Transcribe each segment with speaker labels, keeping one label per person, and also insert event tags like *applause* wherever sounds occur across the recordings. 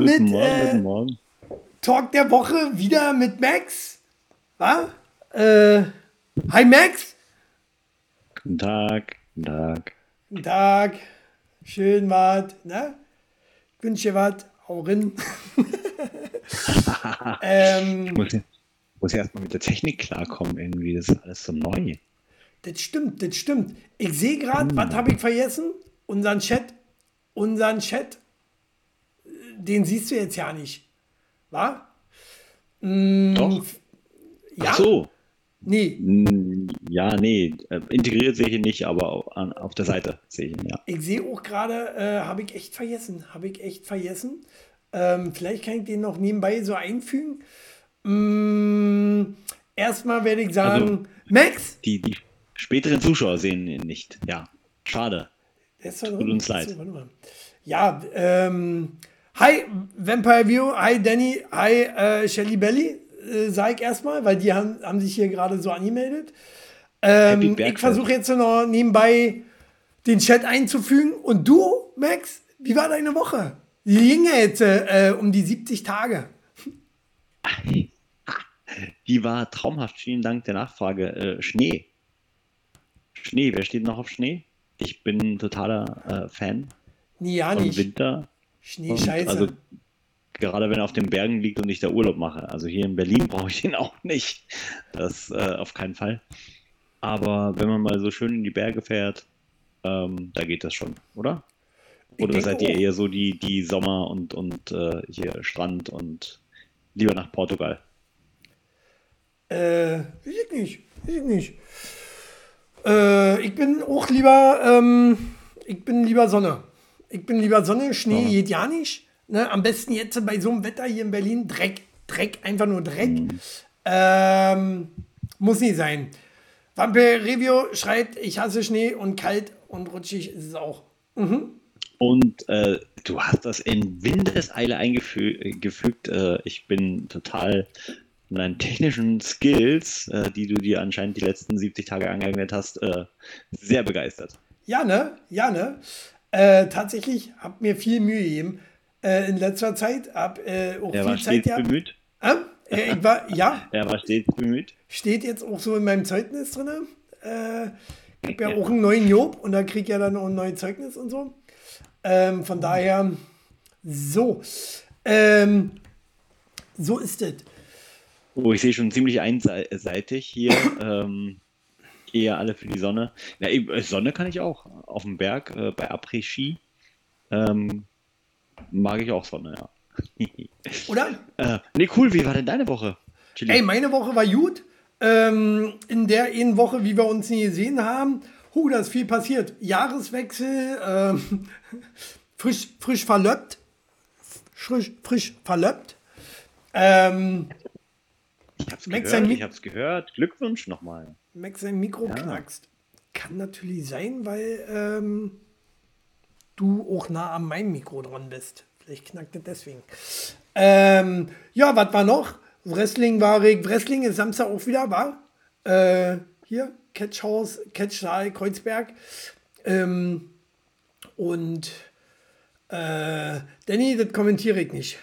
Speaker 1: mit
Speaker 2: guten Morgen,
Speaker 1: äh,
Speaker 2: guten Morgen.
Speaker 1: Talk der Woche, wieder mit Max. Was? Äh, hi Max.
Speaker 2: Guten Tag, guten Tag.
Speaker 1: Guten Tag. Schön was. Ne? Ich wünsche dir was. Hau rein. ähm,
Speaker 2: Ich muss, muss ja erstmal mit der Technik klarkommen, irgendwie. Das ist alles so neu.
Speaker 1: Das stimmt, das stimmt. Ich sehe gerade, was habe ich vergessen? Unseren Chat, unseren Chat, den siehst du jetzt ja nicht. Wa? Mm,
Speaker 2: Doch.
Speaker 1: Ja?
Speaker 2: Ach so.
Speaker 1: Nee,
Speaker 2: Hm, Ja, nee, äh, integriert sehe ich ihn nicht, aber an, auf der Seite sehe ich ihn, ja.
Speaker 1: ich sehe auch gerade, äh, habe ich echt vergessen. Habe ich echt vergessen. Ähm, vielleicht kann ich den noch nebenbei so einfügen. Mm, erstmal werde ich sagen, Max,
Speaker 2: Die, die späteren Zuschauer sehen ihn nicht. Ja, schade.
Speaker 1: Der ist da
Speaker 2: Tut uns leid.
Speaker 1: Ja, ähm, hi Vampire View, hi Danny, hi äh, Shelly Belly, äh, sag ich erstmal, weil die haben, haben sich hier gerade so angemeldet. Ähm, ich versuche jetzt noch nebenbei den Chat einzufügen. Und du, Max, wie war deine Woche? Die ging ja jetzt äh, um die 70 Tage.
Speaker 2: Die war traumhaft. Vielen Dank der Nachfrage. Äh, Schnee. Schnee, wer steht noch auf Schnee? Ich bin ein totaler äh, Fan
Speaker 1: ja nicht.
Speaker 2: Winter.
Speaker 1: Schnee,
Speaker 2: Und
Speaker 1: scheiße.
Speaker 2: Also gerade wenn er auf den Bergen liegt und ich da Urlaub mache. Also hier in Berlin *laughs* brauche ich den auch nicht. Das äh, auf keinen Fall. Aber wenn man mal so schön in die Berge fährt, ähm, da geht das schon, oder? Oder
Speaker 1: denke
Speaker 2: seid ihr eher so die, die Sommer und, und äh, hier Strand und lieber nach Portugal?
Speaker 1: Äh, ich nicht. Ich nicht. Äh, ich bin auch lieber, ähm, ich bin lieber Sonne. Ich bin lieber Sonne, Schnee geht ja nicht. Ne? Am besten jetzt bei so einem Wetter hier in Berlin, Dreck, Dreck, einfach nur Dreck. Ähm, muss nicht sein. Vampir Review schreit, ich hasse Schnee und kalt und rutschig ist es auch.
Speaker 2: Und äh, du hast das in Windeseile eingefügt. Äh, ich bin total von deinen technischen Skills, äh, die du dir anscheinend die letzten 70 Tage angeeignet hast, äh, sehr begeistert.
Speaker 1: Ja, ne? Ja, ne? Äh, tatsächlich hab mir viel Mühe gegeben äh, in letzter Zeit. Hab äh, auch
Speaker 2: Er
Speaker 1: viel
Speaker 2: war
Speaker 1: Zeit
Speaker 2: stets
Speaker 1: gehabt.
Speaker 2: bemüht.
Speaker 1: Äh, ich war, ja, *laughs*
Speaker 2: Er war stets bemüht.
Speaker 1: steht jetzt auch so in meinem Zeugnis drin. Äh, ich habe ja auch einen neuen Job und da krieg ich ja dann auch ein neues Zeugnis und so. Ähm, von daher, so. Ähm, so ist es.
Speaker 2: Oh, ich sehe schon ziemlich einseitig hier. ähm, eher alle für die Sonne. Ich- äh, Sonne kann ich auch. Auf dem Berg, äh, bei Après-Ski. Ähm, mag ich auch Sonne, ja. *laughs*
Speaker 1: Oder?
Speaker 2: äh, nee, cool. Wie war denn deine Woche? Chili?
Speaker 1: Ey, meine Woche war gut. Ähm, in der einen Woche, wie wir uns nie gesehen haben, hu, da ist viel passiert. Jahreswechsel, ähm, *laughs* frisch, frisch verlöppt. Frisch, frisch verlöppt. Ähm,
Speaker 2: ich hab's gehört, ich hab's gehört. Glückwunsch nochmal.
Speaker 1: Max, sein Mikro
Speaker 2: Ja.
Speaker 1: knackst. Kann natürlich sein, weil ähm, du auch nah an meinem Mikro dran bist. Vielleicht knackt es deswegen. Ähm, ja, was war noch? Wrestling war ich. Wrestling ist Samstag auch wieder, war? Äh, hier, Catchhaus, Catchsaal, Kreuzberg. Ähm, und äh, Danny, das kommentiere ich nicht.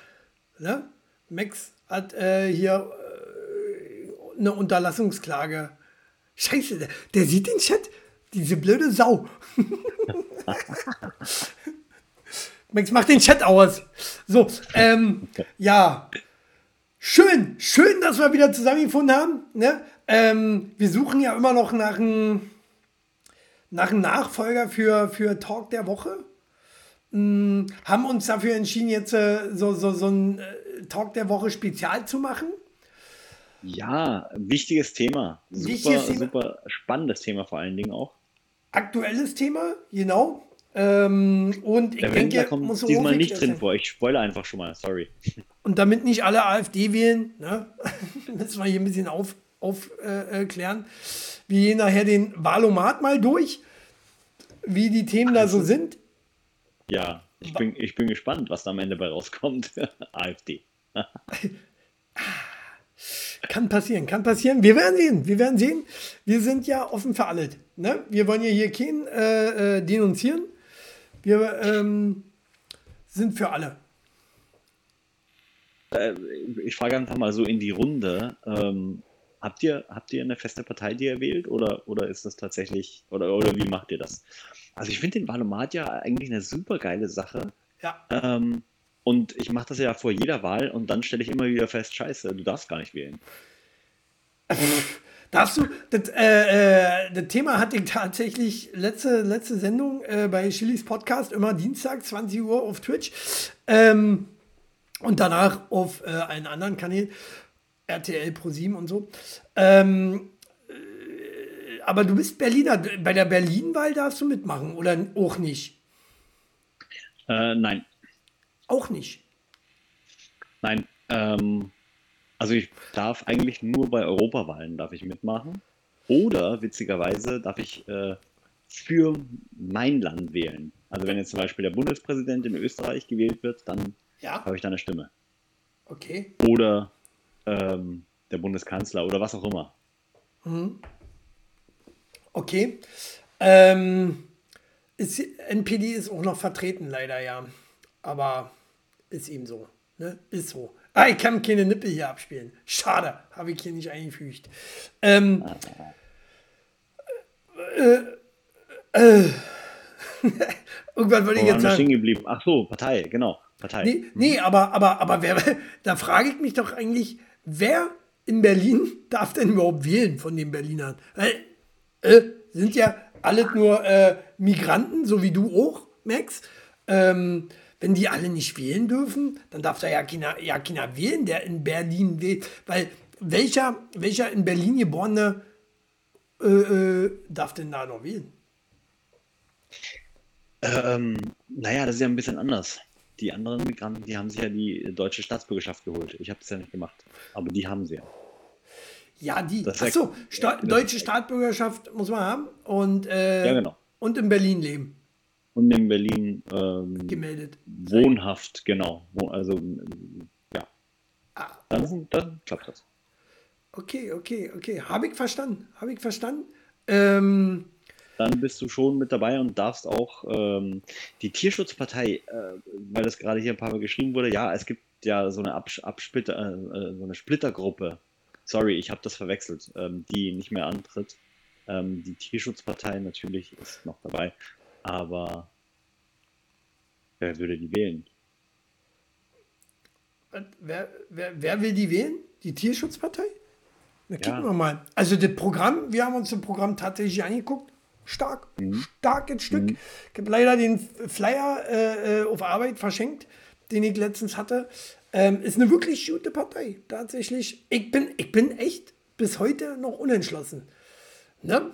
Speaker 1: Ne? Max hat äh, hier äh, eine Unterlassungsklage. Scheiße, der, der sieht den Chat. Diese blöde Sau. *laughs* Max macht den Chat aus. So, ähm, ja. Schön, schön, dass wir wieder zusammengefunden haben. Ne? Ähm, wir suchen ja immer noch nach einem nach einem Nachfolger für, für Talk der Woche. Hm, haben uns dafür entschieden, jetzt äh, so, so, so ein äh, Talk der Woche Spezial zu machen.
Speaker 2: Ja, wichtiges Thema. Super,
Speaker 1: Wichtiges Thema.
Speaker 2: super spannendes Thema vor allen Dingen auch.
Speaker 1: Aktuelles Thema, genau. Ähm, und ich
Speaker 2: Der
Speaker 1: denke,
Speaker 2: kommt
Speaker 1: muss
Speaker 2: diesmal nicht drin
Speaker 1: sein.
Speaker 2: vor. Ich spoilere einfach schon mal, sorry.
Speaker 1: Und damit nicht alle AfD wählen, ne, *laughs* müssen wir hier ein bisschen aufklären. Auf, äh, äh, klären. wir gehen nachher den Wahlomat mal durch, wie die Themen da so sind.
Speaker 2: Ja, ich bin, ich bin gespannt, was da am Ende bei rauskommt. *laughs* AfD. *laughs*
Speaker 1: Kann passieren, kann passieren. Wir werden sehen, wir werden sehen. Wir sind ja offen für alles. Ne? Wir wollen ja hier keinen äh, äh, denunzieren. Wir ähm, sind für alle.
Speaker 2: Äh, ich frage einfach mal so in die Runde. Ähm, habt, ihr, habt ihr eine feste Partei, die ihr wählt? Oder, oder ist das tatsächlich, oder, oder wie macht ihr das? Also ich finde den Wahlomat ja eigentlich eine super geile Sache.
Speaker 1: Ja.
Speaker 2: Ähm, und ich mache das ja vor jeder Wahl und dann stelle ich immer wieder fest, scheiße, du darfst gar nicht wählen.
Speaker 1: Darfst du, das, äh, äh, das Thema hatte ich tatsächlich letzte, letzte Sendung äh, bei Chilis Podcast, immer Dienstag, 20 Uhr auf Twitch. Ähm, und danach auf äh, einen anderen Kanal, RTL Pro 7 und so. Ähm, äh, aber du bist Berliner. Bei der Berlin-Wahl darfst du mitmachen oder auch nicht?
Speaker 2: Äh, nein.
Speaker 1: Auch nicht.
Speaker 2: Nein. Ähm, also ich darf eigentlich nur bei Europawahlen darf ich mitmachen. Oder witzigerweise darf ich äh, für mein Land wählen. Also wenn jetzt zum Beispiel der Bundespräsident in Österreich gewählt wird, dann
Speaker 1: Ja,
Speaker 2: habe ich da eine Stimme.
Speaker 1: okay.
Speaker 2: Oder ähm, der Bundeskanzler oder was auch immer.
Speaker 1: Okay. Ähm, ist, NPD ist auch noch vertreten, leider, ja. Aber ist eben so. Ne? Ist so. Ah, ich kann keine Nippel hier abspielen. Schade, habe ich hier nicht eingefügt. Ähm, äh, äh, *laughs* irgendwann wollte ich jetzt sagen.
Speaker 2: stehen geblieben? Ach so, Partei, genau. Partei.
Speaker 1: Nee, nee aber, aber, aber wer, *laughs* da frage ich mich doch eigentlich, wer in Berlin darf denn überhaupt wählen von den Berlinern? Weil, äh, sind ja alle nur äh, Migranten, so wie du auch, Max. Ähm, wenn die alle nicht wählen dürfen, dann darf da ja keiner, ja keiner wählen, der in Berlin wählt. Weil welcher, welcher in Berlin geborene äh, äh, darf denn da noch wählen?
Speaker 2: Ähm, naja, das ist ja ein bisschen anders. Die anderen Migranten, die haben sich ja die deutsche Staatsbürgerschaft geholt. Ich habe das ja nicht gemacht. Aber die haben sie ja.
Speaker 1: Ja, die.
Speaker 2: Das
Speaker 1: Achso,
Speaker 2: ja,
Speaker 1: deutsche Staatsbürgerschaft muss man haben und, äh,
Speaker 2: Ja, genau.
Speaker 1: und in Berlin leben,
Speaker 2: Und in Berlin ähm,
Speaker 1: gemeldet.
Speaker 2: wohnhaft, genau. Also, ja.
Speaker 1: Ah.
Speaker 2: Dann, dann klappt das.
Speaker 1: Okay, okay, okay. Habe ich verstanden. Habe ich verstanden. Ähm,
Speaker 2: Dann bist du schon mit dabei und darfst auch ähm, die Tierschutzpartei, äh, weil das gerade hier ein paar Mal geschrieben wurde, ja, es gibt ja so eine, Abs Absplitter, äh, so eine Splittergruppe. Sorry, ich habe das verwechselt, ähm, die nicht mehr antritt. Ähm, die Tierschutzpartei natürlich ist noch dabei, aber wer würde die wählen?
Speaker 1: wer, wer, wer will die wählen? Die Tierschutzpartei? Na, gucken
Speaker 2: Ja.
Speaker 1: wir mal. Also das Programm, wir haben uns das Programm tatsächlich angeguckt. Stark, starkes Stück. Ich habe leider den Flyer äh, äh, auf Arbeit verschenkt, den ich letztens hatte. Ähm, ist eine wirklich gute Partei, tatsächlich. Ich bin, ich bin echt bis heute noch unentschlossen. Ne?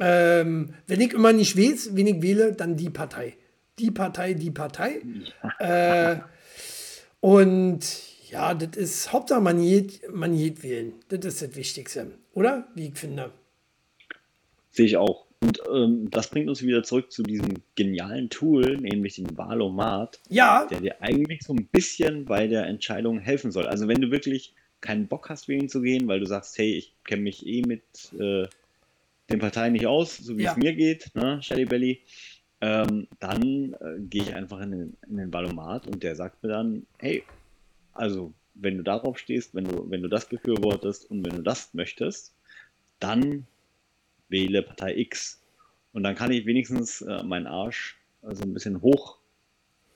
Speaker 1: Ähm, wenn ich immer nicht weiß, wen ich wähle, dann die Partei. Die Partei, die Partei. *laughs* Äh, und ja, das ist Hauptsache, man geht, man geht wählen. Das ist das Wichtigste, oder? Wie ich finde.
Speaker 2: Sehe ich auch. Und ähm, das bringt uns wieder zurück zu diesem genialen Tool, nämlich dem Valomat.
Speaker 1: Ja,
Speaker 2: der dir eigentlich so ein bisschen bei der Entscheidung helfen soll. Also wenn du wirklich keinen Bock hast, wählen zu gehen, weil du sagst, hey, ich kenne mich eh mit äh, den Parteien nicht aus, so wie
Speaker 1: Ja.
Speaker 2: es mir geht, ne, Shelly Belly, ähm, dann äh, gehe ich einfach in den, in den Valomat und der sagt mir dann, hey, also wenn du darauf stehst, wenn du, wenn du das befürwortest und wenn du das möchtest, dann wähle Partei X. Und dann kann ich wenigstens äh, meinen Arsch äh, so ein bisschen hoch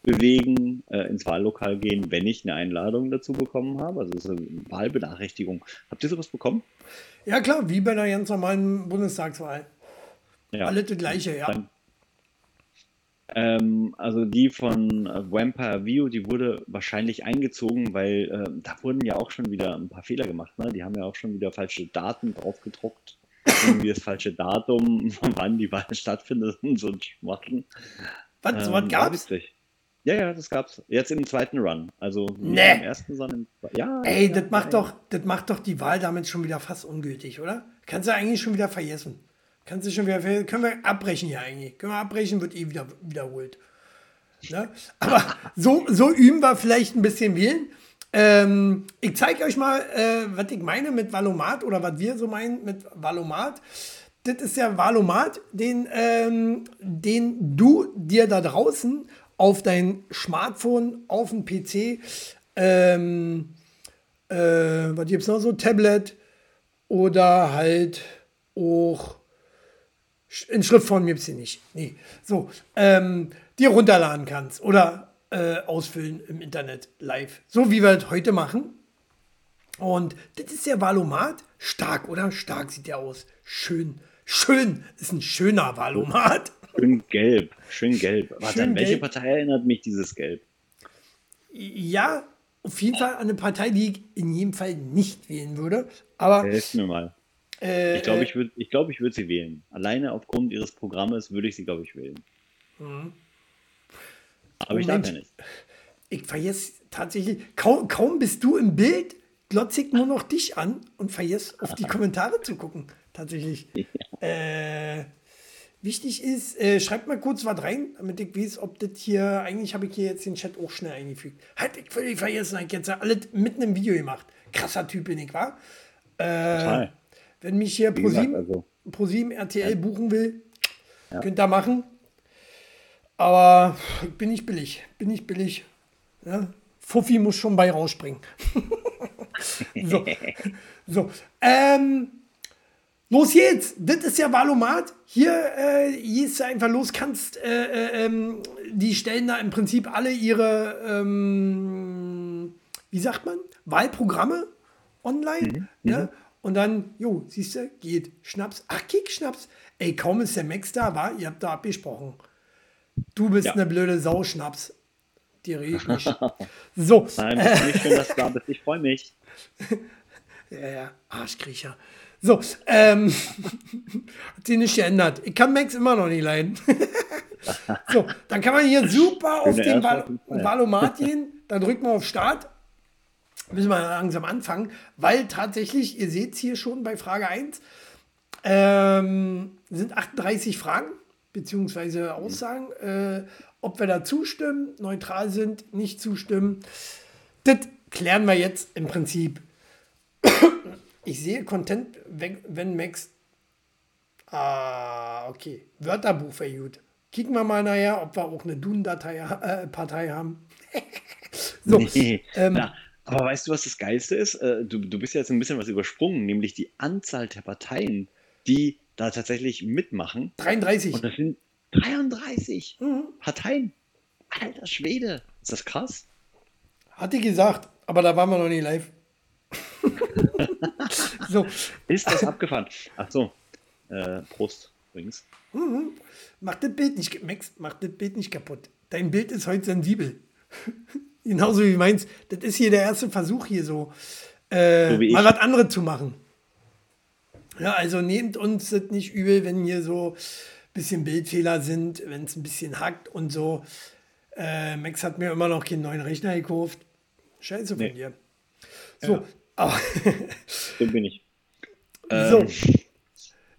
Speaker 2: bewegen, äh, ins Wahllokal gehen, wenn ich eine Einladung dazu bekommen habe. Also das ist eine Wahlbenachrichtigung. Habt ihr sowas bekommen?
Speaker 1: ja klar, wie bei einer ganz normalen Bundestagswahl.
Speaker 2: Ja.
Speaker 1: Alles das Gleiche, ja.
Speaker 2: Dann, ähm, also die von äh, Vampire View, die wurde wahrscheinlich eingezogen, weil äh, da wurden ja auch schon wieder ein paar Fehler gemacht. Ne? Die haben ja auch schon wieder falsche Daten drauf gedruckt. Irgendwie das falsche Datum, *laughs* wann die Wahl stattfindet und so ein Schmarrn.
Speaker 1: Was, so
Speaker 2: Ähm,
Speaker 1: was
Speaker 2: war
Speaker 1: gab's?
Speaker 2: witzig. Ja, ja, das gab's. Jetzt im zweiten Run. Also nicht
Speaker 1: Nee.
Speaker 2: im ersten, sondern im zweiten. Ja,
Speaker 1: Ey,
Speaker 2: ja,
Speaker 1: das macht,
Speaker 2: ja.
Speaker 1: doch, das macht doch die Wahl damit schon wieder fast ungültig, oder? Kannst du eigentlich schon wieder vergessen. Kannst du schon wieder vergessen. Können wir abbrechen hier eigentlich. Können wir abbrechen, wird eh wieder wiederholt. Ne? Aber *laughs* so, so üben wir vielleicht ein bisschen wählen. Ähm, ich zeige euch mal, äh, was ich meine mit Valomat oder was wir so meinen mit Valomat. das ist der Valomat, den, ähm, den du dir da draußen auf dein Smartphone, auf dem PC, ähm, äh, was gibt es noch so, Tablet oder halt auch in Schriftform gibt es sie nicht. Nee. So, ähm, dir runterladen kannst oder äh, ausfüllen im Internet live. So wie wir das heute machen. Und das ist der Valomat. Stark, oder? Stark sieht der aus. Schön. Schön. Ist ein schöner Valomat.
Speaker 2: Schön gelb. Schön gelb. Warte,
Speaker 1: Schön
Speaker 2: an welche
Speaker 1: gelb.
Speaker 2: Partei erinnert mich dieses Gelb?
Speaker 1: Ja, auf jeden Fall an eine Partei, die ich in jedem Fall nicht wählen würde. Aber
Speaker 2: Helft mir mal.
Speaker 1: äh,
Speaker 2: Ich glaube,
Speaker 1: äh,
Speaker 2: ich würde ich glaub, ich würd sie wählen. Alleine aufgrund ihres Programmes würde ich sie, glaube ich, wählen. Aber ich darf
Speaker 1: Moment.
Speaker 2: ja nicht.
Speaker 1: ich vergesse tatsächlich, kaum, kaum bist du im Bild, glotze ich nur noch dich an und vergesse auf die Kommentare zu gucken. Tatsächlich. Äh, wichtig ist, äh, schreibt mal kurz was rein, damit ich weiß, ob das hier, eigentlich habe ich hier jetzt den Chat auch schnell eingefügt. Halt, ich völlig vergessen, ich jetzt alles mitten im Video gemacht. Krasser Typ bin ich, war. Äh, wenn mich hier ProSieben
Speaker 2: also,
Speaker 1: RTL buchen will, könnt ihr machen. Aber ich bin nicht billig. Bin nicht billig. Ja? Fuffi muss schon bei rausspringen. *laughs* *laughs* so. so. Ähm, los jetzt. Das ist ja Valomat. Hier äh, gehst du einfach los, kannst, äh, äh, ähm, die stellen da im Prinzip alle ihre, ähm, wie sagt man, Wahlprogramme online. Ja? Und dann, jo, siehst du, geht. Schnaps. Ach, Kick-Schnaps. Ey, kaum ist der Max da, war, ihr habt da abgesprochen. Du bist
Speaker 2: Ja.
Speaker 1: eine blöde Sau, Schnaps. Dir rede ich nicht. So,
Speaker 2: Nein, das ist nicht schön, dass du da bist. Ich freue mich. *laughs*
Speaker 1: ja, ja, Arschkriecher. So, ähm, *laughs* hat sich nicht geändert. Ich kann Max immer noch nicht leiden. *laughs* so, dann kann man hier super auf den. Valomat gehen. Dann drückt man auf Start. Müssen wir langsam anfangen, weil tatsächlich, ihr seht es hier schon bei Frage 1, ähm, sind 38 Fragen beziehungsweise Aussagen, äh, ob wir da zustimmen, neutral sind, nicht zustimmen. Das klären wir jetzt im Prinzip. Ich sehe Content, wenn Max. Ah, okay. Wörterbuch gut. Kicken wir mal nachher, ob wir auch eine Dun-Datei, äh, Partei haben. *laughs* so,
Speaker 2: Nee.
Speaker 1: ähm,
Speaker 2: Ja, aber weißt du, was das Geilste ist? Äh, Du, du bist jetzt ein bisschen was übersprungen, nämlich die Anzahl der Parteien, die da tatsächlich mitmachen.
Speaker 1: 33.
Speaker 2: Und das sind 33
Speaker 1: Mhm.
Speaker 2: Parteien. Alter Schwede. Ist das krass?
Speaker 1: Hatte ich gesagt, aber da waren wir noch nicht live. *laughs* so,
Speaker 2: Ist das abgefahren? Ach so. Äh, Prost übrigens.
Speaker 1: mach das Bild nicht, Max, mach das Bild nicht kaputt. Dein Bild ist heute sensibel. *laughs* Genauso wie meins. Das ist hier der erste Versuch, hier so, äh,
Speaker 2: So
Speaker 1: mal was anderes zu machen. Ja, also nehmt uns das nicht übel, wenn hier so ein bisschen Bildfehler sind, wenn es ein bisschen hackt und so. Äh, Max hat mir immer noch keinen neuen Rechner gekauft. Scheiße von
Speaker 2: Nee.
Speaker 1: dir. So,
Speaker 2: Ja.
Speaker 1: aber *laughs*
Speaker 2: So bin ich.
Speaker 1: so.
Speaker 2: Ähm,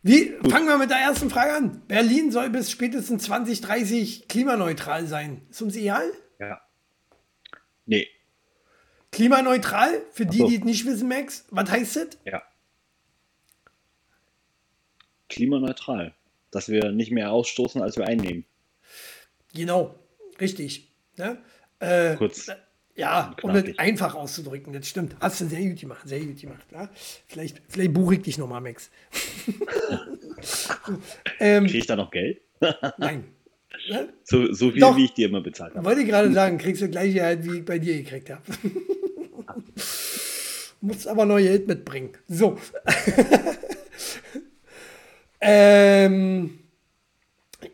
Speaker 1: Wie, fangen wir mit der ersten Frage an. Berlin soll bis spätestens 2030 klimaneutral sein. Ist uns egal?
Speaker 2: Ja. Nee.
Speaker 1: Klimaneutral, für die,
Speaker 2: so.
Speaker 1: die es nicht wissen, Max, was heißt das?
Speaker 2: Ja. Klimaneutral. Dass wir nicht mehr ausstoßen, als wir einnehmen.
Speaker 1: Genau, richtig. Ne? Äh,
Speaker 2: Kurz.
Speaker 1: Ja, um das einfach auszudrücken, das stimmt. Hast du sehr gut gemacht, sehr gut gemacht. Ja? Vielleicht, vielleicht buche ich dich nochmal, Max. *laughs* ähm,
Speaker 2: Kriege ich da noch Geld? *laughs*
Speaker 1: nein. Ne?
Speaker 2: So, so viel,
Speaker 1: Doch.
Speaker 2: wie ich dir immer bezahlt habe.
Speaker 1: Wollte ich gerade sagen, kriegst du gleiche halt, wie ich bei dir gekriegt habe. *laughs* Musst aber neue Geld mitbringen. So. ähm,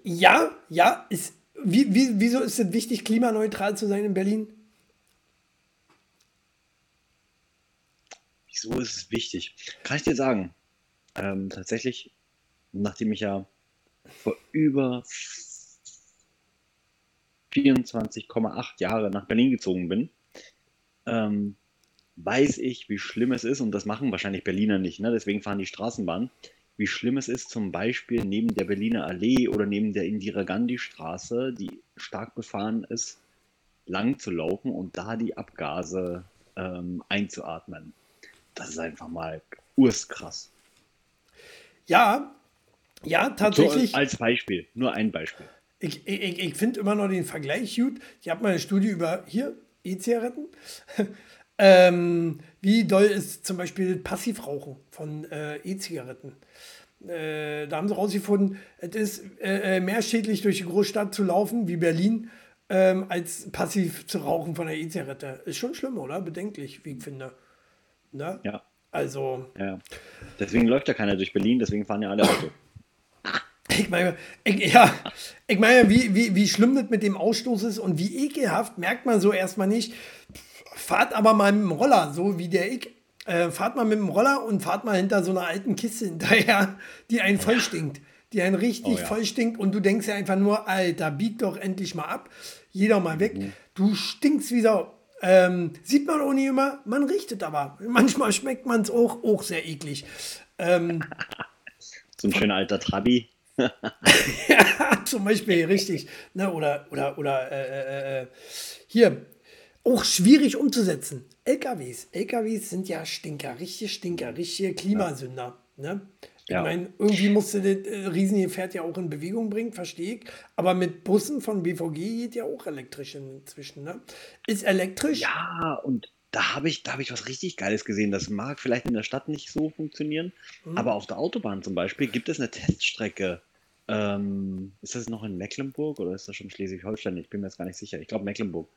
Speaker 1: ja, ja, ist, wie, wie, wieso ist es wichtig, klimaneutral zu sein in Berlin?
Speaker 2: Wieso ist es wichtig? Kann ich dir sagen. Ähm, tatsächlich, nachdem ich ja vor über 24,8 Jahre nach Berlin gezogen bin, ähm, weiß ich, wie schlimm es ist, und das machen wahrscheinlich Berliner nicht, ne? deswegen fahren die Straßenbahn, wie schlimm es ist, zum Beispiel neben der Berliner Allee oder neben der Indira Gandhi Straße, die stark befahren ist, lang zu laufen und da die Abgase ähm, einzuatmen. Das ist einfach mal urstkrass.
Speaker 1: Ja, Ja, tatsächlich.
Speaker 2: So, als Beispiel, nur ein Beispiel.
Speaker 1: Ich, ich, ich finde immer noch den Vergleich gut. Ich habe mal eine Studie über hier E-Zigaretten. *laughs* ähm, wie doll ist zum Beispiel Passivrauchen von äh, E-Zigaretten? Äh, da haben sie rausgefunden, es ist äh, äh, mehr schädlich durch die Großstadt zu laufen, wie Berlin, ähm, als passiv zu rauchen von der E-Zigarette. Ist schon schlimm, oder? Bedenklich, wie ich finde. Ne?
Speaker 2: Ja.
Speaker 1: Also.
Speaker 2: Ja. Deswegen läuft ja keiner durch Berlin, deswegen fahren ja alle Auto. *laughs*
Speaker 1: Ich meine, ich, ja, ich meine, wie, wie, wie schlimm das mit dem Ausstoß ist und wie ekelhaft, merkt man so erstmal nicht. Fahrt aber mal mit dem Roller, so wie der ich. Äh, fahrt mal mit dem Roller und fahrt mal hinter so einer alten Kiste hinterher, *laughs* die einen voll stinkt. Die einen richtig
Speaker 2: Oh ja.
Speaker 1: voll stinkt und du denkst ja einfach nur, Alter, bieg doch endlich mal ab. Jeder mal weg.
Speaker 2: Mhm.
Speaker 1: Du stinkst wie Sau. Ähm, sieht man auch nicht immer, man riecht es aber. Manchmal schmeckt man es auch, auch sehr eklig. Ähm, *laughs*
Speaker 2: So ein schöner alter Trabi. *laughs*
Speaker 1: Ja, zum Beispiel, richtig. Ne, oder oder, oder äh, äh, hier, auch schwierig umzusetzen. LKWs. LKWs sind ja Stinker, richtige Stinker, richtige Klimasünder. Ne? Ich
Speaker 2: Ja.
Speaker 1: meine, irgendwie musste das äh, Riesengefährt ja auch in Bewegung bringen, verstehe ich. Aber mit Bussen von BVG geht ja auch elektrisch inzwischen. Ne? Ist elektrisch?
Speaker 2: Ja, und da habe ich, da hab ich was richtig Geiles gesehen. Das mag vielleicht in der Stadt nicht so funktionieren, aber auf der Autobahn zum Beispiel gibt es eine Teststrecke. Ähm, ist das noch in Mecklenburg oder ist das schon Schleswig-Holstein? Ich bin mir jetzt gar nicht sicher. Ich glaube Mecklenburg.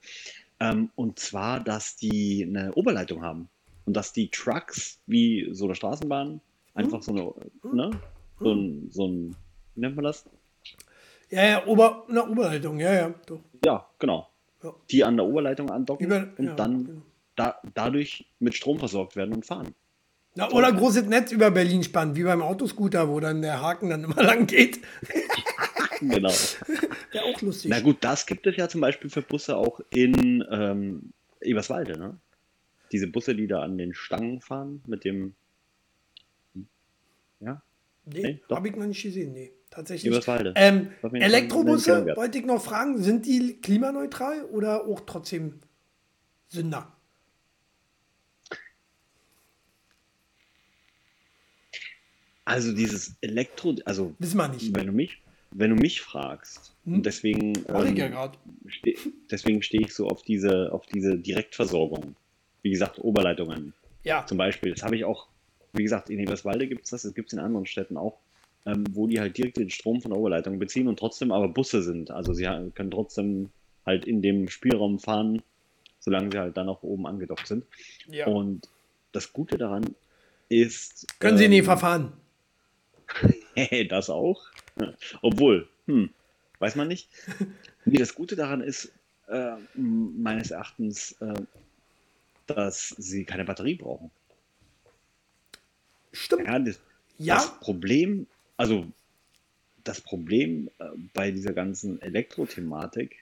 Speaker 2: Ähm, und zwar, dass die eine Oberleitung haben und dass die Trucks wie so eine Straßenbahn einfach so eine, ne, so ein, so ein, wie nennt man das?
Speaker 1: Ja, ja, Ober, eine Oberleitung, ja, ja. Doch.
Speaker 2: Ja, genau.
Speaker 1: Ja.
Speaker 2: Die an der Oberleitung andocken
Speaker 1: Über-
Speaker 2: und
Speaker 1: ja,
Speaker 2: dann
Speaker 1: genau.
Speaker 2: da, dadurch mit Strom versorgt werden und fahren.
Speaker 1: Na, oder großes Netz über Berlin spannen, wie beim Autoscooter, wo dann der Haken dann immer *laughs* lang geht. *laughs*
Speaker 2: Genau.
Speaker 1: Ja, auch lustig.
Speaker 2: Na gut, das gibt es ja zum Beispiel für Busse auch in ähm, Eberswalde, ne? Diese Busse, die da an den Stangen fahren mit dem.
Speaker 1: Nee,
Speaker 2: Nee,
Speaker 1: habe ich noch nicht gesehen, nee. Tatsächlich.
Speaker 2: Eberswalde.
Speaker 1: Ähm, Elektrobusse, wollte ich noch fragen, sind die klimaneutral oder auch trotzdem Sünder?
Speaker 2: Also dieses Elektro, also
Speaker 1: Wissen wir nicht.
Speaker 2: wenn du mich, wenn du mich fragst,
Speaker 1: Hm?
Speaker 2: deswegen, ähm,
Speaker 1: ja
Speaker 2: ste deswegen stehe ich so auf diese, auf diese Direktversorgung. Wie gesagt, Oberleitungen.
Speaker 1: Ja,
Speaker 2: Zum Beispiel, das habe ich auch, wie gesagt, in Eberswalde gibt es das, das gibt es in anderen Städten auch, ähm, wo die halt direkt den Strom von der Oberleitung beziehen und trotzdem aber Busse sind. Also sie können trotzdem halt in dem Spielraum fahren, solange sie halt dann auch oben angedockt sind.
Speaker 1: ja.
Speaker 2: Und das Gute daran ist.
Speaker 1: Können Sie
Speaker 2: ähm,
Speaker 1: nie verfahren. *laughs*
Speaker 2: das auch. Obwohl, hm, weiß man nicht. Nee, das Gute daran ist, äh, meines Erachtens, äh, dass sie keine Batterie brauchen.
Speaker 1: Stimmt.
Speaker 2: Ja, das,
Speaker 1: Ja,
Speaker 2: das Problem, also das Problem äh, bei dieser ganzen Elektrothematik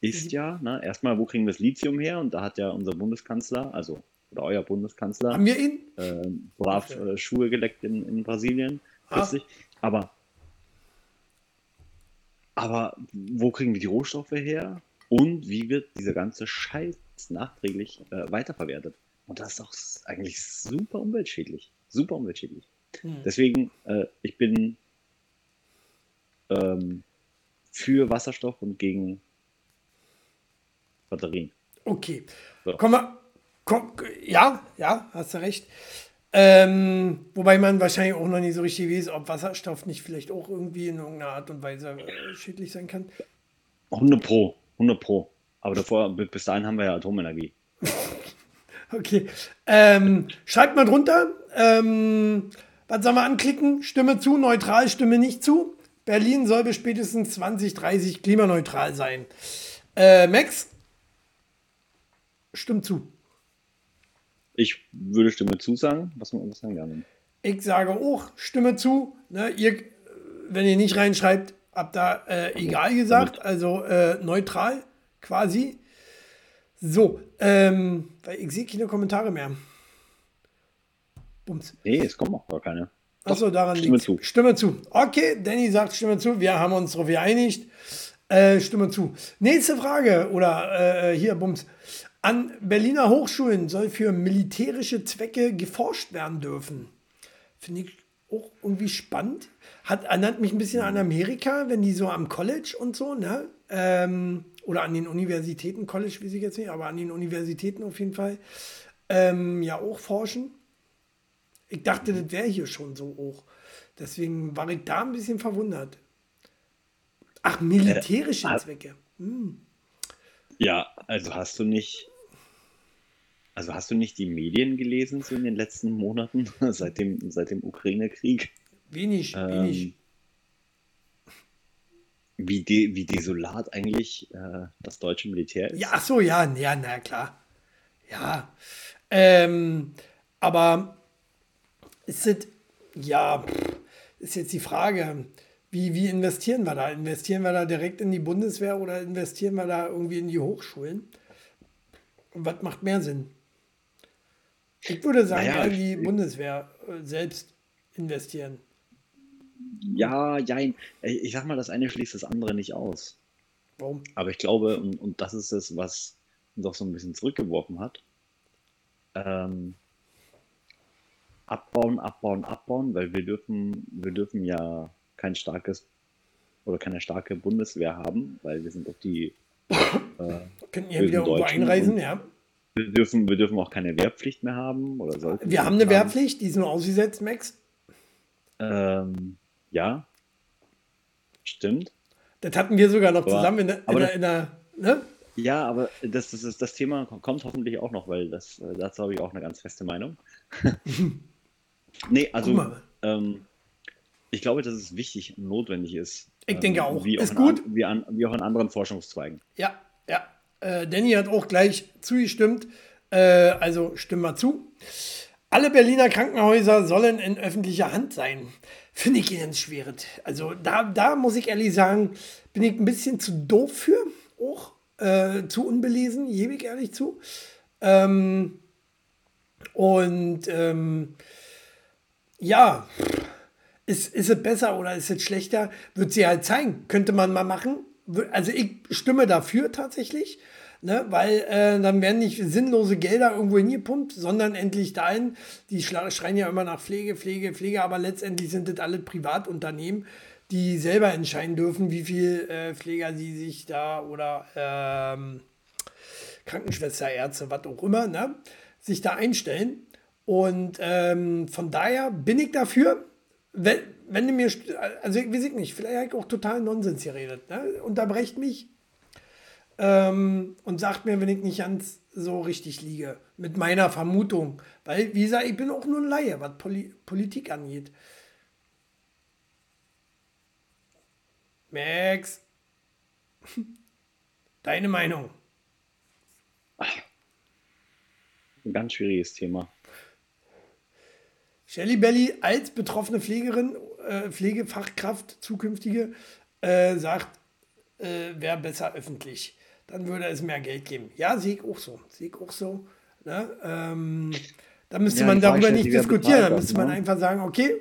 Speaker 2: ist ja, ne, erstmal, wo kriegen wir das Lithium her? Und da hat ja unser Bundeskanzler, also oder euer Bundeskanzler,
Speaker 1: haben wir ihn?
Speaker 2: äh, brav
Speaker 1: Okay.
Speaker 2: äh, Schuhe geleckt in, in Brasilien,
Speaker 1: Ah.
Speaker 2: Aber, aber wo kriegen wir die Rohstoffe her? Und wie wird dieser ganze Scheiß nachträglich äh, weiterverwertet? Und das ist s- eigentlich super umweltschädlich. Super umweltschädlich.
Speaker 1: Hm.
Speaker 2: Deswegen, äh, ich bin ähm, für Wasserstoff und gegen Batterien.
Speaker 1: Okay.
Speaker 2: So.
Speaker 1: Kommen wir. Komm, ja, ja, hast du recht. Ähm, wobei man wahrscheinlich auch noch nicht so richtig weiß, ob Wasserstoff nicht vielleicht auch irgendwie in irgendeiner Art und Weise äh, schädlich sein kann.
Speaker 2: 100 Pro, 100 Pro. Aber davor, bi- bis dahin haben wir ja Atomenergie. *laughs*
Speaker 1: Okay. Ähm, schreibt mal drunter. Ähm, was sollen wir anklicken? Stimme zu, neutral, Stimme nicht zu. Berlin soll bis spätestens 2030 klimaneutral sein. Äh, Max? Stimmt zu.
Speaker 2: Ich würde Stimme zusagen. Was, was sagen die anderen?
Speaker 1: Ich sage auch, Stimme zu. Ne, ihr, wenn ihr nicht reinschreibt, habt da äh, egal gesagt, also äh, neutral quasi. So, ähm, weil ich sehe keine Kommentare mehr. Bums.
Speaker 2: Nee, es kommen auch gar keine.
Speaker 1: Achso, daran
Speaker 2: Stimme
Speaker 1: liegt
Speaker 2: zu.
Speaker 1: Stimme zu. Okay, Danny sagt Stimme zu. Wir haben uns darauf geeinigt. Äh, Stimme zu. Nächste Frage oder äh, hier, Bums. An Berliner Hochschulen soll für militärische Zwecke geforscht werden dürfen. Finde ich auch irgendwie spannend. Hat, erinnert mich ein bisschen an Amerika, wenn die so am College und so, ne? Ähm, oder an den Universitäten, College weiß ich jetzt nicht, aber an den Universitäten auf jeden Fall, ähm, ja auch forschen. Ich dachte, das wäre hier schon so hoch. Deswegen war ich da ein bisschen verwundert. Ach, militärische äh, Zwecke. Hm.
Speaker 2: Ja, also hast du nicht, also hast du nicht die Medien gelesen so in den letzten Monaten, *laughs* seit dem, seit dem Ukraine-Krieg?
Speaker 1: Wenig, ähm, wenig.
Speaker 2: Wie, de, wie desolat eigentlich äh, das deutsche Militär ist.
Speaker 1: Ja, ach so, ja, ja, na klar. Ja. Ähm, aber ist es, ja, ist jetzt die Frage, wie, wie investieren wir da? Investieren wir da direkt in die Bundeswehr oder investieren wir da irgendwie in die Hochschulen? Und was macht mehr Sinn? Ich würde sagen, naja, in die Bundeswehr äh, selbst investieren.
Speaker 2: Ja, ja, ich sag mal, das eine schließt das andere nicht aus.
Speaker 1: Warum?
Speaker 2: Aber ich glaube, und, und das ist es, was uns auch so ein bisschen zurückgeworfen hat. Ähm, abbauen, abbauen, abbauen, weil wir dürfen, wir dürfen ja kein starkes oder keine starke Bundeswehr haben, weil wir sind doch die
Speaker 1: äh, könnten ja wieder irgendwo einreisen, ja.
Speaker 2: Wir dürfen, wir dürfen auch keine Wehrpflicht mehr haben oder sollten.
Speaker 1: Wir haben eine haben. Wehrpflicht, die ist nur ausgesetzt, Max.
Speaker 2: Ähm, ja, stimmt.
Speaker 1: Das hatten wir sogar noch aber, zusammen in der, in der, in der ne?
Speaker 2: Ja, aber das, das, das, das Thema kommt hoffentlich auch noch, weil das, äh, dazu habe ich auch eine ganz feste Meinung. *laughs* nee, also ähm, ich glaube, dass es wichtig und notwendig ist.
Speaker 1: Ich ähm, denke auch.
Speaker 2: Wie
Speaker 1: ist
Speaker 2: auch
Speaker 1: gut.
Speaker 2: An, wie, an, wie, auch in anderen Forschungszweigen.
Speaker 1: Ja, ja. Äh, Danny hat auch gleich zugestimmt. Äh, also stimm mal zu. Alle Berliner Krankenhäuser sollen in öffentlicher Hand sein. Finde ich ganz schwierig. Also da, da muss ich ehrlich sagen, bin ich ein bisschen zu doof für. Auch äh, zu unbelesen, gebe ich ehrlich zu. Ähm, und ähm, ja, ist, ist es besser oder ist es schlechter? Wird sie halt zeigen. Könnte man mal machen. Also ich stimme dafür tatsächlich, ne? weil äh, dann werden nicht sinnlose Gelder irgendwo hingepumpt, sondern endlich dahin. Die schreien ja immer nach Pflege, Pflege, Pflege, aber letztendlich sind das alle Privatunternehmen, die selber entscheiden dürfen, wie viel äh, Pfleger sie sich da oder ähm, Krankenschwester, Ärzte, was auch immer, ne? sich da einstellen. Und ähm, von daher bin ich dafür, wenn, wenn du mir, also ich weiß nicht, vielleicht habe ich auch total Nonsens geredet, ne? unterbrecht mich ähm, und sagt mir, wenn ich nicht ganz so richtig liege, mit meiner Vermutung. Weil, wie gesagt, ich bin auch nur ein Laie, was Poli Politik angeht. Max, *laughs* deine Meinung?
Speaker 2: Ein ganz schwieriges Thema.
Speaker 1: Shelly Belly als betroffene Pflegerin, äh, Pflegefachkraft, zukünftige, äh, sagt, äh, wäre besser öffentlich. Dann würde es mehr Geld geben. Ja, sehe ich auch so. Sehe ich auch so. Ne? Ähm, da müsste ja, man darüber nicht diskutieren. Da müsste man ne? einfach sagen, okay,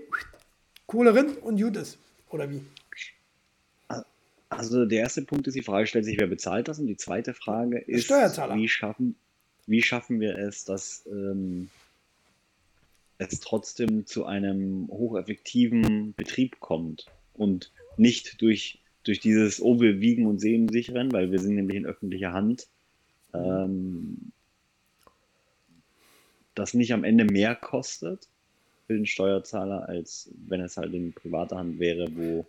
Speaker 1: Kohlerin und Judas. Oder wie?
Speaker 2: Also der erste Punkt ist, die Frage stellt sich, wer bezahlt das? Und die zweite Frage ist, wie schaffen, wie schaffen wir es, dass ähm, es trotzdem zu einem hocheffektiven Betrieb kommt und nicht durch, durch dieses, oh, wir wiegen und sehen sich rennen, weil wir sind nämlich in öffentlicher Hand, ähm, das nicht am Ende mehr kostet für den Steuerzahler, als wenn es halt in privater Hand wäre, wo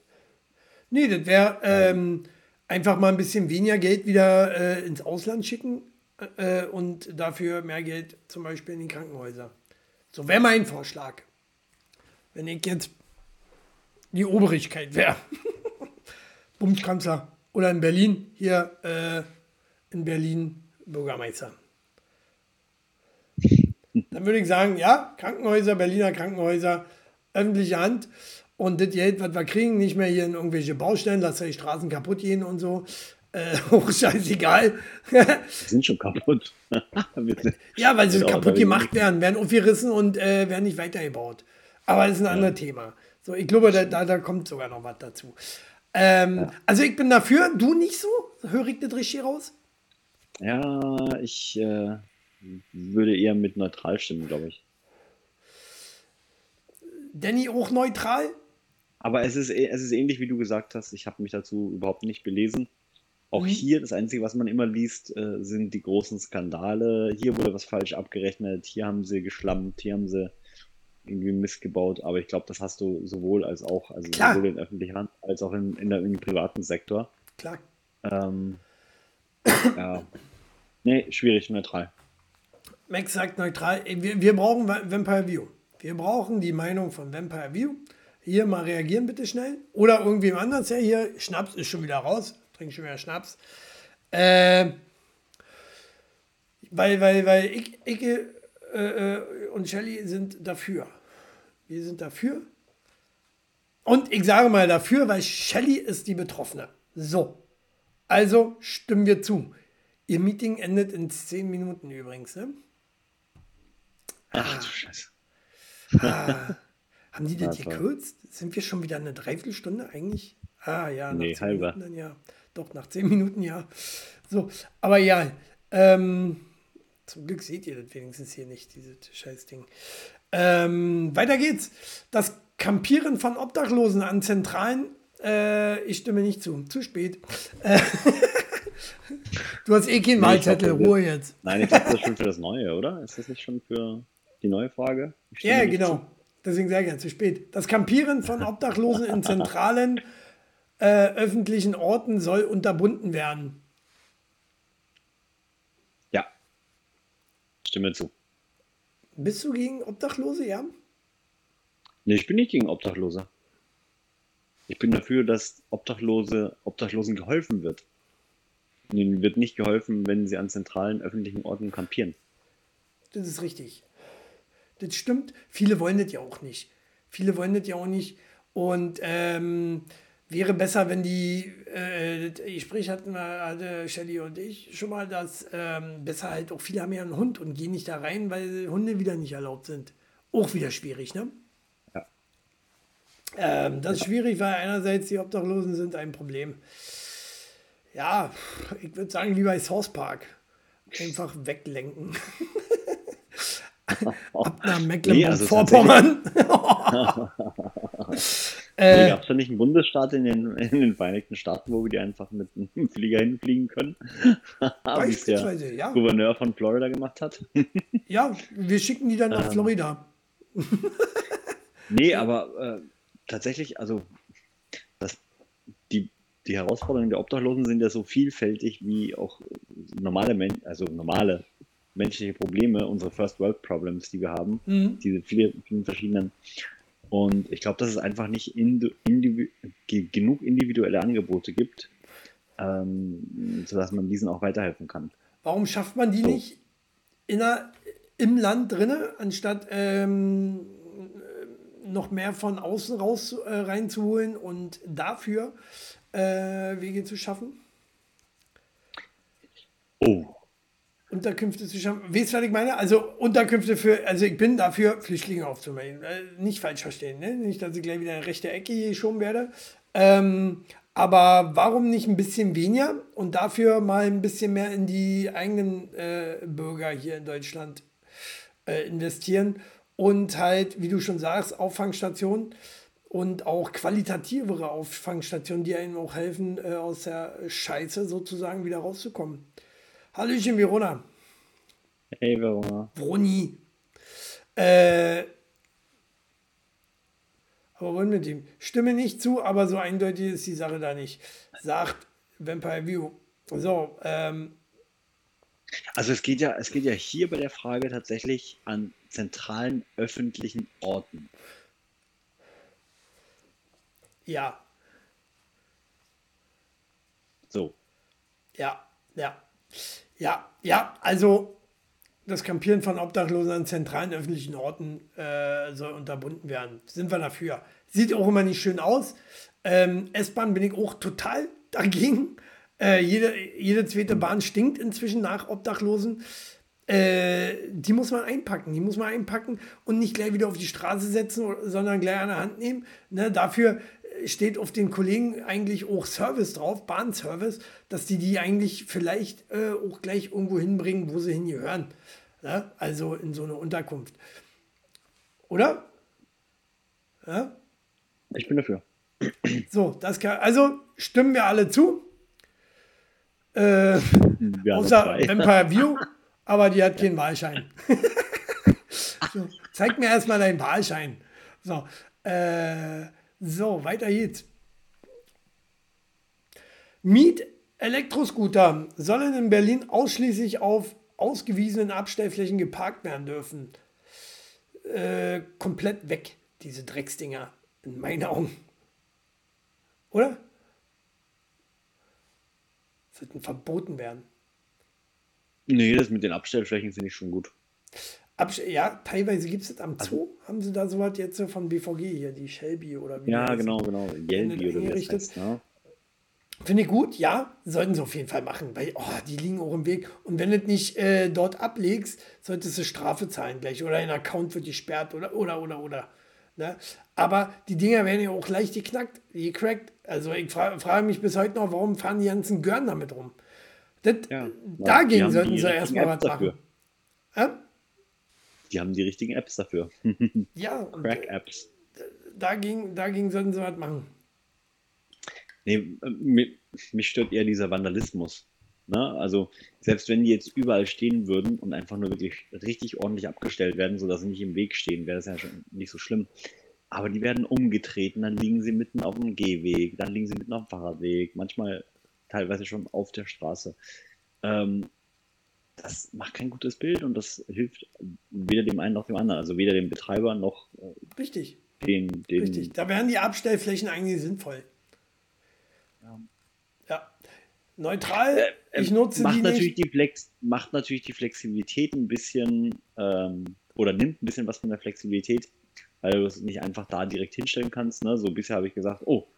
Speaker 1: Nee, das wäre ähm, einfach mal ein bisschen weniger Geld wieder äh, ins Ausland schicken äh, und dafür mehr Geld zum Beispiel in die Krankenhäuser. So wäre mein Vorschlag. Wenn ich jetzt die Obrigkeit wäre. *laughs* Bundeskanzler. Oder in Berlin, hier äh, in Berlin Bürgermeister. Dann würde ich sagen, ja, Krankenhäuser, Berliner Krankenhäuser, öffentliche Hand. Und das Geld, was wir kriegen, nicht mehr hier in irgendwelche Baustellen, dass die Straßen kaputt gehen und so. Äh, auch *laughs* scheißegal.
Speaker 2: sind schon kaputt. *laughs*
Speaker 1: ja, weil sie kaputt gemacht werden, werden aufgerissen und äh, werden nicht weitergebaut. Aber das ist ein ja. anderes Thema. So, ich glaube, da, da, da kommt sogar noch was dazu. Ähm, ja. Also ich bin dafür, du nicht so? Höre ich das richtig raus?
Speaker 2: Ja, ich äh, würde eher mit neutral stimmen, glaube ich.
Speaker 1: Danny auch neutral?
Speaker 2: Aber es ist, es ist ähnlich, wie du gesagt hast. Ich habe mich dazu überhaupt nicht belesen. Auch mhm. hier, das Einzige, was man immer liest, äh, sind die großen Skandale. Hier wurde was falsch abgerechnet, hier haben sie geschlammt, hier haben sie irgendwie missgebaut. Aber ich glaube, das hast du sowohl als auch, also Klar. sowohl in öffentlicher Hand als auch in, in der, im privaten Sektor.
Speaker 1: Klar.
Speaker 2: Ähm, ja. Nee, schwierig, neutral.
Speaker 1: Max sagt neutral, wir, wir brauchen Vampire View. Wir brauchen die Meinung von Vampire View. Hier mal reagieren bitte schnell. Oder irgendwem anders. Ja, hier, Schnaps ist schon wieder raus trinke schon wieder Schnaps. Äh, weil, weil, weil ich, ich äh, äh, und Shelly sind dafür. Wir sind dafür. Und ich sage mal dafür, weil Shelly ist die Betroffene. So. Also stimmen wir zu. Ihr Meeting endet in 10 Minuten übrigens, ne?
Speaker 2: Ach du Scheiße.
Speaker 1: Ah, *laughs* haben die das gekürzt? Sind wir schon wieder eine Dreiviertelstunde eigentlich? Ah ja,
Speaker 2: nee, halber.
Speaker 1: Minuten, ja. Doch, nach zehn Minuten ja. So, aber ja, ähm, zum Glück seht ihr das wenigstens hier nicht, dieses Scheißding. Ähm, weiter geht's. Das Campieren von Obdachlosen an Zentralen. Äh, ich stimme nicht zu. Zu spät. Äh, *laughs* du hast eh keinen Wahlzettel. Ruhe jetzt.
Speaker 2: Nein, ich glaube, das ist schon für das Neue, oder? Ist das nicht schon für die neue Frage?
Speaker 1: Ja, genau. Zu. Deswegen sehr gerne zu spät. Das Campieren von *laughs* Obdachlosen in Zentralen äh, öffentlichen Orten soll unterbunden werden.
Speaker 2: Ja. Stimme zu.
Speaker 1: Bist du gegen Obdachlose, ja?
Speaker 2: Nee, ich bin nicht gegen Obdachlose. Ich bin dafür, dass Obdachlose, Obdachlosen geholfen wird. Ihnen wird nicht geholfen, wenn sie an zentralen öffentlichen Orten kampieren.
Speaker 1: Das ist richtig. Das stimmt. Viele wollen das ja auch nicht. Viele wollen das ja auch nicht. Und ähm, wäre besser, wenn die, äh, ich sprich hatten wir, hatte Shelly und ich schon mal, dass ähm, besser halt auch viele haben ja einen Hund und gehen nicht da rein, weil Hunde wieder nicht erlaubt sind. Auch wieder schwierig, ne?
Speaker 2: Ja.
Speaker 1: Ähm, das ist schwierig, weil einerseits die Obdachlosen sind ein Problem. Ja, ich würde sagen, wie bei South Park. Einfach weglenken. *laughs* Ab nach Mecklenburg-Vorpommern. Nee, also *laughs* *laughs*
Speaker 2: Äh, Gab es da nicht einen Bundesstaat in den, in den, Vereinigten Staaten, wo wir die einfach mit einem *laughs* Flieger hinfliegen können? *laughs* Wie es der ja. Gouverneur von Florida gemacht hat. *laughs*
Speaker 1: ja, wir schicken die dann nach ähm. Florida.
Speaker 2: nee, aber äh, tatsächlich, also das, die, die Herausforderungen der Obdachlosen sind ja so vielfältig wie auch normale Menschen, also normale menschliche Probleme, unsere First World Problems, die wir haben, mhm. diese vielen, vielen verschiedenen und ich glaube, dass es einfach nicht individu genug individuelle Angebote gibt, ähm, sodass man diesen auch weiterhelfen kann.
Speaker 1: Warum schafft man die so. nicht der, im Land drinne, anstatt ähm, noch mehr von außen raus äh, reinzuholen und dafür äh, Wege zu schaffen?
Speaker 2: Oh,
Speaker 1: Unterkünfte zu schaffen. Weißt du, was ich meine? Also Unterkünfte für, also ich bin dafür, Flüchtlinge aufzunehmen. Äh, nicht falsch verstehen, ne? Nicht, dass ich gleich wieder in rechte Ecke hier schon werde. Ähm, aber warum nicht ein bisschen weniger und dafür mal ein bisschen mehr in die eigenen äh, Bürger hier in Deutschland äh, investieren und halt, wie du schon sagst, Auffangstationen und auch qualitativere Auffangstationen, die einem auch helfen, äh, aus der Scheiße sozusagen wieder rauszukommen. Hallöchen, Verona.
Speaker 2: Hey, Verona.
Speaker 1: Bruni. Äh, aber wollen mit ihm. Stimme nicht zu, aber so eindeutig ist die Sache da nicht. Sagt Vampire View. So, ähm,
Speaker 2: also es geht ja, es geht ja hier bei der Frage tatsächlich an zentralen öffentlichen Orten.
Speaker 1: Ja.
Speaker 2: So.
Speaker 1: Ja, ja. Ja, ja, also das Campieren von Obdachlosen an zentralen öffentlichen Orten äh, soll unterbunden werden. Sind wir dafür. Sieht auch immer nicht schön aus. Ähm, S-Bahn bin ich auch total *laughs* dagegen. Äh, jede, jede zweite Bahn stinkt inzwischen nach Obdachlosen. Äh, die muss man einpacken. Die muss man einpacken und nicht gleich wieder auf die Straße setzen, sondern gleich an der Hand nehmen. Ne, dafür steht auf den Kollegen eigentlich auch Service drauf, Bahnservice, dass die die eigentlich vielleicht äh, auch gleich irgendwo hinbringen, wo sie hingehören. Ja? Also in so eine Unterkunft. Oder? Ja?
Speaker 2: Ich bin dafür.
Speaker 1: So, das kann, also stimmen wir alle zu. Äh, *laughs*
Speaker 2: Wir haben
Speaker 1: außer
Speaker 2: zwei.
Speaker 1: Vampire View, *laughs* aber die hat keinen Wahlschein. *laughs* so, zeig mir erstmal deinen Wahlschein. So, äh, so, weiter geht's. Miet Elektroscooter sollen in Berlin ausschließlich auf ausgewiesenen Abstellflächen geparkt werden dürfen. Äh, komplett weg, diese Drecksdinger, in meinen Augen. Oder? Sollten verboten werden.
Speaker 2: Nee, das mit den Abstellflächen finde ich schon gut.
Speaker 1: Ja, teilweise gibt es das am Zoo. Haben sie da sowas jetzt so von BVG hier, die Shelby oder wie
Speaker 2: Ja, genau, genau. Yelby oder wie das heißt, ne?
Speaker 1: Finde ich gut, ja, sollten sie auf jeden Fall machen, weil oh, die liegen auch im Weg. Und wenn du es nicht äh, dort ablegst, solltest du Strafe zahlen gleich oder dein Account wird gesperrt oder, oder, oder, oder. Ne? Aber die Dinger werden ja auch leicht geknackt, gecrackt. Also ich fra frage mich bis heute noch, warum fahren die ganzen Görn damit rum? Das,
Speaker 2: Ja.
Speaker 1: Dagegen sollten sie erstmal was
Speaker 2: Apps dafür.
Speaker 1: machen. Ja?
Speaker 2: Die haben die richtigen Apps dafür. *laughs*
Speaker 1: Ja, und
Speaker 2: Crack-Apps.
Speaker 1: dagegen, dagegen sollten sie was machen.
Speaker 2: Nee, äh, mi- mich stört eher dieser Vandalismus. Ne? Also, selbst wenn die jetzt überall stehen würden und einfach nur wirklich richtig ordentlich abgestellt werden, sodass sie nicht im Weg stehen, wäre das ja schon nicht so schlimm. Aber die werden umgetreten, dann liegen sie mitten auf dem Gehweg, dann liegen sie mitten auf dem Fahrradweg, manchmal teilweise schon auf der Straße. Ähm, das macht kein gutes Bild und das hilft weder dem einen noch dem anderen. Also weder dem Betreiber noch äh,
Speaker 1: Richtig,
Speaker 2: den, den
Speaker 1: richtig. Da wären die Abstellflächen eigentlich sinnvoll. Ja. Neutral,
Speaker 2: Äh,
Speaker 1: ich nutze
Speaker 2: macht
Speaker 1: die
Speaker 2: natürlich
Speaker 1: nicht.
Speaker 2: die Flex, macht natürlich die Flexibilität ein bisschen ähm, oder nimmt ein bisschen was von der Flexibilität, weil du es nicht einfach da direkt hinstellen kannst. Ne? So bisher habe ich gesagt, oh,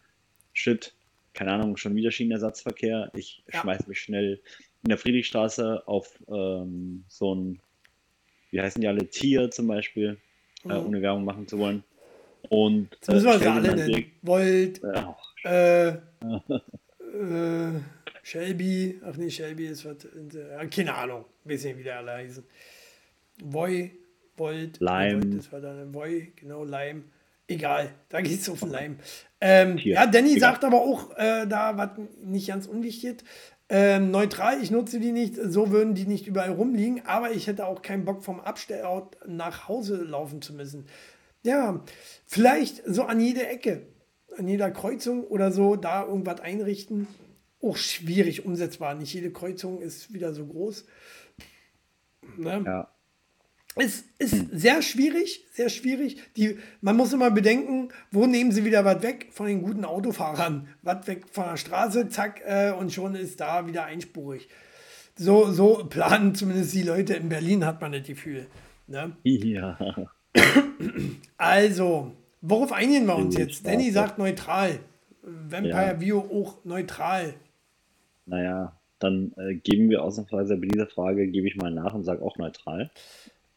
Speaker 2: shit, keine Ahnung, schon wieder Schienenersatzverkehr. Ich
Speaker 1: Ja.
Speaker 2: schmeiß mich schnell in der Friedrichstraße auf ähm, so ein, wie heißen die alle, Tier zum Beispiel, äh,
Speaker 1: Mhm.
Speaker 2: ohne Werbung machen zu wollen. Und
Speaker 1: Das müssen wir
Speaker 2: den
Speaker 1: alle nennen. Volt,
Speaker 2: äh,
Speaker 1: äh, *laughs* äh, Shelby, ach nee, Shelby ist was, äh, keine Ahnung, weiß nicht, wie der alle heißen. Voy, Volt,
Speaker 2: Lime.
Speaker 1: Volt, das war dann Voy, genau, Lime. Egal, da geht es auf den Leim. Ähm, ja, Danny
Speaker 2: egal.
Speaker 1: sagt aber auch äh, da, was nicht ganz unwichtig ist. Ähm, neutral, ich nutze die nicht, so würden die nicht überall rumliegen, aber ich hätte auch keinen Bock vom Abstellort nach Hause laufen zu müssen. Ja, vielleicht so an jede Ecke, an jeder Kreuzung oder so, da irgendwas einrichten. Auch schwierig umsetzbar. Nicht jede Kreuzung ist wieder so groß. Ne?
Speaker 2: ja.
Speaker 1: Es ist sehr schwierig, sehr schwierig. Die, man muss immer bedenken, wo nehmen sie wieder was weg von den guten Autofahrern. Was weg von der Straße, zack, äh, und schon ist da wieder einspurig. So, so planen zumindest die Leute in Berlin, hat man das Gefühl. Ne?
Speaker 2: ja.
Speaker 1: Also, worauf einigen wir uns jetzt? Danny sagt neutral. Vampire
Speaker 2: Ja.
Speaker 1: View auch neutral.
Speaker 2: Naja, dann äh, geben wir ausnahmsweise bei dieser Frage, gebe ich mal nach und sage auch neutral.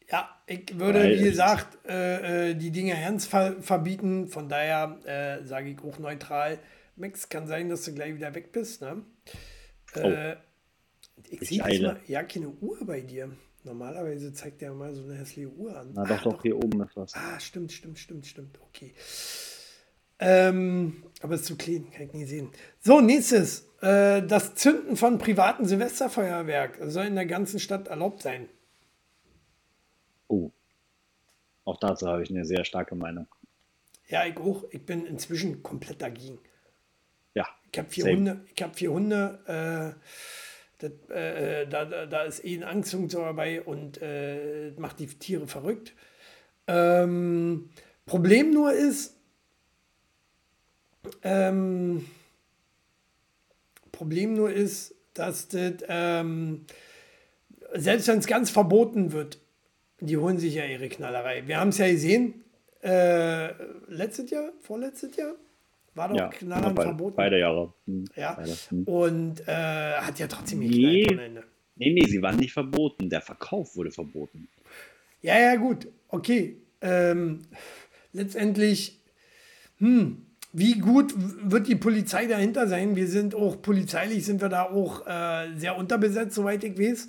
Speaker 1: Ja, ich würde,
Speaker 2: Weil
Speaker 1: wie
Speaker 2: es-
Speaker 1: gesagt, äh, äh, die Dinge ganz ver verbieten. Von daher äh, sage ich auch neutral. Max, kann sein, dass du gleich wieder weg bist. Ne? Äh, ich
Speaker 2: Ich
Speaker 1: sehe ja keine Uhr bei dir. Normalerweise zeigt der mal so eine hässliche Uhr an.
Speaker 2: Na
Speaker 1: Ah,
Speaker 2: doch, doch, hier oben ist was.
Speaker 1: Ah, stimmt, stimmt, stimmt, stimmt. Okay. Ähm, aber es ist zu clean, kann ich nie sehen. So, nächstes. Äh, das Zünden von privaten Silvesterfeuerwerk soll in der ganzen Stadt erlaubt sein.
Speaker 2: Oh. Auch dazu habe ich eine sehr starke Meinung.
Speaker 1: Ja, ich auch. Ich bin inzwischen komplett dagegen.
Speaker 2: Ja.
Speaker 1: Ich habe vier
Speaker 2: Same.
Speaker 1: Hunde. Ich habe vier Hunde. Äh, das, äh, da, da, da ist eh ein Angstzug dabei und äh, macht die Tiere verrückt. Ähm, Problem nur ist, ähm, Problem nur ist, dass das, ähm, selbst wenn es ganz verboten wird, die holen sich ja ihre Knallerei. Wir haben es ja gesehen, äh, letztes Jahr, vorletztes Jahr, war doch
Speaker 2: Ja,
Speaker 1: Knallern
Speaker 2: beide,
Speaker 1: verboten.
Speaker 2: beide Jahre. Hm,
Speaker 1: Ja.
Speaker 2: Beide. Hm.
Speaker 1: Und äh, hat ja trotzdem
Speaker 2: Nee.
Speaker 1: geknallt am Ende.
Speaker 2: Nee, nee, sie waren nicht verboten. Der Verkauf wurde verboten.
Speaker 1: Ja, ja, gut. Okay. Ähm, letztendlich, hm, wie gut wird die Polizei dahinter sein? Wir sind auch polizeilich, sind wir da auch äh, sehr unterbesetzt, soweit ich weiß,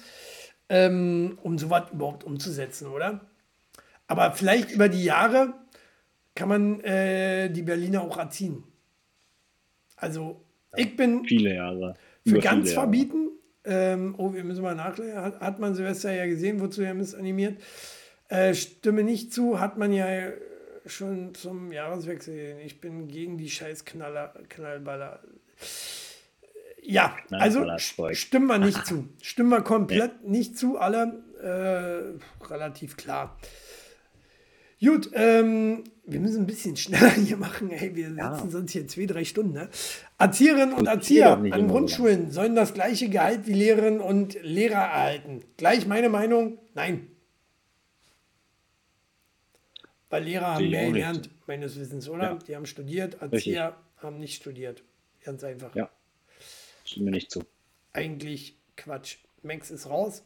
Speaker 1: ähm, um sowas überhaupt umzusetzen, oder? Aber vielleicht über die Jahre kann man äh, die Berliner auch erziehen. Also, ich bin
Speaker 2: Viele Jahre.
Speaker 1: für
Speaker 2: Über
Speaker 1: ganz
Speaker 2: Jahre.
Speaker 1: verbieten. Ähm, oh, wir müssen mal nachlesen. Hat, hat man Silvester ja gesehen, wozu er ist animiert. Äh, stimme nicht zu, hat man ja schon zum Jahreswechsel gesehen. Ich bin gegen die scheiß Knaller, Knallballer. Ja, also stimmen wir nicht *laughs* zu. Stimmen wir komplett nicht zu, alle äh, relativ klar. Gut, ähm, wir müssen ein bisschen *laughs* schneller hier machen. Ey, wir
Speaker 2: Ja.
Speaker 1: sitzen sonst hier zwei, drei Stunden. Ne? Erzieherinnen und Erzieher an Grundschulen sollen das gleiche Gehalt wie Lehrerinnen und Lehrer erhalten. Gleich meine Meinung? Nein. Weil Lehrer haben mehr gelernt, meines Wissens, oder?
Speaker 2: Ja.
Speaker 1: Die haben studiert, Erzieher haben nicht studiert. Ganz einfach.
Speaker 2: Ja. Stimme nicht zu.
Speaker 1: Eigentlich Quatsch. Max ist raus.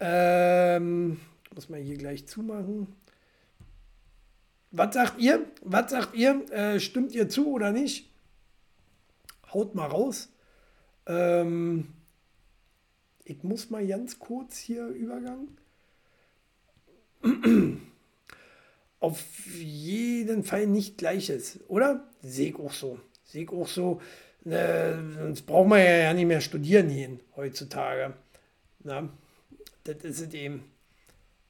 Speaker 1: Ähm, muss man hier gleich zumachen. Was sagt ihr? Was sagt ihr? Äh, stimmt ihr zu oder nicht? Haut mal raus. Ähm, ich muss mal ganz kurz hier Übergang. *clears throat* Auf jeden Fall nicht gleiches, oder? Sehe ich auch so. Sehe ich auch so. Äh, sonst braucht man ja, nicht mehr studieren gehen heutzutage. Na, das ist es eben.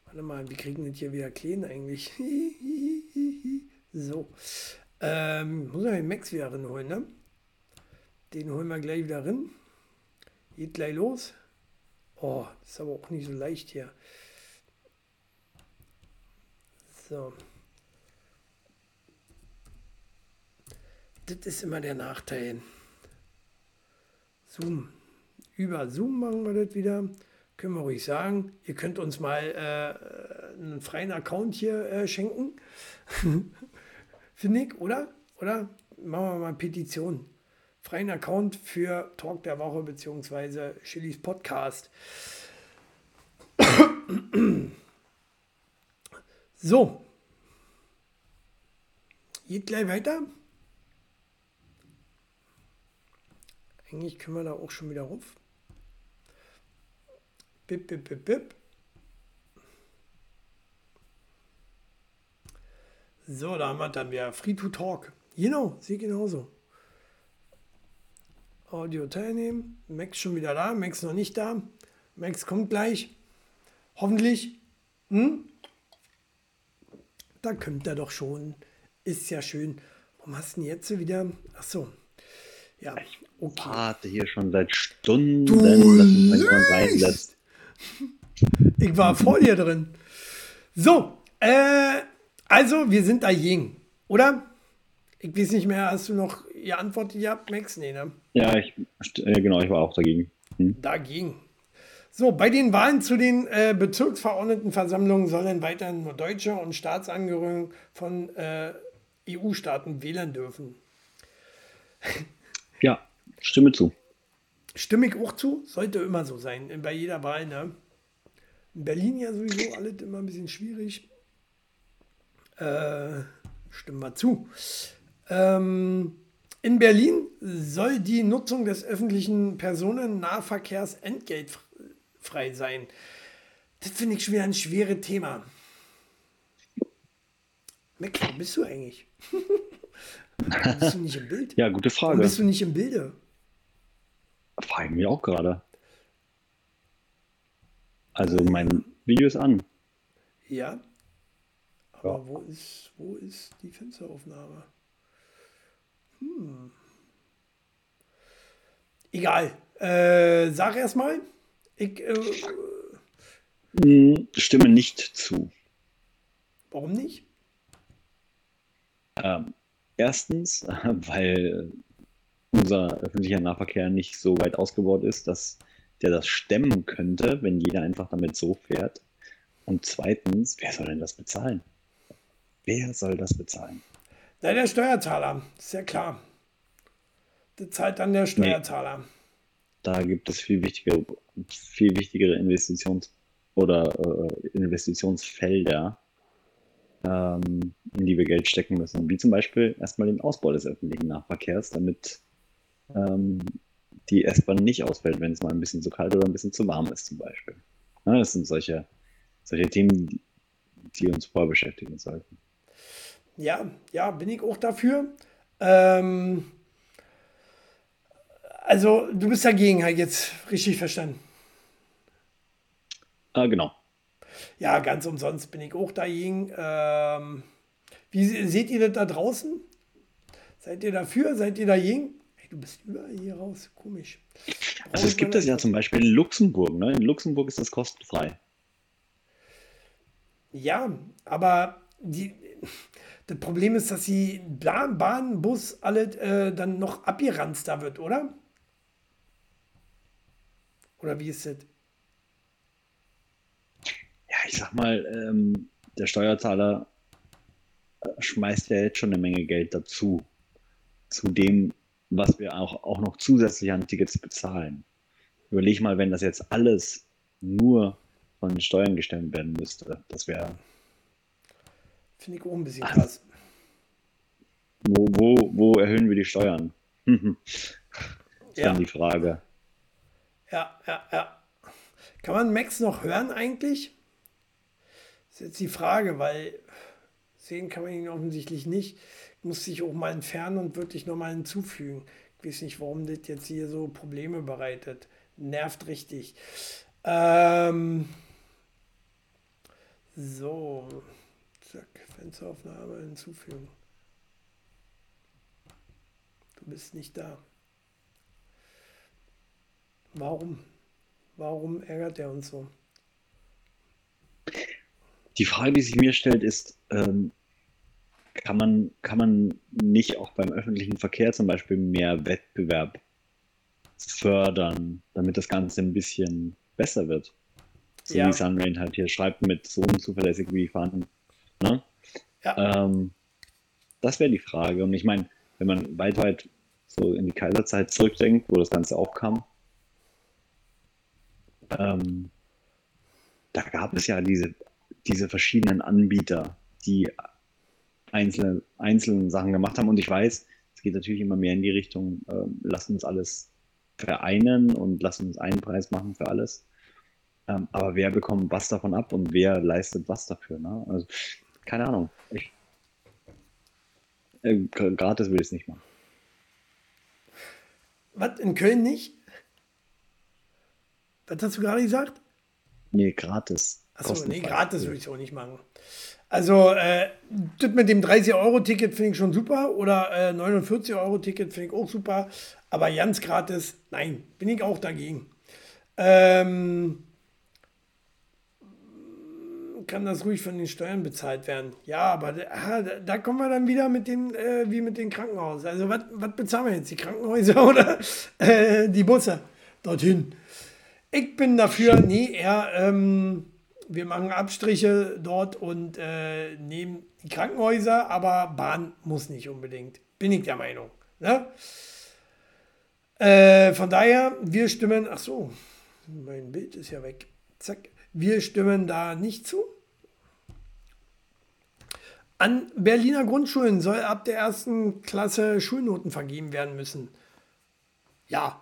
Speaker 1: Warte mal, wir kriegen das hier wieder klein eigentlich. *laughs* so. Ähm, muss man den Max wieder holen, ne? Den holen wir gleich wieder rein. Geht gleich los. Oh, ist aber auch nicht so leicht hier. So. Das ist immer der Nachteil. Zoom. Über Zoom machen wir das wieder. Können wir ruhig sagen. Ihr könnt uns mal äh, einen freien Account hier äh, schenken. *laughs* Finde ich, oder? Oder? Machen wir mal Petition. Freien Account für Talk der Woche beziehungsweise Chilis Podcast. *clears throat* So. Geht gleich weiter. Eigentlich können wir da auch schon wieder ruf. Bip, bip, bip, bip. So, da haben wir dann wieder Free to Talk. Genau, sie genauso. Audio teilnehmen. Max schon wieder da, Max noch nicht da. Max kommt gleich. Hoffentlich. Hm? Da kommt er doch schon. Ist ja schön. Warum hast du denn jetzt wieder? Ach so. Ja, okay.
Speaker 2: Warte hier schon seit Stunden,
Speaker 1: Du
Speaker 2: reinlässt.
Speaker 1: Ich war vor dir drin. So, äh, also wir sind da Ying, oder? Ich weiß nicht mehr, hast du noch geantwortet gehabt, Max? Nee, ne?
Speaker 2: Ja, ich, äh, genau, ich war auch dagegen. Hm?
Speaker 1: Dagegen. So, bei den Wahlen zu den äh, Bezirksverordnetenversammlungen sollen weiterhin nur Deutsche und Staatsangehörige von äh, EU-Staaten wählen dürfen.
Speaker 2: Ja, stimme zu.
Speaker 1: Stimme ich auch zu, sollte immer so sein, bei jeder Wahl. Ne? In Berlin ja sowieso alles immer ein bisschen schwierig. Äh, stimmen wir zu. Ähm, in Berlin soll die Nutzung des öffentlichen Personennahverkehrs entgeltfrei sein. Das finde ich schon wieder ein schweres Thema. Wo bist du eigentlich? *laughs* Warum bist du nicht im Bild? *laughs*
Speaker 2: Ja, gute
Speaker 1: Warum
Speaker 2: Frage.
Speaker 1: bist du nicht im Bilde?
Speaker 2: Frage ich mich auch gerade. Also mein Video ist an.
Speaker 1: Ja. Aber
Speaker 2: Ja.
Speaker 1: wo ist, wo ist die Fensteraufnahme? Hm. Egal. Äh, sag erstmal. Ich, äh,
Speaker 2: Hm, Stimme nicht zu.
Speaker 1: warum nicht?
Speaker 2: Ähm, erstens, *laughs* weil unser öffentlicher Nahverkehr nicht so weit ausgebaut ist, dass der das stemmen könnte, wenn jeder einfach damit so fährt. Und zweitens, wer soll denn das bezahlen? Wer soll das bezahlen?
Speaker 1: Na, der Steuerzahler. Ist ja klar. Das zahlt dann der Steuerzahler.
Speaker 2: Da gibt es viel wichtigere, viel wichtigere Investitions- oder äh, Investitionsfelder, ähm, in die wir Geld stecken müssen. Wie zum Beispiel erstmal den Ausbau des öffentlichen Nahverkehrs, damit ähm, die S-Bahn nicht ausfällt, wenn es mal ein bisschen zu kalt oder ein bisschen zu warm ist, zum Beispiel. Ja, das sind solche, solche Themen, die, die uns vorher beschäftigen sollten.
Speaker 1: Ja, ja, bin ich auch dafür. Ähm, also, du bist dagegen, halt jetzt richtig verstanden.
Speaker 2: Äh, genau.
Speaker 1: Ja, ganz umsonst bin ich auch dagegen. Ähm, wie seht ihr das da draußen? Seid ihr dafür? Seid ihr dagegen? Hey, du bist überall hier raus. Komisch.
Speaker 2: Also es gibt das ja zum Beispiel in Luxemburg. Ne? In Luxemburg ist das kostenfrei.
Speaker 1: Ja, aber die, das Problem ist, dass die Bahn, Bahn Bus, alle äh, dann noch abgeranzt da wird, oder? Oder wie ist das?
Speaker 2: Ich sag mal, ähm, der Steuerzahler schmeißt ja jetzt schon eine Menge Geld dazu. Zu dem, was wir auch, auch noch zusätzlich an Tickets bezahlen. Überleg mal, wenn das jetzt alles nur von den Steuern gestemmt werden müsste. Das wäre.
Speaker 1: Finde ich auch ein bisschen krass.
Speaker 2: Wo, wo, wo erhöhen wir die Steuern? *laughs* das ist ja. dann die Frage.
Speaker 1: Ja, ja, ja. Kann man Max noch hören eigentlich? Ist jetzt die Frage, weil sehen kann man ihn offensichtlich nicht. Muss sich auch mal entfernen und wirklich nochmal hinzufügen. Ich weiß nicht, warum das jetzt hier so Probleme bereitet. Nervt richtig. Ähm so, zack, Fensteraufnahme hinzufügen. Du bist nicht da. Warum? Warum ärgert er uns so?
Speaker 2: Die Frage, die sich mir stellt, ist, ähm, kann, man, kann man nicht auch beim öffentlichen Verkehr zum Beispiel mehr Wettbewerb fördern, damit das Ganze ein bisschen besser wird? So ja. wie Sunrain halt hier schreibt, mit so unzuverlässig wie fahren. Ne? Ja. Ähm, das wäre die Frage. Und ich meine, wenn man weit, weit so in die Kaiserzeit zurückdenkt, wo das Ganze auch kam, ähm, da gab es ja diese, diese verschiedenen Anbieter, die einzelne, einzelne Sachen gemacht haben. Und ich weiß, es geht natürlich immer mehr in die Richtung, äh, lass uns alles vereinen und lass uns einen Preis machen für alles. Ähm, aber wer bekommt was davon ab und wer leistet was dafür? Ne? Also, keine Ahnung. Ich, äh, gratis will ich es nicht machen.
Speaker 1: Was, in Köln nicht? Was hast du gerade gesagt?
Speaker 2: Nee, gratis.
Speaker 1: Achso, nee, gratis würde ich auch nicht machen. Also, äh, das mit dem 30-Euro-Ticket finde ich schon super oder äh, 49-Euro-Ticket finde ich auch super. Aber ganz gratis, nein, bin ich auch dagegen. Ähm, kann das ruhig von den Steuern bezahlt werden. Ja, aber da, da kommen wir dann wieder mit den, äh, wie mit den Krankenhäusern. Also, was bezahlen wir jetzt? Die Krankenhäuser *laughs* oder äh, die Busse dorthin? Ich bin dafür, nee, eher, ähm, wir machen Abstriche dort und äh, nehmen die Krankenhäuser, aber Bahn muss nicht unbedingt. Bin ich der Meinung. Ne? Äh, von daher, wir stimmen, ach so, mein Bild ist ja weg. Zack. Wir stimmen da nicht zu. An Berliner Grundschulen soll ab der ersten Klasse Schulnoten vergeben werden müssen. Ja,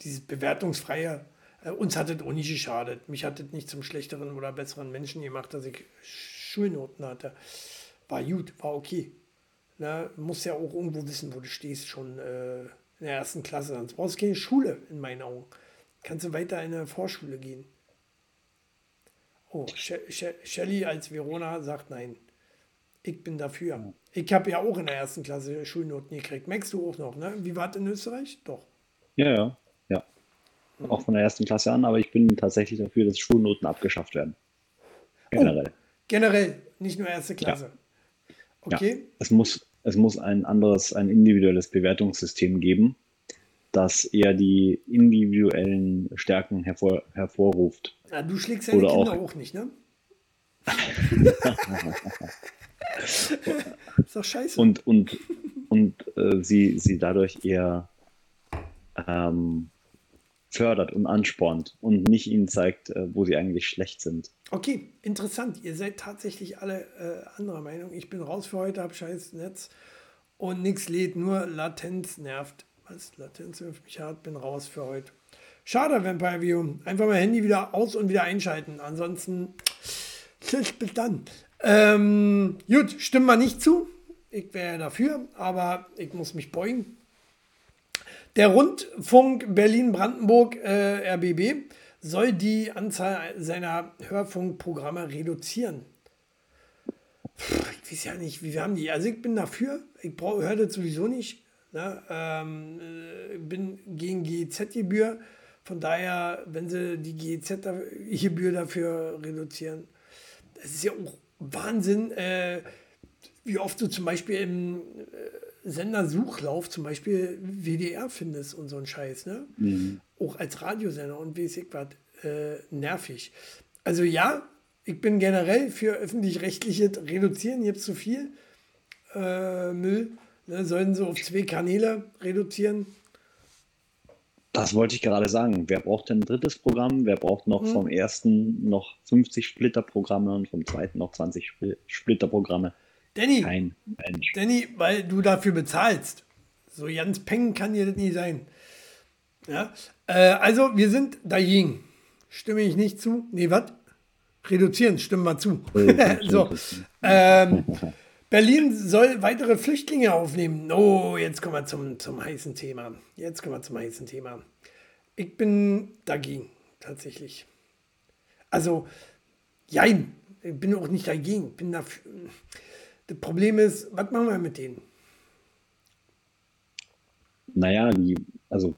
Speaker 1: dieses bewertungsfreie, uns hat es auch nicht geschadet. Mich hat es nicht zum schlechteren oder besseren Menschen gemacht, dass ich Schulnoten hatte. War gut, war okay. Na, musst ja auch irgendwo wissen, wo du stehst, schon äh, in der ersten Klasse. Sonst brauchst du keine Schule, in meinen Augen. Kannst du weiter in eine Vorschule gehen. Oh, Shelly als Verona sagt nein. Ich bin dafür. Ich habe ja auch in der ersten Klasse Schulnoten gekriegt. Merkst du auch noch, ne? Wie war es in Österreich? Doch.
Speaker 2: Ja, ja auch von der ersten Klasse an, aber ich bin tatsächlich dafür, dass Schulnoten abgeschafft werden.
Speaker 1: Generell. Oh, generell, nicht nur erste Klasse.
Speaker 2: Ja. Okay. Ja. Es, muss, es muss ein anderes, ein individuelles Bewertungssystem geben, das eher die individuellen Stärken hervor, hervorruft.
Speaker 1: Ja, du schlägst ja Kinder auch, auch nicht, ne? *laughs* ist doch scheiße.
Speaker 2: Und, und, und äh, sie, sie dadurch eher ähm, fördert und anspornt und nicht ihnen zeigt, äh, wo sie eigentlich schlecht sind.
Speaker 1: Okay, interessant. Ihr seid tatsächlich alle äh, anderer Meinung. Ich bin raus für heute, hab scheiß Netz und nichts lädt, nur Latenz nervt. Was? Latenz nervt mich hart, bin raus für heute. Schade, Vampire View. Einfach mal Handy wieder aus und wieder einschalten. Ansonsten, tschüss, bis dann. Ähm, gut, stimmen wir nicht zu. Ich wäre dafür, aber ich muss mich beugen. Der Rundfunk Berlin-Brandenburg äh, RBB soll die Anzahl seiner Hörfunkprogramme reduzieren. Ich weiß ja nicht, wie wir haben die. Also ich bin dafür. Ich höre das sowieso nicht. Ne? Ähm, äh, bin gegen GEZ-Gebühr. Von daher, wenn sie die GEZ-Gebühr dafür reduzieren, das ist ja auch Wahnsinn, äh, wie oft du zum Beispiel im äh, Sendersuchlauf zum Beispiel WDR findest und so ein Scheiß, ne? Mhm. Auch als Radiosender und wie ich was, äh, nervig. Also ja, ich bin generell für öffentlich-rechtliche Reduzieren, jetzt zu viel äh, Müll. Ne, sollen sie auf zwei Kanäle reduzieren.
Speaker 2: Das wollte ich gerade sagen. Wer braucht denn ein drittes Programm? Wer braucht noch hm. vom ersten noch 50 Splitterprogramme und vom zweiten noch 20 Splitterprogramme?
Speaker 1: Danny, Kein Mensch. Danny, weil du dafür bezahlst. So ganz Peng kann dir das nie sein. Ja? Äh, also, wir sind dagegen. Stimme ich nicht zu? Nee, was? Reduzieren, stimmen wir zu. *laughs* so. Ähm, Berlin soll weitere Flüchtlinge aufnehmen. Oh, jetzt kommen wir zum, zum heißen Thema. Jetzt kommen wir zum heißen Thema. Ich bin dagegen, tatsächlich. Also, jein, ich bin auch nicht dagegen. Bin dafür. Das Problem ist, was machen wir mit denen?
Speaker 2: Naja, die, also,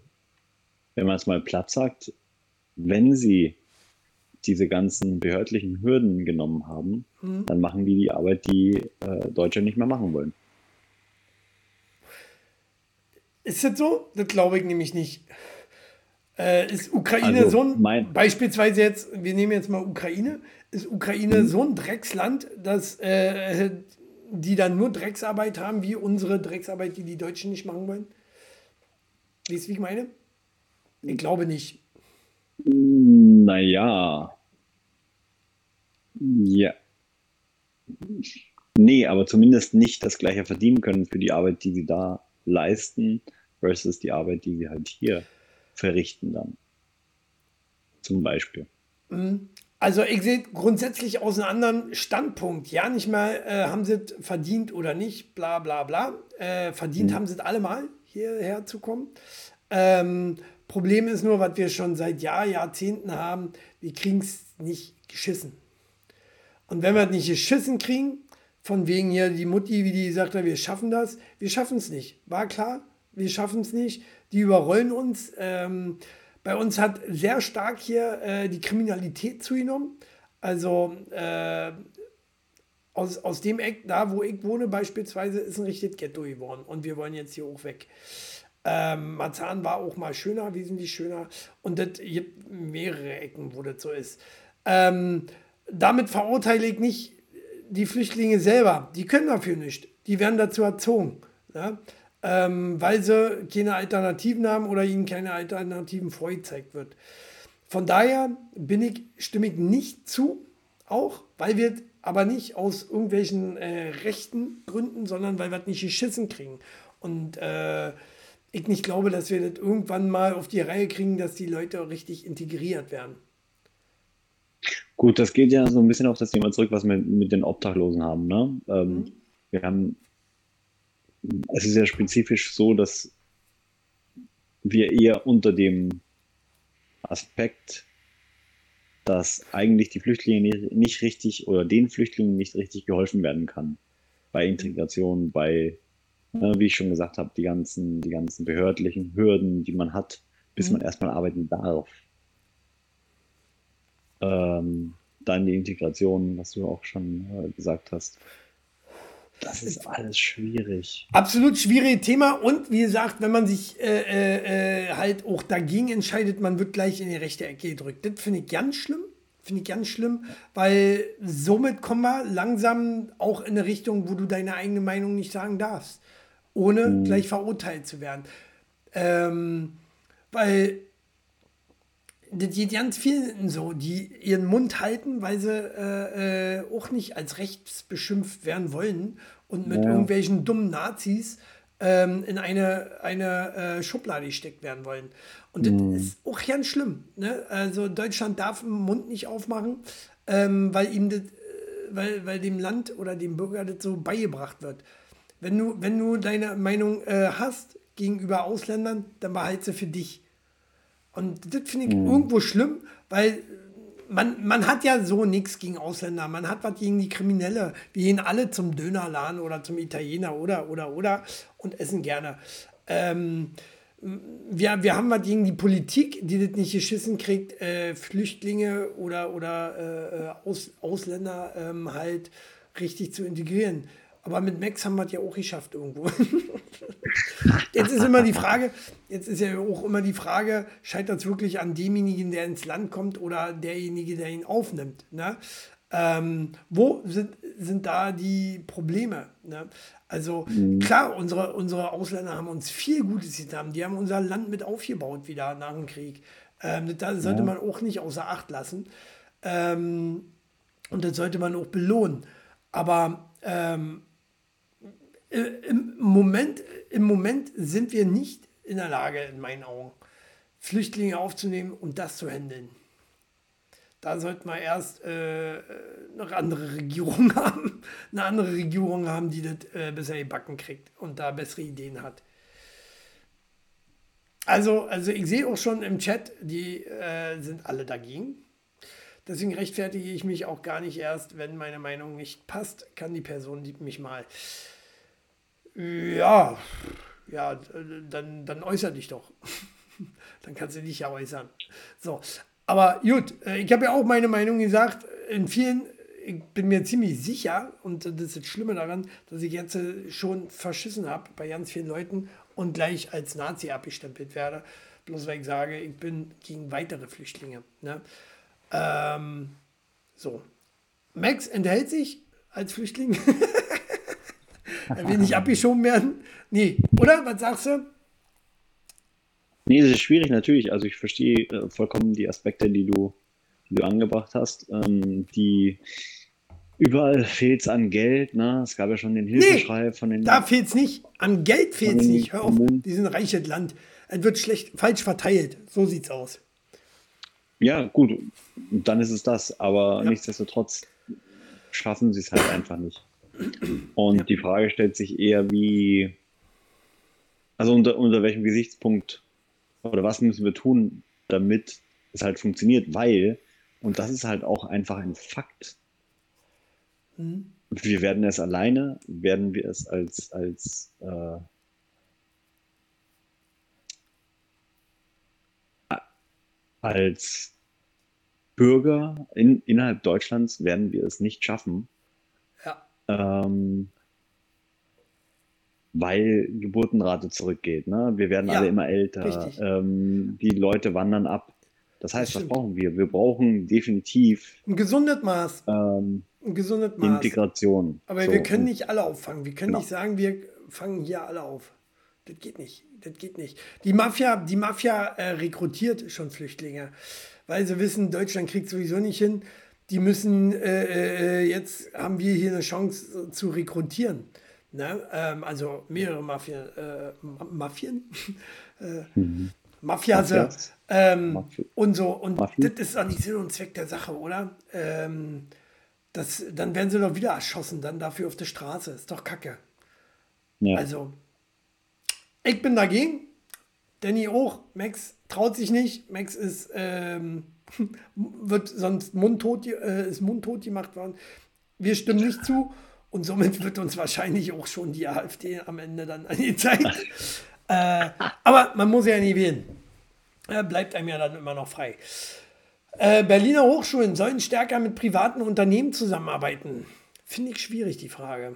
Speaker 2: wenn man es mal platt sagt, wenn sie diese ganzen behördlichen Hürden genommen haben, mhm. dann machen die die Arbeit, die äh, Deutsche nicht mehr machen wollen.
Speaker 1: Ist das so? Das glaube ich nämlich nicht. Äh, ist Ukraine also, so ein, beispielsweise jetzt, wir nehmen jetzt mal Ukraine, ist Ukraine mhm. so ein Drecksland, dass äh, die dann nur Drecksarbeit haben, wie unsere Drecksarbeit, die die Deutschen nicht machen wollen? Weißt du, wie ich meine? Ich glaube nicht.
Speaker 2: Naja. Ja. Nee, aber zumindest nicht das gleiche verdienen können für die Arbeit, die sie da leisten, versus die Arbeit, die sie halt hier verrichten dann. Zum Beispiel.
Speaker 1: Mhm. Also ich sehe grundsätzlich aus einem anderen Standpunkt. Ja, nicht mal äh, haben sie es verdient oder nicht, bla bla bla. Äh, verdient mhm. haben sie es alle mal, hierher zu kommen. Ähm, Problem ist nur, was wir schon seit Jahr, Jahrzehnten haben, wir kriegen es nicht geschissen. Und wenn wir es nicht geschissen kriegen, von wegen hier die Mutti, wie die sagt, wir schaffen das, wir schaffen es nicht. War klar, wir schaffen es nicht. Die überrollen uns. Ähm, bei uns hat sehr stark hier äh, die Kriminalität zugenommen. Also äh, aus, aus dem Eck, da wo ich wohne beispielsweise, ist ein richtiges Ghetto geworden. Und wir wollen jetzt hier auch weg. Ähm, Marzahn war auch mal schöner, wesentlich schöner. Und das gibt mehrere Ecken, wo das so ist. Ähm, damit verurteile ich nicht die Flüchtlinge selber. Die können dafür nicht. Die werden dazu erzogen. Ja? Ähm, weil sie keine Alternativen haben oder ihnen keine Alternativen vorgezeigt wird. Von daher bin ich, stimme ich nicht zu, auch weil wir aber nicht aus irgendwelchen äh, rechten Gründen, sondern weil wir es nicht geschissen kriegen. Und äh, ich nicht glaube, dass wir das irgendwann mal auf die Reihe kriegen, dass die Leute richtig integriert werden.
Speaker 2: Gut, das geht ja so ein bisschen auf das Thema zurück, was wir mit den Obdachlosen haben. Ne? Ähm, mhm. Wir haben, es ist ja spezifisch so, dass wir eher unter dem Aspekt, dass eigentlich die Flüchtlinge nicht richtig oder den Flüchtlingen nicht richtig geholfen werden kann. Bei Integration, bei Ne, wie ich schon gesagt habe, die ganzen, die ganzen behördlichen Hürden, die man hat, bis mhm. man erstmal arbeiten darf. Ähm, dann die Integration, was du auch schon äh, gesagt hast. Das ist alles schwierig.
Speaker 1: Absolut schwieriges Thema. Und wie gesagt, wenn man sich äh, äh, äh, halt auch dagegen entscheidet, man wird gleich in die rechte Ecke gedrückt. Das finde ich ganz schlimm. Finde ich ganz schlimm, weil somit kommen wir langsam auch in eine Richtung, wo du deine eigene Meinung nicht sagen darfst ohne mhm. gleich verurteilt zu werden. Ähm, weil das geht ganz vielen so, die ihren Mund halten, weil sie äh, äh, auch nicht als rechts beschimpft werden wollen und mit ja. irgendwelchen dummen Nazis ähm, in eine, eine äh, Schublade gesteckt werden wollen. Und mhm. das ist auch ganz schlimm. Ne? Also Deutschland darf den Mund nicht aufmachen, ähm, weil ihm das weil, weil dem Land oder dem Bürger das so beigebracht wird. Wenn du, wenn du deine Meinung äh, hast gegenüber Ausländern, dann behalte sie für dich. Und das finde ich mhm. irgendwo schlimm, weil man, man hat ja so nichts gegen Ausländer. Man hat was gegen die Kriminelle. Wir gehen alle zum Dönerladen oder zum Italiener oder, oder, oder und essen gerne. Ähm, wir, wir haben was gegen die Politik, die das nicht geschissen kriegt, äh, Flüchtlinge oder, oder äh, äh Aus, Ausländer ähm, halt richtig zu integrieren. Aber mit Max haben wir es ja auch geschafft irgendwo. *laughs* jetzt ist immer die Frage, jetzt ist ja auch immer die Frage, scheitert es wirklich an demjenigen, der ins Land kommt oder derjenige, der ihn aufnimmt? Ne? Ähm, wo sind, sind da die Probleme? Ne? Also mhm. klar, unsere, unsere Ausländer haben uns viel Gutes getan. Die haben unser Land mit aufgebaut wieder nach dem Krieg. Ähm, das sollte ja. man auch nicht außer Acht lassen. Ähm, und das sollte man auch belohnen. Aber ähm, äh, im Moment, im Moment sind wir nicht in der Lage, in meinen Augen, Flüchtlinge aufzunehmen und das zu handeln. Da sollten wir erst äh, eine andere Regierung *laughs* haben, eine andere Regierung haben, die das äh, besser gebacken kriegt und da bessere Ideen hat. Also, also ich sehe auch schon im Chat, die äh, sind alle dagegen. Deswegen rechtfertige ich mich auch gar nicht erst, wenn meine Meinung nicht passt, kann die Person mich mal ja, ja, dann, dann äußer dich doch. *laughs* dann kannst du dich ja äußern. So, aber gut, äh, ich habe ja auch meine Meinung gesagt. In vielen, ich bin mir ziemlich sicher, und das ist das Schlimme daran, dass ich jetzt äh, schon verschissen habe bei ganz vielen Leuten und gleich als Nazi abgestempelt werde. Bloß weil ich sage, ich bin gegen weitere Flüchtlinge. Ne? Ähm, so. Max enthält sich als Flüchtling. *laughs* Er will nicht abgeschoben werden. Nee, oder? Was sagst du?
Speaker 2: Nee, es ist schwierig natürlich. Also ich verstehe äh, vollkommen die Aspekte, die du, die du angebracht hast. Ähm, die überall fehlt es an Geld. Ne? Es gab ja schon den Hilfeschrei nee, von den.
Speaker 1: Da fehlt es nicht. An Geld fehlt es nicht. Hör auf, die sind reiches Land. Es wird schlecht, falsch verteilt. So sieht's aus.
Speaker 2: Ja, gut. Dann ist es das. Aber ja. nichtsdestotrotz schaffen sie es halt einfach nicht. Und ja. die Frage stellt sich eher, wie, also unter, unter welchem Gesichtspunkt oder was müssen wir tun, damit es halt funktioniert, weil, und das ist halt auch einfach ein Fakt, mhm. wir werden es alleine, werden wir es als, als äh, als Bürger in, innerhalb Deutschlands werden wir es nicht schaffen, ähm, weil Geburtenrate zurückgeht. Ne? Wir werden ja, alle immer älter. Ähm, die Leute wandern ab. Das heißt, das was brauchen wir? Wir brauchen definitiv
Speaker 1: ein gesundes Maß.
Speaker 2: Ähm,
Speaker 1: ein gesundes Maß.
Speaker 2: Integration.
Speaker 1: Aber so. wir können nicht alle auffangen. Wir können genau. nicht sagen, wir fangen hier alle auf. Das geht nicht. Das geht nicht. Die Mafia, die Mafia äh, rekrutiert schon Flüchtlinge, weil sie wissen, Deutschland kriegt sowieso nicht hin die müssen, äh, äh, jetzt haben wir hier eine Chance zu rekrutieren. Ne? Ähm, also mehrere Mafien, äh, Mafien, *laughs* äh, mhm. Mafiase ähm, und so. Und Mafien? das ist auch nicht Sinn und Zweck der Sache, oder? Ähm, das, dann werden sie doch wieder erschossen, dann dafür auf der Straße. Ist doch kacke. Ja. Also, ich bin dagegen. Danny auch. Max traut sich nicht. Max ist ähm, wird sonst mundtot, äh, ist mundtot gemacht worden. Wir stimmen nicht zu und somit wird uns wahrscheinlich auch schon die AfD am Ende dann angezeigt. *laughs* äh, aber man muss ja nie wählen. Äh, bleibt einem ja dann immer noch frei. Äh, Berliner Hochschulen sollen stärker mit privaten Unternehmen zusammenarbeiten. Finde ich schwierig, die Frage.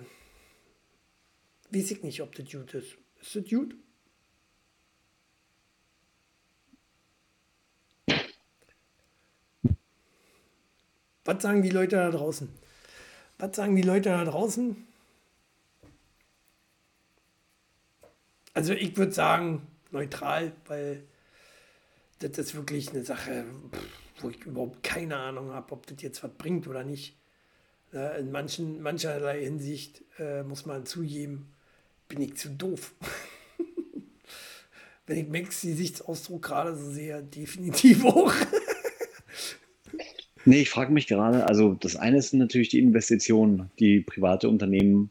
Speaker 1: Weiß ich nicht, ob das gut ist. Ist das gut? Was sagen die Leute da draußen? Was sagen die Leute da draußen? Also ich würde sagen neutral, weil das ist wirklich eine Sache, wo ich überhaupt keine Ahnung habe, ob das jetzt was bringt oder nicht. In manchen, mancherlei Hinsicht äh, muss man zugeben, bin ich zu doof. *laughs* Wenn ich Max Gesichtsausdruck gerade so sehe, definitiv auch. *laughs*
Speaker 2: Nee, ich frage mich gerade, also das eine ist natürlich die Investitionen, die private Unternehmen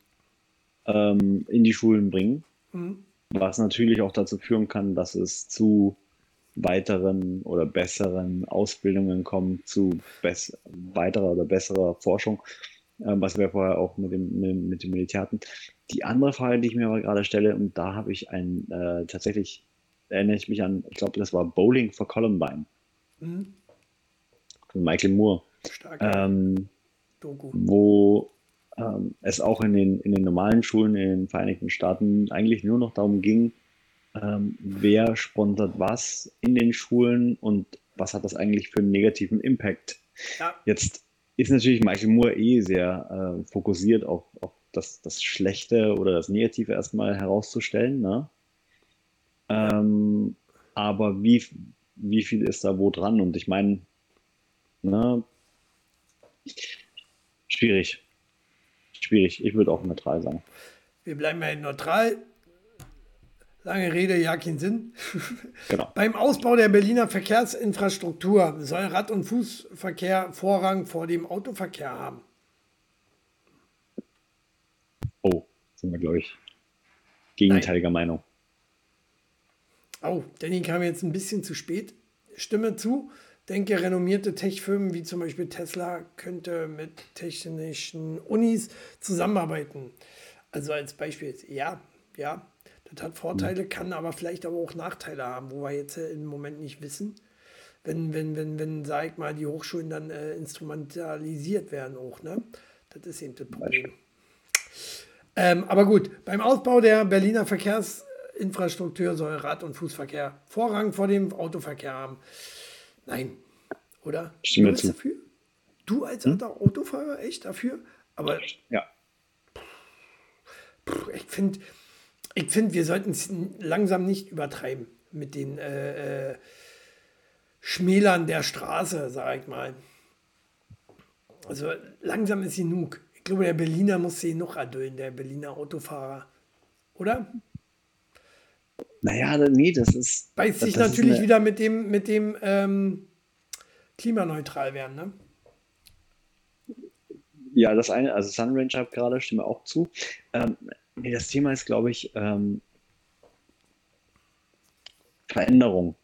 Speaker 2: ähm, in die Schulen bringen, mhm. was natürlich auch dazu führen kann, dass es zu weiteren oder besseren Ausbildungen kommt, zu weiterer oder besserer Forschung, äh, was wir vorher auch mit dem, mit, mit dem Militär hatten. Die andere Frage, die ich mir aber gerade stelle, und da habe ich ein äh, tatsächlich, erinnere ich mich an, ich glaube, das war Bowling for Columbine. Mhm. Von Michael Moore. Ähm. Wo ähm, es auch in den, in den normalen Schulen in den Vereinigten Staaten eigentlich nur noch darum ging, ähm, wer sponsert was in den Schulen und was hat das eigentlich für einen negativen Impact. Ja. Jetzt ist natürlich Michael Moore eh sehr äh, fokussiert auf, auf das, das Schlechte oder das Negative erstmal herauszustellen. Ne? Ähm, aber wie, wie viel ist da wo dran? Und ich meine, ne, schwierig. Schwierig. Ich würde auch neutral sagen.
Speaker 1: Wir bleiben ja neutral. Lange Rede, ja, keinen Sinn. *laughs* Genau. Beim Ausbau der Berliner Verkehrsinfrastruktur soll Rad- und Fußverkehr Vorrang vor dem Autoverkehr haben.
Speaker 2: Oh, sind wir, glaube ich, gegenteiliger Nein. Meinung.
Speaker 1: Oh, Danny kam jetzt ein bisschen zu spät. Stimme zu. Denke, renommierte Tech-Firmen wie zum Beispiel Tesla könnte mit technischen Unis zusammenarbeiten. Also als Beispiel, ja, ja, das hat Vorteile, mhm. kann aber vielleicht aber auch Nachteile haben, wo wir jetzt im Moment nicht wissen. Wenn, wenn, wenn, wenn, sag ich mal, die Hochschulen dann äh, instrumentalisiert werden auch, ne? Das ist eben das Problem. Ähm, aber gut, beim Ausbau der Berliner Verkehrsinfrastruktur soll Rad- und Fußverkehr Vorrang vor dem Autoverkehr haben. Nein, oder?
Speaker 2: Stimme du zu.
Speaker 1: dafür? Du als hm? Autofahrer echt dafür? Aber
Speaker 2: ja.
Speaker 1: ich finde, ich find, wir sollten es langsam nicht übertreiben mit den äh, äh, Schmälern der Straße, sag ich mal. Also langsam ist genug. Ich glaube, der Berliner muss sie noch erdulden, der Berliner Autofahrer. Oder?
Speaker 2: Naja, nee, das ist.
Speaker 1: Beißt sich natürlich eine... wieder mit dem, mit dem ähm, klimaneutral werden, ne?
Speaker 2: Ja, das eine, also Sunrange habe gerade, stimme auch zu. Ähm, nee, das Thema ist, glaube ich, ähm, Veränderung.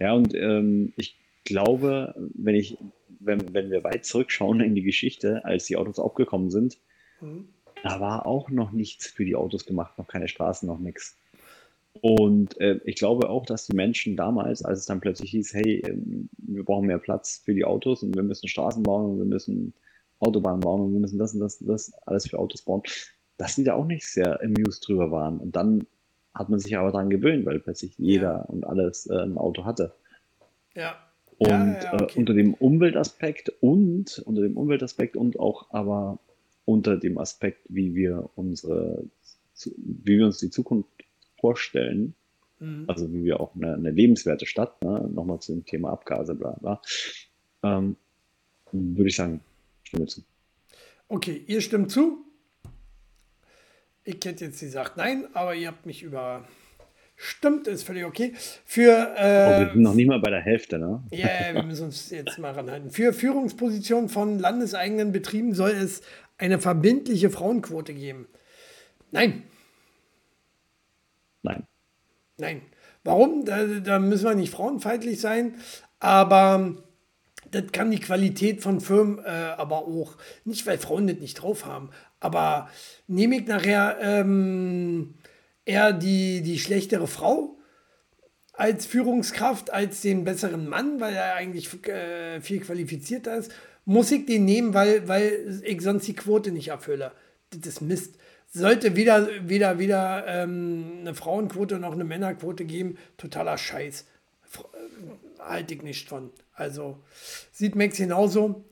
Speaker 2: Ja, und ähm, ich glaube, wenn ich, wenn, wenn wir weit zurückschauen in die Geschichte, als die Autos aufgekommen sind, mhm. da war auch noch nichts für die Autos gemacht, noch keine Straßen, noch nichts. Und äh, ich glaube auch, dass die Menschen damals, als es dann plötzlich hieß, hey, ähm, wir brauchen mehr Platz für die Autos und wir müssen Straßen bauen und wir müssen Autobahnen bauen und wir müssen das und das und das alles für Autos bauen, dass die da auch nicht sehr amused drüber waren. Und dann hat man sich aber daran gewöhnt, weil plötzlich jeder ja. und alles äh, ein Auto hatte.
Speaker 1: Ja.
Speaker 2: Und ja, ja, okay. äh, unter dem Umweltaspekt und unter dem Umweltaspekt und auch aber unter dem Aspekt, wie wir unsere, wie wir uns die Zukunft vorstellen, mhm. also wie wir auch eine, eine lebenswerte Stadt, ne, nochmal zum Thema Abgase, bla bla, ähm, würde ich sagen, stimme zu.
Speaker 1: Okay, ihr stimmt zu. Ich hätte jetzt gesagt nein, aber ihr habt mich über. Stimmt, ist völlig okay. Für, äh,
Speaker 2: oh, wir sind noch nicht mal bei der Hälfte, ne?
Speaker 1: Ja, yeah, wir müssen uns jetzt mal ranhalten. Für Führungspositionen von landeseigenen Betrieben soll es eine verbindliche Frauenquote geben. Nein.
Speaker 2: Nein.
Speaker 1: Warum? Da, da müssen wir nicht frauenfeindlich sein, aber das kann die Qualität von Firmen äh, aber auch, nicht weil Frauen das nicht drauf haben, aber nehme ich nachher ähm, eher die, die schlechtere Frau als Führungskraft, als den besseren Mann, weil er eigentlich äh, viel qualifizierter ist, muss ich den nehmen, weil, weil ich sonst die Quote nicht erfülle. Das ist Mist sollte weder, weder, weder ähm, eine Frauenquote noch eine Männerquote geben, totaler Scheiß. Äh, halte ich nicht von. Also sieht Max genauso,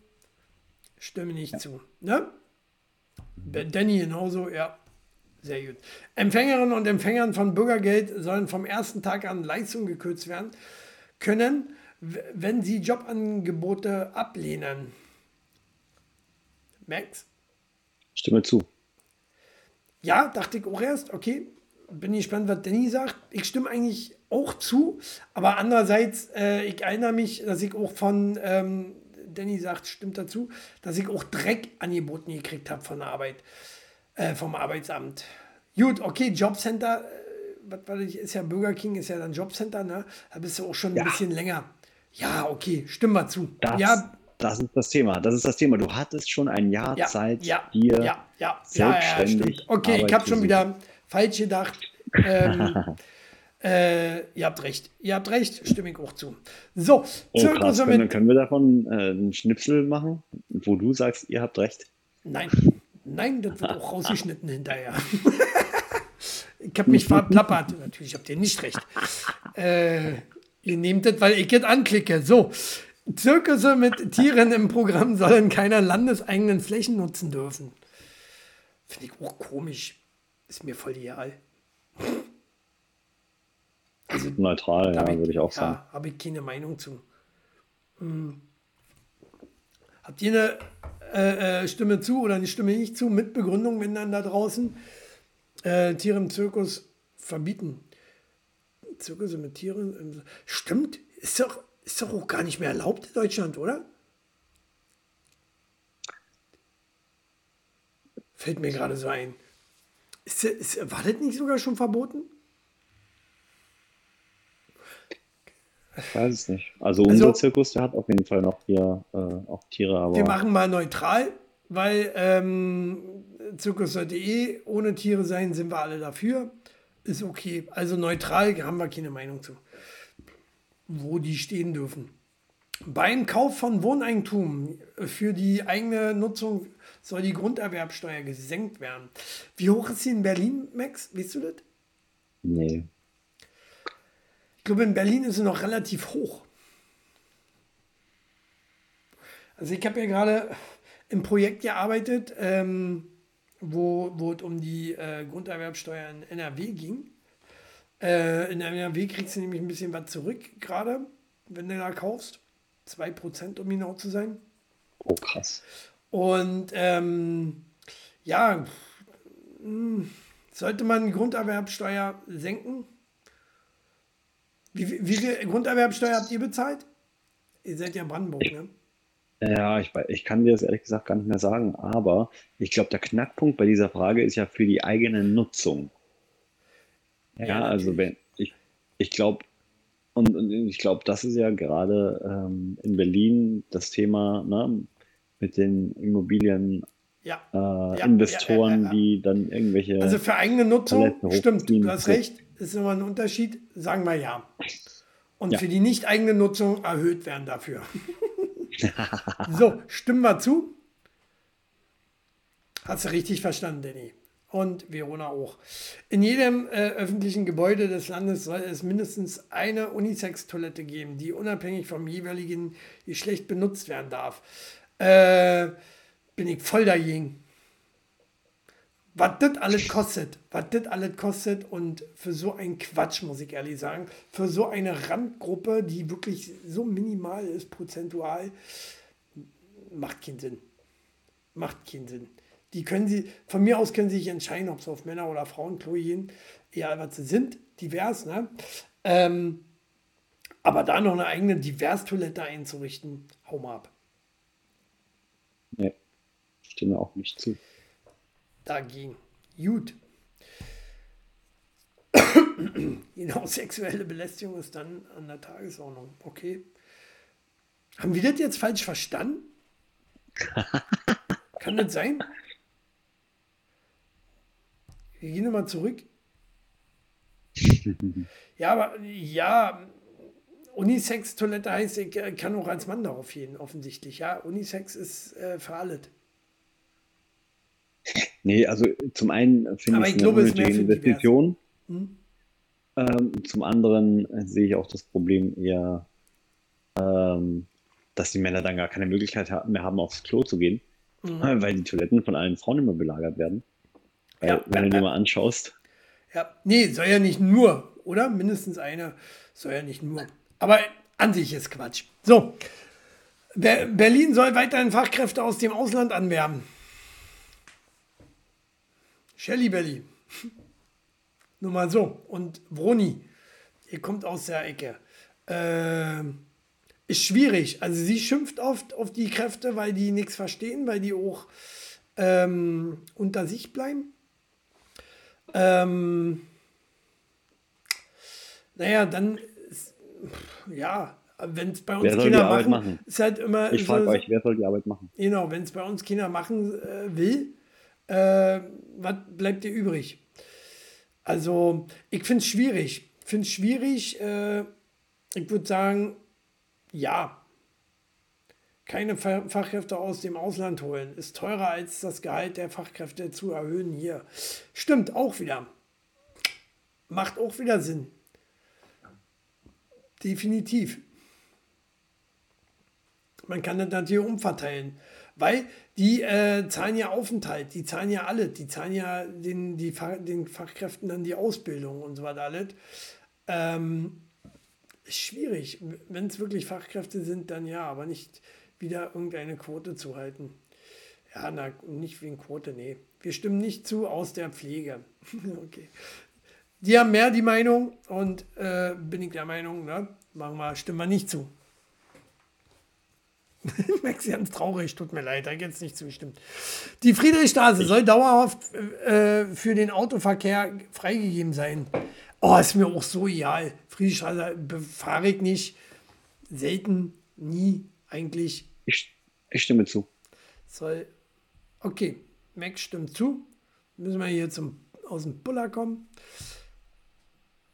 Speaker 1: stimme nicht ja. zu. Ne? Danny genauso, ja. Sehr gut. Empfängerinnen und Empfängern von Bürgergeld sollen vom ersten Tag an Leistungen gekürzt werden können, wenn sie Jobangebote ablehnen. Max?
Speaker 2: Stimme zu.
Speaker 1: Ja, dachte ich auch erst, okay, bin ich gespannt, was Danny sagt. Ich stimme eigentlich auch zu, aber andererseits, äh, ich erinnere mich, dass ich auch von ähm, Danny sagt, stimmt dazu, dass ich auch Dreck angeboten gekriegt habe von der Arbeit, äh, vom Arbeitsamt. Gut, okay, Jobcenter, äh, was war das, ist ja Burger King, ist ja dann Jobcenter, ne? Da bist du auch schon ein
Speaker 2: Ja.
Speaker 1: bisschen länger. Ja, okay, stimmt mal zu.
Speaker 2: Das,
Speaker 1: ja,
Speaker 2: das ist das Thema. Das ist das Thema. Du hattest schon ein Jahr
Speaker 1: ja,
Speaker 2: Zeit,
Speaker 1: ja,
Speaker 2: dir
Speaker 1: ja, ja, ja, ja,
Speaker 2: selbstständig
Speaker 1: stimmt. Okay, ich habe schon wieder falsch gedacht. Ähm, *laughs* äh, ihr habt recht. Ihr habt recht, stimme ich auch zu. So,
Speaker 2: Oh, krass.
Speaker 1: mit
Speaker 2: Können, können wir davon äh, einen Schnipsel machen, wo du sagst, ihr habt recht?
Speaker 1: Nein, nein, das wird auch rausgeschnitten hinterher. *laughs* ich habe mich *laughs* verplappert. Natürlich habt ihr nicht recht. Äh, ihr nehmt das, weil ich jetzt anklicke. So, Zirkusse mit Tieren im Programm sollen keine landeseigenen Flächen nutzen dürfen. Finde ich auch komisch. Ist mir voll egal.
Speaker 2: Neutral, ja,
Speaker 1: Hab
Speaker 2: würde ich auch sagen.
Speaker 1: Ja, habe ich keine Meinung zu. Hm. Habt ihr eine äh, äh, Stimme zu oder eine Stimme nicht zu mit Begründung, wenn dann da draußen äh, Tiere im Zirkus verbieten? Zirkusse mit Tieren. Im, stimmt, ist doch, ist doch auch gar nicht mehr erlaubt in Deutschland, oder? Fällt mir gerade so ein. Ist, ist, war das nicht sogar schon verboten?
Speaker 2: Ich weiß es nicht. Also,
Speaker 1: Also-
Speaker 2: unser Zirkus, der hat auf jeden Fall noch hier äh, auch Tiere, aber
Speaker 1: Wir machen mal neutral, weil ähm, Zirkus sollte eh ohne Tiere sein, sind wir alle dafür. Ist okay. Also neutral haben wir keine Meinung zu, wo die stehen dürfen. Beim Kauf von Wohneigentum für die eigene Nutzung soll die Grunderwerbsteuer gesenkt werden. Wie hoch ist sie in Berlin, Max? Weißt du das?
Speaker 2: nee.
Speaker 1: Ich glaube, in Berlin ist sie noch relativ hoch. Also ich habe ja gerade im Projekt gearbeitet, ähm, wo, wo es um die äh, Grunderwerbsteuer in NRW ging. Äh, in NRW kriegst du nämlich ein bisschen was zurück, gerade wenn du da kaufst. 2%, um genau zu sein.
Speaker 2: Oh, krass.
Speaker 1: Und ähm, ja, mh, sollte man Grunderwerbsteuer senken? Wie, wie viel Grunderwerbsteuer habt ihr bezahlt? Ihr seid ja Brandenburg, ne?
Speaker 2: Ja, ich, ich kann dir das ehrlich gesagt gar nicht mehr sagen, aber ich glaube, der Knackpunkt bei dieser Frage ist ja für die eigene Nutzung. Ja,
Speaker 1: Ja,
Speaker 2: also wenn ich, ich glaube, und, und ich glaube, das ist ja gerade ähm, in Berlin das Thema ne, mit den Immobilien
Speaker 1: Ja.
Speaker 2: äh,
Speaker 1: ja,
Speaker 2: Investoren,
Speaker 1: ja,
Speaker 2: die dann irgendwelche
Speaker 1: Also für eigene Nutzung, stimmt, du hast recht, ist immer ein Unterschied, sagen wir ja. Und für die nicht eigene Nutzung erhöht werden dafür. *laughs* so, stimmen wir zu? Hast du richtig verstanden, Danny. Und Verona auch. In jedem äh, öffentlichen Gebäude des Landes soll es mindestens eine Unisex-Toilette geben, die unabhängig vom jeweiligen Geschlecht benutzt werden darf. Äh, bin ich voll dagegen. Was das alles kostet, was das alles kostet und für so einen Quatsch, muss ich ehrlich sagen, für so eine Randgruppe, die wirklich so minimal ist, prozentual, macht keinen Sinn. Macht keinen Sinn. Die können sie, von mir aus können sie sich entscheiden, ob sie auf Männer- oder Frauenklo gehen, egal was sie sind, divers, ne? Ähm, aber da noch eine eigene Divers-Toilette einzurichten, hau mal ab.
Speaker 2: Nee, stimme auch nicht zu.
Speaker 1: dagegen. Gut. *coughs* genau, sexuelle Belästigung ist dann an der Tagesordnung. Okay. Haben wir das jetzt falsch verstanden? *laughs* Kann das sein? Wir gehen nochmal zurück. *laughs* Ja, aber ja, Unisex-Toilette heißt, ich äh, kann auch als Mann darauf gehen, offensichtlich. Ja, Unisex ist äh, für alle.
Speaker 2: Nee, also zum einen finde ich
Speaker 1: ich
Speaker 2: eine
Speaker 1: glaube, mehr
Speaker 2: unnötige. Investition.
Speaker 1: Hm?
Speaker 2: Ähm, zum anderen äh, sehe ich auch das Problem eher, ähm, dass die Männer dann gar keine Möglichkeit mehr haben, aufs Klo zu gehen,
Speaker 1: Mhm.
Speaker 2: weil die Toiletten von allen Frauen immer belagert werden.
Speaker 1: Ja,
Speaker 2: wenn du dir
Speaker 1: ja.
Speaker 2: mal anschaust,
Speaker 1: Ja, nee, soll ja nicht nur, oder? Mindestens eine soll ja nicht nur. Aber an sich ist Quatsch. So, Ber Berlin soll weiterhin Fachkräfte aus dem Ausland anwerben. Shelly Belly. *laughs* Nur mal so. Und Vroni, ihr kommt aus der Ecke. Ähm, ist schwierig. Also sie schimpft oft auf die Kräfte, weil die nichts verstehen, weil die auch ähm, unter sich bleiben. Ähm, naja, dann, ist, ja, wenn es bei uns
Speaker 2: wer soll
Speaker 1: Kinder
Speaker 2: die Arbeit
Speaker 1: machen,
Speaker 2: machen?
Speaker 1: ist halt immer.
Speaker 2: Ich frage euch, wer soll die Arbeit machen?
Speaker 1: Genau, wenn es bei uns Kinder machen äh, will, äh, was bleibt dir übrig? Also, ich finde es schwierig. finde es schwierig. Äh, ich würde sagen, ja. Keine Fa- Fachkräfte aus dem Ausland holen. Ist teurer als das Gehalt der Fachkräfte zu erhöhen hier. Stimmt auch wieder. Macht auch wieder Sinn. Definitiv. Man kann das natürlich umverteilen, weil die äh, zahlen ja Aufenthalt, die zahlen ja alle, die zahlen ja den, die, den Fachkräften dann die Ausbildung und so weiter alles. Ähm, schwierig. Wenn es wirklich Fachkräfte sind, dann ja, aber nicht wieder irgendeine Quote zu halten. Ja, na, nicht wegen Quote, nee. Wir stimmen nicht zu aus der Pflege. *laughs* okay. Die haben mehr die Meinung und äh, bin ich der Meinung, ne? Machen wir, stimmen wir nicht zu. *laughs* Max ganz traurig, tut mir leid, da jetzt nicht zugestimmt. Die Friedrichstraße soll dauerhaft äh, für den Autoverkehr freigegeben sein. Oh, ist mir auch so egal. Friedrichstraße befahre ich nicht. Selten, nie, eigentlich
Speaker 2: Ich, ich stimme zu.
Speaker 1: soll. Okay, Max stimmt zu. Müssen wir hier zum, aus dem Puller kommen.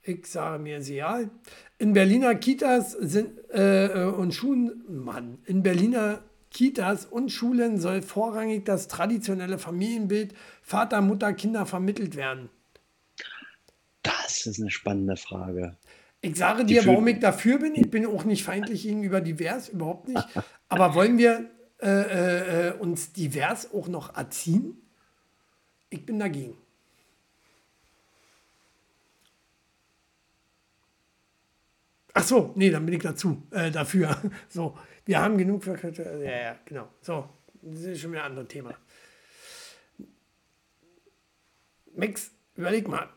Speaker 1: Ich sage mir ist egal. In Berliner Kitas sind äh, und Schulen, Mann, in Berliner Kitas und Schulen soll vorrangig das traditionelle Familienbild Vater, Mutter, Kinder vermittelt werden.
Speaker 2: Das ist eine spannende Frage.
Speaker 1: Ich sage dir,
Speaker 2: für-
Speaker 1: warum ich dafür bin. Ich bin auch nicht feindlich gegenüber divers, überhaupt nicht. *laughs* Aber wollen wir äh, äh, uns divers auch noch erziehen? Ich bin dagegen. Ach so, nee, dann bin ich dazu, äh, dafür. *laughs* So, wir haben genug für, ja, ja, genau. So, das ist schon wieder ein anderes Thema. Max, überleg mal.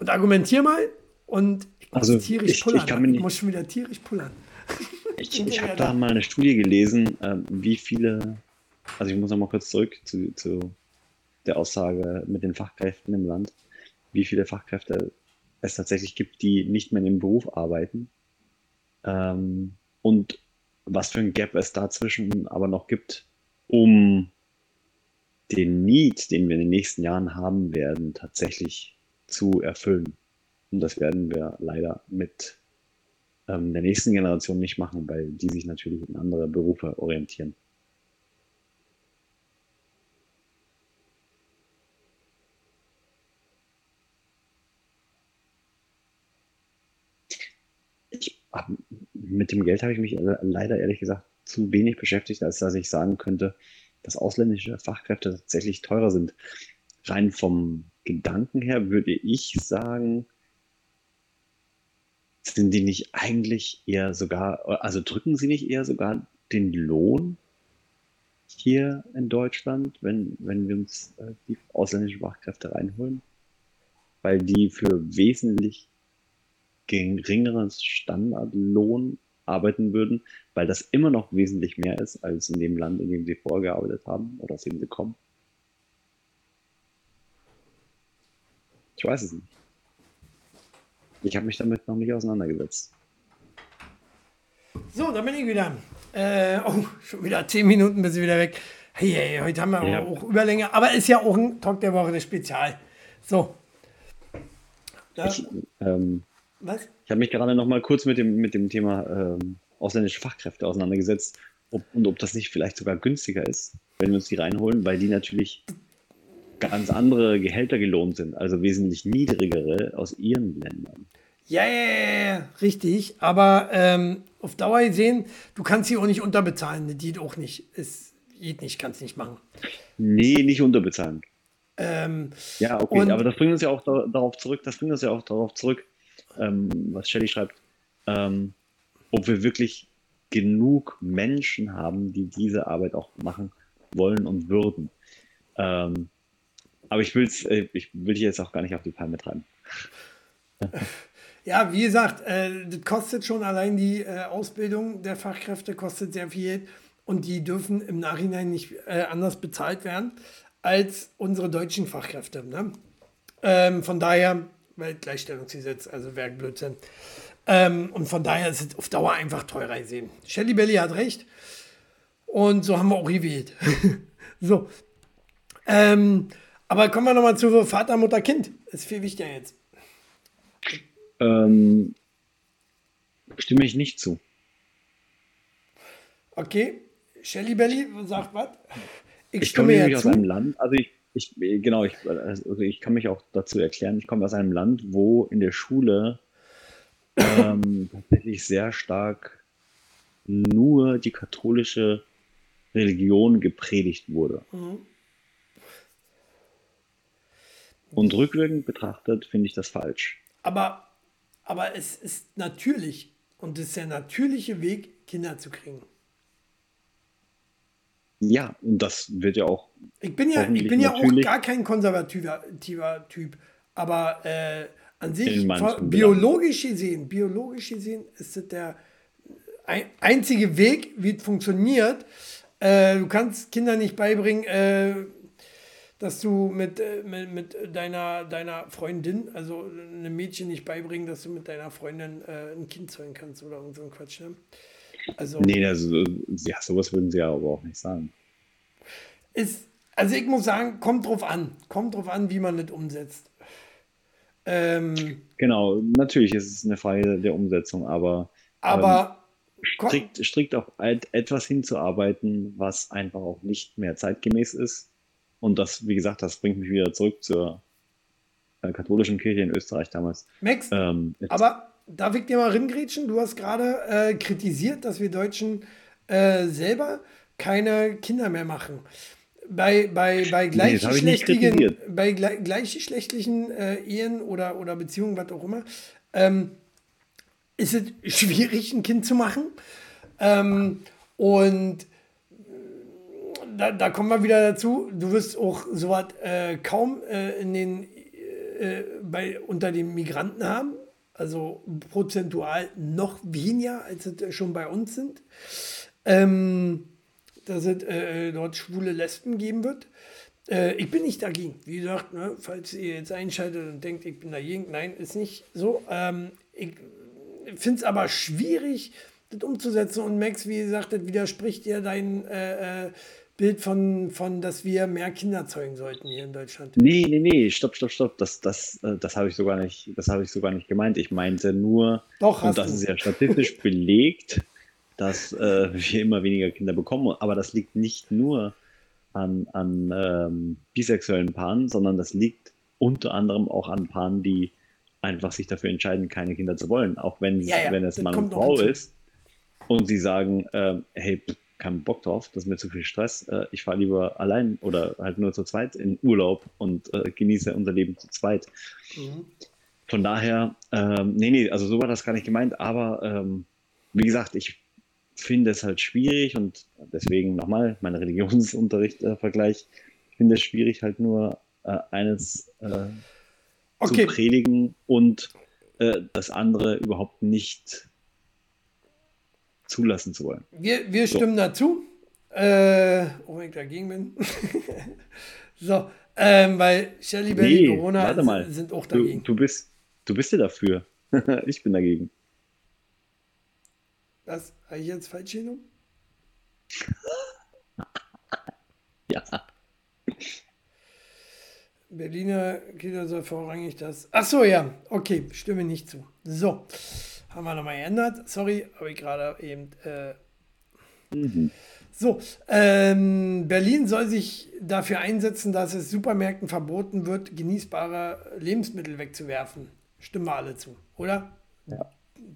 Speaker 1: Und argumentier mal und ich muss
Speaker 2: Also,
Speaker 1: tierisch
Speaker 2: ich- ich
Speaker 1: pullern.
Speaker 2: kann mir nicht-
Speaker 1: muss schon wieder tierisch pullern. *laughs*
Speaker 2: Ich, ich habe da mal eine Studie gelesen, ähm, wie viele, also ich muss noch mal kurz zurück zu, zu der Aussage mit den Fachkräften im Land, wie viele Fachkräfte es tatsächlich gibt, die nicht mehr in dem Beruf arbeiten ähm, und was für ein Gap es dazwischen aber noch gibt, um den Need, den wir in den nächsten Jahren haben werden, tatsächlich zu erfüllen. Und das werden wir leider mit ähm, der nächsten Generation nicht machen, weil die sich natürlich in andere Berufe orientieren. Ich mit dem Geld habe ich mich le- leider ehrlich gesagt zu wenig beschäftigt, als dass ich sagen könnte, dass ausländische Fachkräfte tatsächlich teurer sind. Rein vom Gedanken her würde ich sagen, sind die nicht eigentlich eher sogar, also drücken sie nicht eher sogar den Lohn hier in Deutschland, wenn, wenn wir uns äh, die ausländischen Fachkräfte reinholen? Weil die für wesentlich geringeren Standardlohn arbeiten würden, weil das immer noch wesentlich mehr ist als in dem Land, in dem sie vorher gearbeitet haben oder aus dem sie kommen. Ich weiß es nicht. Ich habe mich damit noch nicht auseinandergesetzt.
Speaker 1: So, da bin ich wieder. Äh, oh, schon wieder zehn Minuten bis ich wieder weg. Hey, hey, heute haben wir
Speaker 2: Ja.
Speaker 1: auch Überlänge, aber ist ja auch ein Talk der Woche, das Spezial. So. Da,
Speaker 2: Ich, ähm,
Speaker 1: was?
Speaker 2: ich habe mich gerade noch mal kurz mit dem, mit dem Thema ähm, ausländische Fachkräfte auseinandergesetzt ob, und ob das nicht vielleicht sogar günstiger ist, wenn wir uns die reinholen, weil die natürlich ganz andere Gehälter gelohnt sind, also wesentlich niedrigere aus ihren Ländern.
Speaker 1: Ja, ja, richtig. Aber ähm, auf Dauer gesehen, du kannst sie auch nicht unterbezahlen. Das geht auch nicht. Es geht nicht, kannst nicht machen.
Speaker 2: Nee, nicht unterbezahlen.
Speaker 1: Ähm,
Speaker 2: Ja, okay,
Speaker 1: Und-
Speaker 2: aber das bringt uns ja auch da, darauf zurück, das bringt uns ja auch darauf zurück, ähm, was Shelly schreibt, ähm, ob wir wirklich genug Menschen haben, die diese Arbeit auch machen wollen und würden. Ähm, aber ich will's, äh, ich will dich jetzt auch gar nicht auf die Palme treiben.
Speaker 1: ja, wie gesagt, äh, das kostet schon allein die äh, Ausbildung der Fachkräfte, kostet sehr viel und die dürfen im Nachhinein nicht äh, anders bezahlt werden als unsere deutschen Fachkräfte. Ne? Ähm, von daher, Weltgleichstellungsgesetz, also Werkblödsinn. Ähm, und von daher ist es auf Dauer einfach teurer gesehen. Shelly Belly hat recht. Und so haben wir auch gewählt. *laughs* so. Ähm, aber kommen wir nochmal zu Vater, Mutter, Kind. ist viel wichtiger jetzt.
Speaker 2: Ähm, stimme ich nicht zu.
Speaker 1: Okay. Shelly Belly sagt was?
Speaker 2: Ich, ich komme nämlich aus einem Land, also ich, ich genau, ich, also ich kann mich auch dazu erklären, ich komme aus einem Land, wo in der Schule ähm, *laughs* tatsächlich sehr stark nur die katholische Religion gepredigt wurde. Mhm. Und rückwirkend betrachtet finde ich das falsch.
Speaker 1: Aber, aber es ist natürlich und es ist der natürliche Weg, Kinder zu kriegen.
Speaker 2: Ja, und das wird ja auch.
Speaker 1: Ich bin ja, ich bin ja auch gar kein konservativer Typ, aber äh, an sich, biologisch gesehen, biologisch gesehen ist es der einzige Weg, wie es funktioniert. Äh, du kannst Kindern nicht beibringen, äh, dass du mit, äh, mit, mit, deiner, deiner Freundin, also einem Mädchen nicht beibringen, dass du mit deiner Freundin äh, ein Kind zeugen kannst oder so ein Quatsch. Ne?
Speaker 2: Also, nee, also, ja, sowas würden sie ja aber auch nicht sagen.
Speaker 1: Ist, also ich muss sagen, kommt drauf an. Kommt drauf an, wie man das umsetzt.
Speaker 2: Ähm, genau, natürlich ist es eine Frage der Umsetzung, aber,
Speaker 1: aber
Speaker 2: ähm, strikt, strikt auf etwas hinzuarbeiten, was einfach auch nicht mehr zeitgemäß ist. Und das, wie gesagt, das bringt mich wieder zurück zur äh, katholischen Kirche in Österreich damals.
Speaker 1: Max, ähm, aber darf ich dir mal ringrätschen? Du hast gerade äh, kritisiert, dass wir Deutschen äh, selber keine Kinder mehr machen. Bei, bei, bei gleichgeschlechtlichen, nee, bei gleichgeschlechtlichen äh, Ehen oder, oder Beziehungen, was auch immer, ähm, ist es schwierig, ein Kind zu machen. Ähm, und da, da, kommen wir wieder dazu. Du wirst auch sowas äh, kaum äh, in den, äh, bei, unter den Migranten haben also prozentual noch weniger, als es schon bei uns sind. Ähm, dass es äh, dort schwule Lesben geben wird. Äh, ich bin nicht dagegen. Wie gesagt, ne, falls ihr jetzt einschaltet und denkt, ich bin dagegen, nein, ist nicht so. Ähm, ich finde es aber schwierig, das umzusetzen. Und Max, wie gesagt, das widerspricht ja dein äh, äh Bild von, von, dass wir mehr Kinder zeugen sollten hier in Deutschland.
Speaker 2: Nee, nee, nee, stopp, stopp, stopp. Das, das, äh, das habe ich sogar nicht, das habe ich sogar nicht gemeint. Ich meinte nur,
Speaker 1: Doch,
Speaker 2: und das du. ist ja statistisch *laughs* belegt, dass äh, wir immer weniger Kinder bekommen. Aber das liegt nicht nur an, an ähm, bisexuellen Paaren, sondern das liegt unter anderem auch an Paaren, die einfach sich dafür entscheiden, keine Kinder zu wollen. Auch wenn, ja, ja, wenn es Mann und Frau ist und sie sagen, äh, hey, keinen Bock drauf, das ist mir zu viel Stress. Äh, ich fahre lieber allein oder halt nur zu zweit in Urlaub und äh, genieße unser Leben zu zweit. Mhm. Von daher, ähm, nee, nee, also so war das gar nicht gemeint, aber ähm, wie gesagt, ich finde es halt schwierig und deswegen nochmal mein Religionsunterricht-Vergleich. ich finde es schwierig, halt nur äh, eines äh, okay. zu predigen und äh, das andere überhaupt nicht zulassen zu wollen.
Speaker 1: Wir, wir so. stimmen dazu. Äh, oh, wenn ich dagegen bin. *laughs* so, ähm, weil Shelly Belly nee, Corona
Speaker 2: warte mal. sind auch dagegen. Du, du, bist, du bist ja dafür. *laughs* ich bin dagegen.
Speaker 1: Was? Habe ich jetzt falsch genommen? *laughs*
Speaker 2: ja.
Speaker 1: Berliner Kinder soll vorrangig das. Ach so, ja. Okay, stimme nicht zu. So haben wir nochmal geändert. Sorry, habe ich gerade eben. Äh mhm. So, ähm, Berlin soll sich dafür einsetzen, dass es Supermärkten verboten wird, genießbare Lebensmittel wegzuwerfen. Stimmen wir alle zu, oder?
Speaker 2: Ja.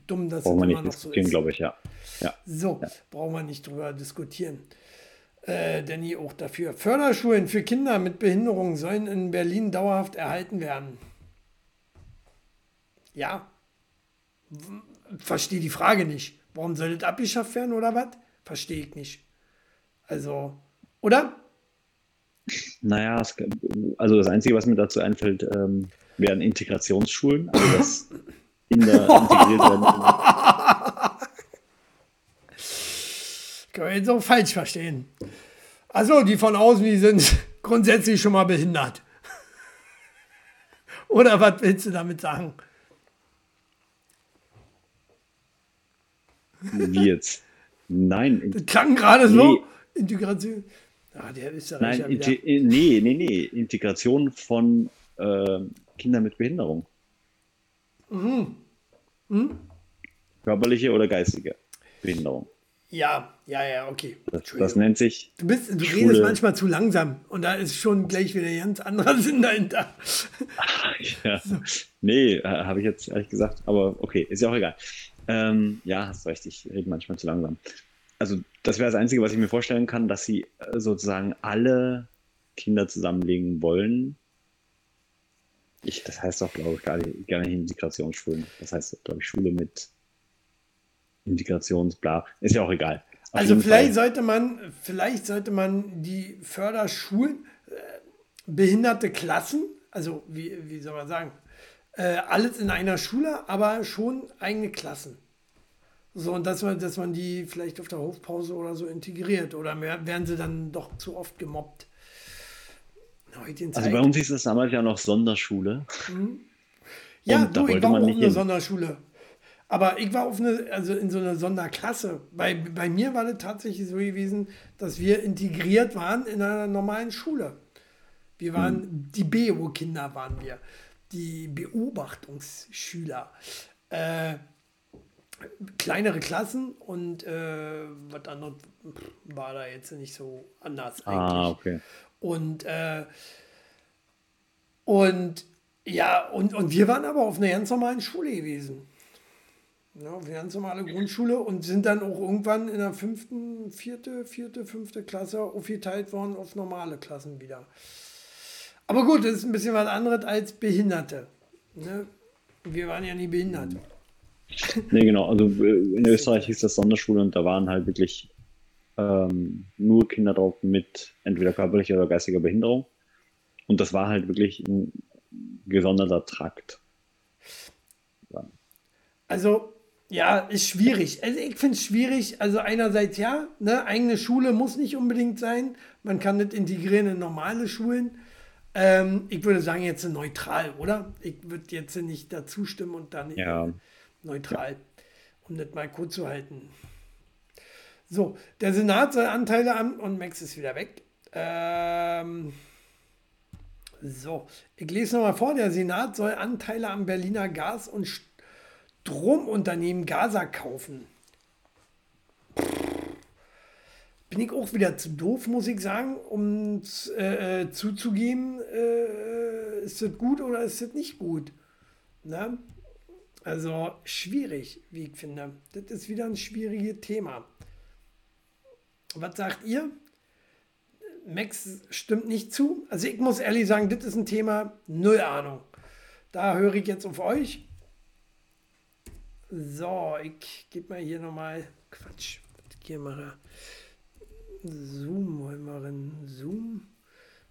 Speaker 1: Dumm, dass
Speaker 2: brauchen es immer noch so ist. glaube ich, ja. ja.
Speaker 1: So, ja. brauchen wir nicht drüber diskutieren. Äh, Danny auch dafür. Förderschulen für Kinder mit Behinderung sollen in Berlin dauerhaft erhalten werden. Ja, verstehe die Frage nicht. Warum soll das abgeschafft werden oder was? Verstehe ich nicht. Also, oder?
Speaker 2: Naja, es, also das Einzige, was mir dazu einfällt, ähm, wären Integrationsschulen. Also dass Kinder *laughs* integriert werden.
Speaker 1: Kann man jetzt auch falsch verstehen. Also die von außen, die sind grundsätzlich schon mal behindert. *laughs* Oder was willst du damit sagen?
Speaker 2: Wie jetzt? Nein.
Speaker 1: Das klang gerade nee. so. Integration. Ah, der
Speaker 2: Österreicher Nein, nee, nee, nee. Integration von äh, Kindern mit Behinderung. Mhm. Mhm. Körperliche oder geistige Behinderung.
Speaker 1: Ja, ja, ja, okay.
Speaker 2: Das, das nennt sich.
Speaker 1: Du, bist, du redest manchmal zu langsam und da ist schon gleich wieder ein ganz anderer *laughs* Sinn dahinter.
Speaker 2: Ach, *laughs* ja. So. Nee, äh, habe ich jetzt ehrlich gesagt, aber okay, ist ja auch egal. Ähm, ja, hast recht, ich rede manchmal zu langsam. Also, das wäre das Einzige, was ich mir vorstellen kann, dass sie äh, sozusagen alle Kinder zusammenlegen wollen. Ich, das heißt doch, glaube ich, gar nicht, gar nicht Integrationsschulen. Das heißt, glaube ich, Schule mit Integrationsbla. Ist ja auch egal.
Speaker 1: Auf also vielleicht Fall. sollte man, vielleicht sollte man die Förderschulen, äh, behinderte Klassen, also wie, wie soll man sagen, äh, alles in einer Schule, aber schon eigene Klassen. So, und dass man, dass man die vielleicht auf der Hofpause oder so integriert. Oder mehr, werden sie dann doch zu oft gemobbt?
Speaker 2: Also bei uns hieß es damals ja noch Sonderschule.
Speaker 1: Mhm. *laughs* Ja, und du, ich war auch eine Sonderschule. Aber ich war auf eine, also in so einer Sonderklasse. Bei, bei mir war das tatsächlich so gewesen, dass wir integriert waren in einer normalen Schule. Wir waren, mhm. die BO-Kinder waren wir die Beobachtungsschüler. Äh, kleinere Klassen und äh, was anderes war da jetzt nicht so anders
Speaker 2: ah, eigentlich. Ah, okay.
Speaker 1: Und, äh, und ja, und, und wir waren aber auf einer ganz normalen Schule gewesen. Ja, auf eine ganz normale Grundschule und sind dann auch irgendwann in der fünften, vierte, vierte, fünfte Klasse aufgeteilt worden auf normale Klassen wieder. Aber gut, das ist ein bisschen was anderes als Behinderte. Ne? Wir waren ja nie behindert.
Speaker 2: Nee, genau. Also äh, in Österreich hieß das Sonderschule und da waren halt wirklich ähm, nur Kinder drauf mit entweder körperlicher oder geistiger Behinderung. Und das war halt wirklich ein gesonderter Trakt.
Speaker 1: Ja. Also, ja, ist schwierig. Also ich finde es schwierig. Also einerseits ja, ne, eigene Schule muss nicht unbedingt sein. Man kann das integrieren in normale Schulen. Ähm, ich würde sagen, jetzt neutral, oder? Ich würde jetzt nicht dazu stimmen und dann
Speaker 2: ja.
Speaker 1: neutral, um das mal kurz zu halten. So, der Senat soll Anteile an und Max ist wieder weg. Ähm, so, ich lese nochmal vor. Der Senat soll Anteile am Berliner Gas- und Stromunternehmen Gaza kaufen bin ich auch wieder zu doof, muss ich sagen, um äh, äh, zuzugeben, äh, ist das gut oder ist das nicht gut. Na? Also schwierig, wie ich finde. Das ist wieder ein schwieriges Thema. Was sagt ihr? Max stimmt nicht zu. Also ich muss ehrlich sagen, das ist ein Thema, null Ahnung. Da höre ich jetzt auf euch. So, ich gebe mal hier nochmal Quatsch. Hier mache Zoom wollen wir rennen. Zoom.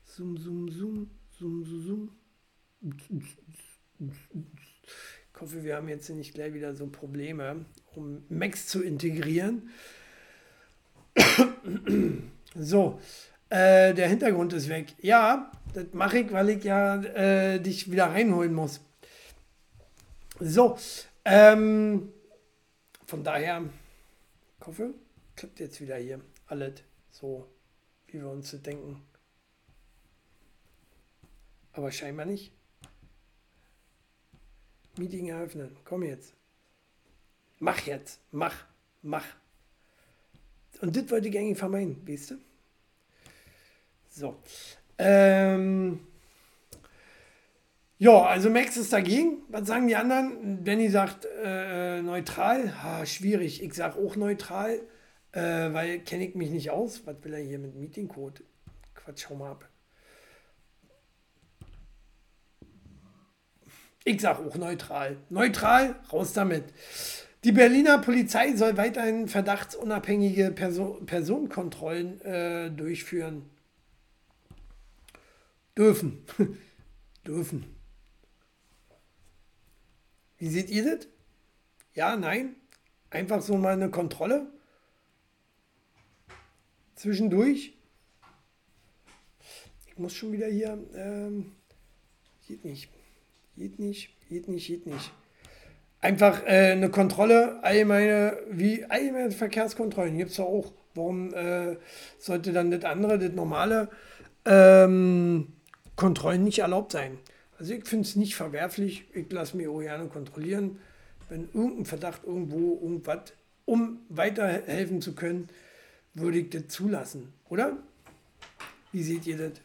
Speaker 1: Zoom, Zoom, Zoom. Zoom, Zoom, Zoom. Ich hoffe, wir haben jetzt nicht gleich wieder so Probleme, um Max zu integrieren. so, äh, der Hintergrund ist weg. Ja, das mache ich, weil ich ja äh, dich wieder reinholen muss. So, ähm, von daher, ich hoffe, klappt jetzt wieder hier alles so wie wir uns denken. Aber scheinbar nicht. Meeting eröffnen. Komm jetzt. Mach jetzt. Mach. Mach. Und das wollte ich eigentlich vermeiden, weißt du? So. Ähm. Ja, also Max ist dagegen. Was sagen die anderen? Danny sagt äh, neutral. Ha, schwierig. Ich sage auch neutral. Äh, weil kenne ich mich nicht aus. Was will er hier mit Meetingcode? Quatsch, schau mal ab. Ich sag auch neutral. Neutral, raus damit. Die Berliner Polizei soll weiterhin verdachtsunabhängige Person Personenkontrollen äh, durchführen. Dürfen. *laughs* Dürfen. Wie seht ihr das? Ja, nein? Einfach so mal eine Kontrolle? Zwischendurch? Ich muss schon wieder hier. Ähm, geht nicht. Geht nicht, geht nicht, geht nicht. Einfach äh, eine Kontrolle, allgemeine, wie allgemeine Verkehrskontrollen gibt es ja auch. Warum äh, sollte dann das andere, das normale ähm, Kontrollen nicht erlaubt sein? Also ich finde es nicht verwerflich. Ich lasse mich auch gerne kontrollieren. Wenn irgendein Verdacht irgendwo, irgendwas, um weiterhelfen zu können, würde ich das zulassen, oder? Wie seht ihr das?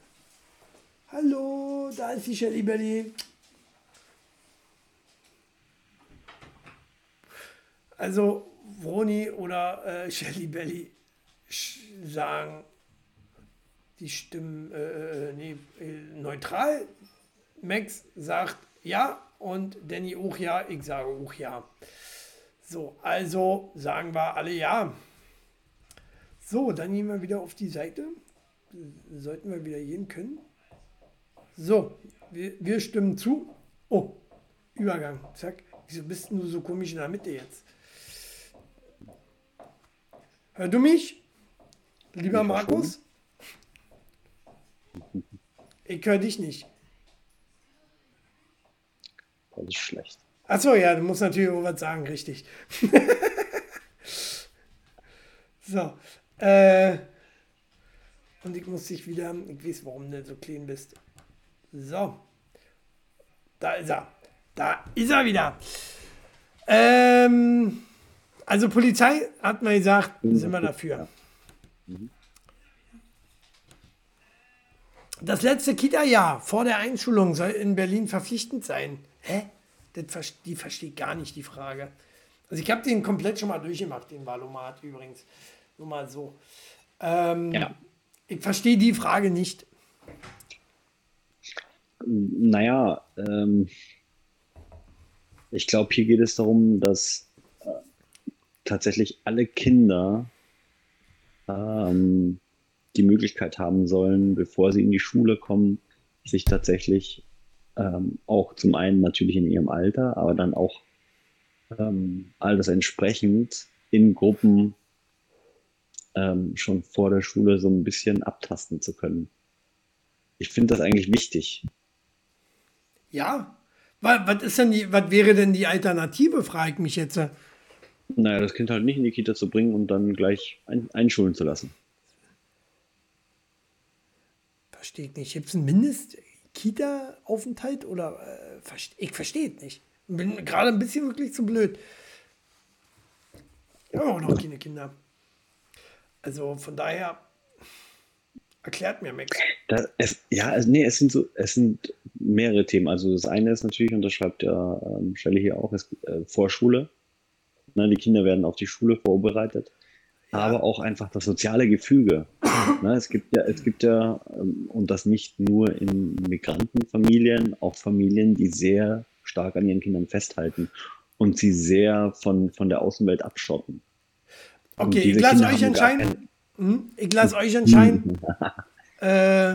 Speaker 1: Hallo, da ist die Shelly Belly. Also Vroni oder äh, Shelly Belly sagen, die stimmen äh, äh, nee, äh, neutral. Max sagt ja und Danny auch ja, ich sage auch ja. So, also sagen wir alle ja. So, dann gehen wir wieder auf die Seite. Sollten wir wieder gehen können. So, wir, wir stimmen zu. Oh, Übergang. Zack. Wieso bist du so komisch in der Mitte jetzt? Hör du mich? Lieber Markus? Ich höre dich nicht.
Speaker 2: Das ist schlecht.
Speaker 1: Achso, ja, du musst natürlich auch was sagen, richtig. *laughs* so. Äh, und ich muss dich wieder, ich weiß, warum du so clean bist. So. Da ist er. Da ist er wieder. Ähm, also Polizei hat man gesagt, sind wir dafür. Das letzte Kita-Jahr vor der Einschulung soll in Berlin verpflichtend sein. Hä? Das, die versteht gar nicht die Frage. Also ich habe den komplett schon mal durchgemacht, den Valomat übrigens. Nur mal so. Ähm, ja. Ich verstehe die Frage nicht.
Speaker 2: Naja, ähm, ich glaube, hier geht es darum, dass äh, tatsächlich alle Kinder ähm, die Möglichkeit haben sollen, bevor sie in die Schule kommen, sich tatsächlich ähm, auch zum einen natürlich in ihrem Alter, aber dann auch ähm, alles entsprechend in Gruppen ähm, schon vor der Schule so ein bisschen abtasten zu können. Ich finde das eigentlich wichtig.
Speaker 1: Ja, was, was, ist denn die, was wäre denn die Alternative, frage ich mich jetzt.
Speaker 2: Naja, das Kind halt nicht in die Kita zu bringen und dann gleich ein, einschulen zu lassen.
Speaker 1: Verstehe nicht. Gibt es einen Mindest-Kita-Aufenthalt oder äh, ich verstehe es nicht. Bin gerade ein bisschen wirklich zu blöd. Ich habe auch noch keine Kinder. Also von daher erklärt mir Max.
Speaker 2: Es, ja, es, nee, es sind so, es sind mehrere Themen. Also das eine ist natürlich, und das schreibt ja ähm, Stelle hier auch, ist äh, Vorschule. Ne, die Kinder werden auf die Schule vorbereitet. Ja. Aber auch einfach das soziale Gefüge. *coughs* ne, es gibt ja, es gibt ja, ähm, und das nicht nur in Migrantenfamilien, auch Familien, die sehr stark an ihren Kindern festhalten und sie sehr von, von der Außenwelt abschotten.
Speaker 1: Okay, ich lasse euch entscheiden. Hm? Ich lasse *laughs* euch entscheiden. äh,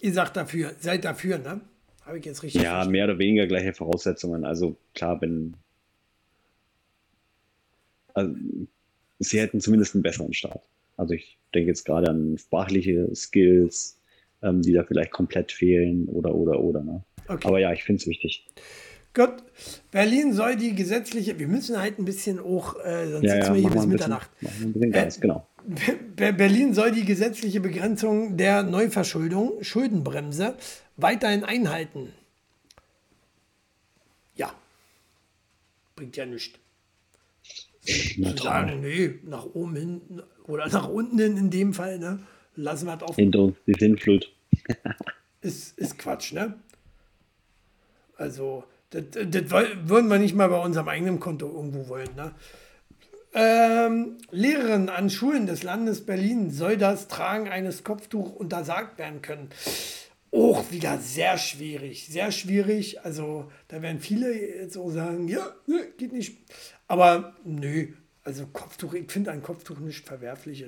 Speaker 1: ihr sagt dafür, seid dafür, ne?
Speaker 2: Habe ich jetzt richtig Ja, verstanden? mehr oder weniger gleiche Voraussetzungen. Also klar, wenn. Also, sie hätten zumindest einen besseren Start. Also ich denke jetzt gerade an sprachliche Skills, ähm, die da vielleicht komplett fehlen oder oder oder. Ne? Okay. Aber ja, ich finde es wichtig.
Speaker 1: Gut, Berlin soll die gesetzliche, wir müssen halt ein bisschen auch, äh, sonst ja, sitzen ja, wir hier bis Mitternacht. Äh, genau. Berlin soll die gesetzliche Begrenzung der Neuverschuldung, Schuldenbremse, weiterhin einhalten. Ja, bringt ja nichts. Zu sagen, nee, nach oben hin oder nach unten hin in dem Fall, ne, lassen wir es auf.
Speaker 2: Hinter uns die Sintflut.
Speaker 1: ist, ist Quatsch, ne? Also, das, das würden wir nicht mal bei unserem eigenen Konto irgendwo wollen. Ne? Ähm, Lehrerinnen an Schulen des Landes Berlin soll das Tragen eines Kopftuchs untersagt werden können. Auch wieder sehr schwierig, sehr schwierig. Also da werden viele jetzt auch sagen, ja, ne, geht nicht. Aber nö, also Kopftuch, ich finde ein Kopftuch nicht verwerflich.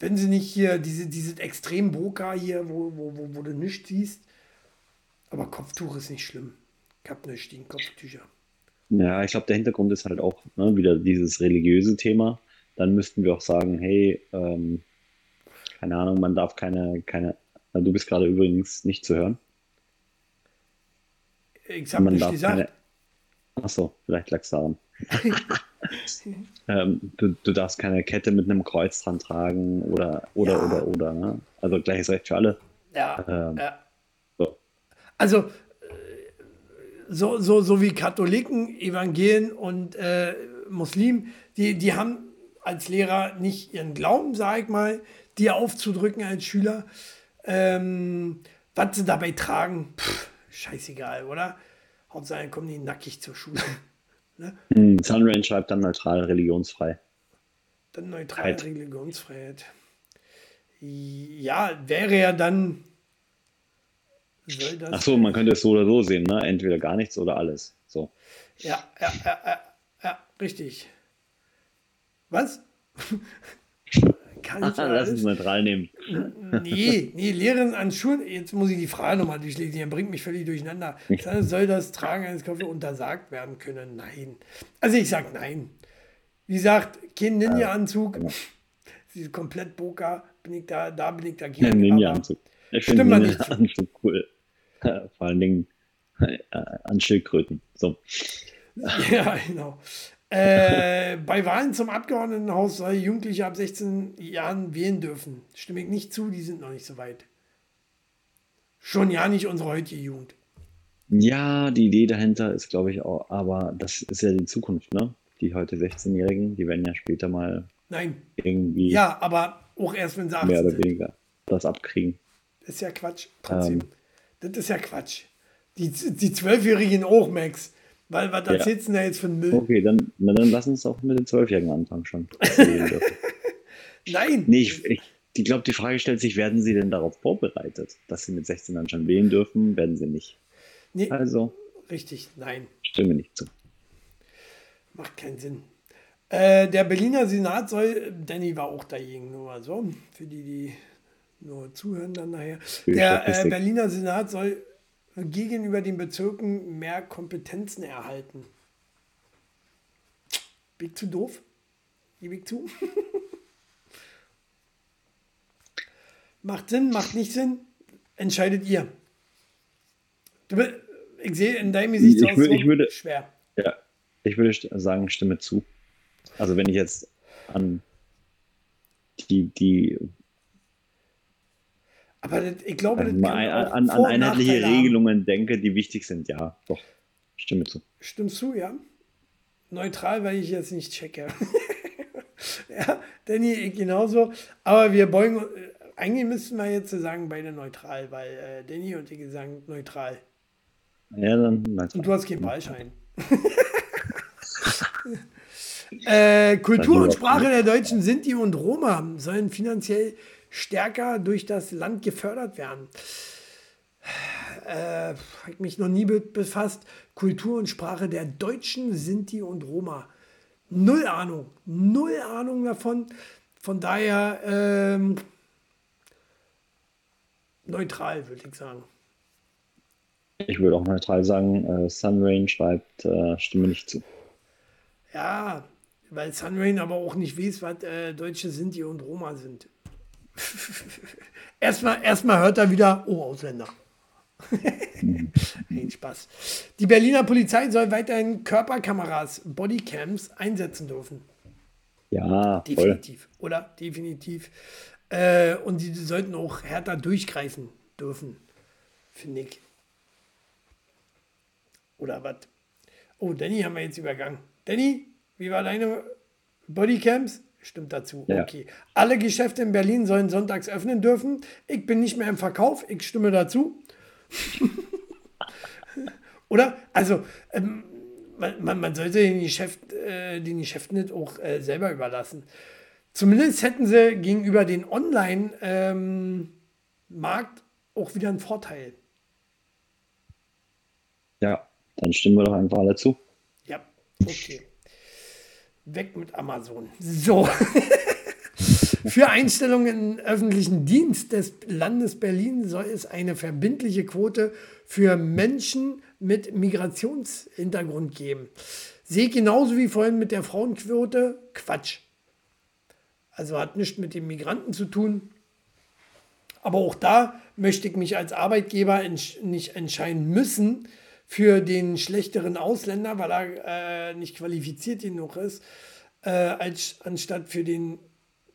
Speaker 1: Wenn sie nicht hier diese, dieses extrem Boka hier, wo, wo, wo, wo du nichts siehst, aber Kopftuch ist nicht schlimm. Ich habe nicht die Kopftücher.
Speaker 2: Ja, ich glaube, der Hintergrund ist halt auch ne, wieder dieses religiöse Thema. Dann müssten wir auch sagen, hey, ähm, keine Ahnung, man darf keine, keine, du bist gerade übrigens nicht zu hören.
Speaker 1: Ich habe nicht gesagt. Keine,
Speaker 2: achso, vielleicht lag es daran. *laughs* ähm, du, du darfst keine Kette mit einem Kreuz dran tragen oder, oder, ja. oder, oder. Ne? Also gleiches Recht für alle.
Speaker 1: Ja. Ähm, ja. So. Also, so, so, so wie Katholiken, Evangelien und äh, Muslimen, die, die haben als Lehrer nicht ihren Glauben, sag ich mal, dir aufzudrücken als Schüler. Ähm, was sie dabei tragen, pff, scheißegal, oder? Hauptsache kommen die nackig zur Schule. *laughs*
Speaker 2: ne? Hm, Sunrain schreibt dann neutral religionsfrei.
Speaker 1: Dann neutral Heit. Religionsfreiheit. Ja, wäre ja dann.
Speaker 2: Ach so, man könnte es so oder so sehen, ne? Entweder gar nichts oder alles. So.
Speaker 1: Ja, ja, ja, ja, ja richtig. Was? *laughs*
Speaker 2: Kann ich Lass uns neutral nehmen.
Speaker 1: Nee, nee, Lehren an Schulen. Jetzt muss ich die Frage nochmal durchlesen. Die bringt mich völlig durcheinander. *laughs* Soll das Tragen eines Kopfes untersagt werden können? Nein. Also ich sage nein. Wie gesagt, kein Ninja-Anzug. Ja, genau. *laughs* Sie ist komplett Boka. Bin ich da, da bin ich dagegen.
Speaker 2: Ja, Ninja-Anzug. Ich finde Ninja-Anzug cool. *laughs* Vor allen Dingen äh, an Schildkröten. So. *laughs*
Speaker 1: Ja, genau. Äh, bei Wahlen zum Abgeordnetenhaus soll Jugendliche ab 16 Jahren wählen dürfen. Stimme ich nicht zu, die sind noch nicht so weit. Schon ja nicht unsere heutige Jugend.
Speaker 2: Ja, die Idee dahinter ist, glaube ich, auch, aber das ist ja die Zukunft, ne? Die heute 16-Jährigen, die werden ja später mal
Speaker 1: Nein.
Speaker 2: irgendwie.
Speaker 1: Ja, aber auch erst, wenn sie
Speaker 2: 18 Mehr oder weniger das abkriegen.
Speaker 1: Ist ja Quatsch, trotzdem. Ähm, das ist ja Quatsch. Die, die Zwölfjährigen auch, Max. Weil, was erzählst ja. du da jetzt von Müll?
Speaker 2: Okay, dann, na, dann lass uns auch mit den Zwölfjährigen anfangen schon. *laughs*
Speaker 1: Nein!
Speaker 2: Nee, ich, ich, ich glaube, die Frage stellt sich, werden sie denn darauf vorbereitet, dass sie mit 16 dann schon wählen dürfen? Werden sie nicht.
Speaker 1: Nee, also. Richtig, nein.
Speaker 2: Stimme nicht zu.
Speaker 1: Macht keinen Sinn. Äh, der Berliner Senat soll, Danny war auch dagegen, nur mal so, für die, die nur zuhören dann nachher. Der äh, Berliner Senat soll gegenüber den Bezirken mehr Kompetenzen erhalten. Ich zu doof? Gebe ich zu? macht Sinn, macht nicht Sinn? Entscheidet ihr. Du, ich sehe in deinem Gesichtsausdruck
Speaker 2: ich, ich würde,
Speaker 1: schwer.
Speaker 2: Ja, ich würde sagen, stimme zu. Also wenn ich jetzt an die, die
Speaker 1: aber das, ich glaube,
Speaker 2: also das an, an, einheitliche Regelungen denke, die wichtig sind, ja, doch. Stimme zu.
Speaker 1: Stimmst zu, ja? Neutral, weil ich jetzt nicht checke. *laughs* ja, Danny genauso. Aber wir beugen, eigentlich müssten wir jetzt sagen, beide neutral, weil äh, Danny und ich sagen neutral.
Speaker 2: Ja, dann neutral.
Speaker 1: Und du hast keinen Wahlschein. *laughs* äh, Kultur und Sprache der Deutschen Sinti und Roma sollen finanziell stärker durch das Land gefördert werden. Äh, habe mich noch nie befasst. Kultur und Sprache der Deutschen, Sinti und Roma. Null Ahnung. Null Ahnung davon. Von daher ähm, neutral, würde ich sagen.
Speaker 2: Ich würde auch neutral sagen, äh, Sunrain schreibt, äh, stimme nicht zu.
Speaker 1: Ja, weil Sunrain aber auch nicht weiß, was äh, Deutsche Sinti und Roma sind. *laughs* erstmal, erstmal hört er wieder, oh, Ausländer. *laughs* Nein, Spaß. Die Berliner Polizei soll weiterhin Körperkameras, Bodycams einsetzen dürfen.
Speaker 2: Ja,
Speaker 1: definitiv. Voll. Oder definitiv. Äh, und die sollten auch härter durchgreifen dürfen, finde ich. Oder was? Oh, Danny haben wir jetzt übergangen. Danny, wie war deine Bodycams? Stimmt dazu. Ja. Okay. Alle Geschäfte in Berlin sollen sonntags öffnen dürfen. Ich bin nicht mehr im Verkauf. Ich stimme dazu. *laughs* Oder? Also, ähm, man, man, man, sollte den, Geschäft, äh, den Geschäften nicht auch äh, selber überlassen. Zumindest hätten sie gegenüber den Online-Markt ähm, auch wieder einen Vorteil.
Speaker 2: Ja, dann stimmen wir doch einfach alle zu.
Speaker 1: Ja, okay. Weg mit Amazon. So. *laughs* Für Einstellungen im öffentlichen Dienst des Landes Berlin soll es eine verbindliche Quote für Menschen mit Migrationshintergrund geben. Sehe genauso wie vorhin mit der Frauenquote Quatsch. Also hat nichts mit den Migranten zu tun. Aber auch da möchte ich mich als Arbeitgeber nicht entscheiden müssen für den schlechteren Ausländer, weil er äh, nicht qualifiziert genug ist, äh, als, anstatt für den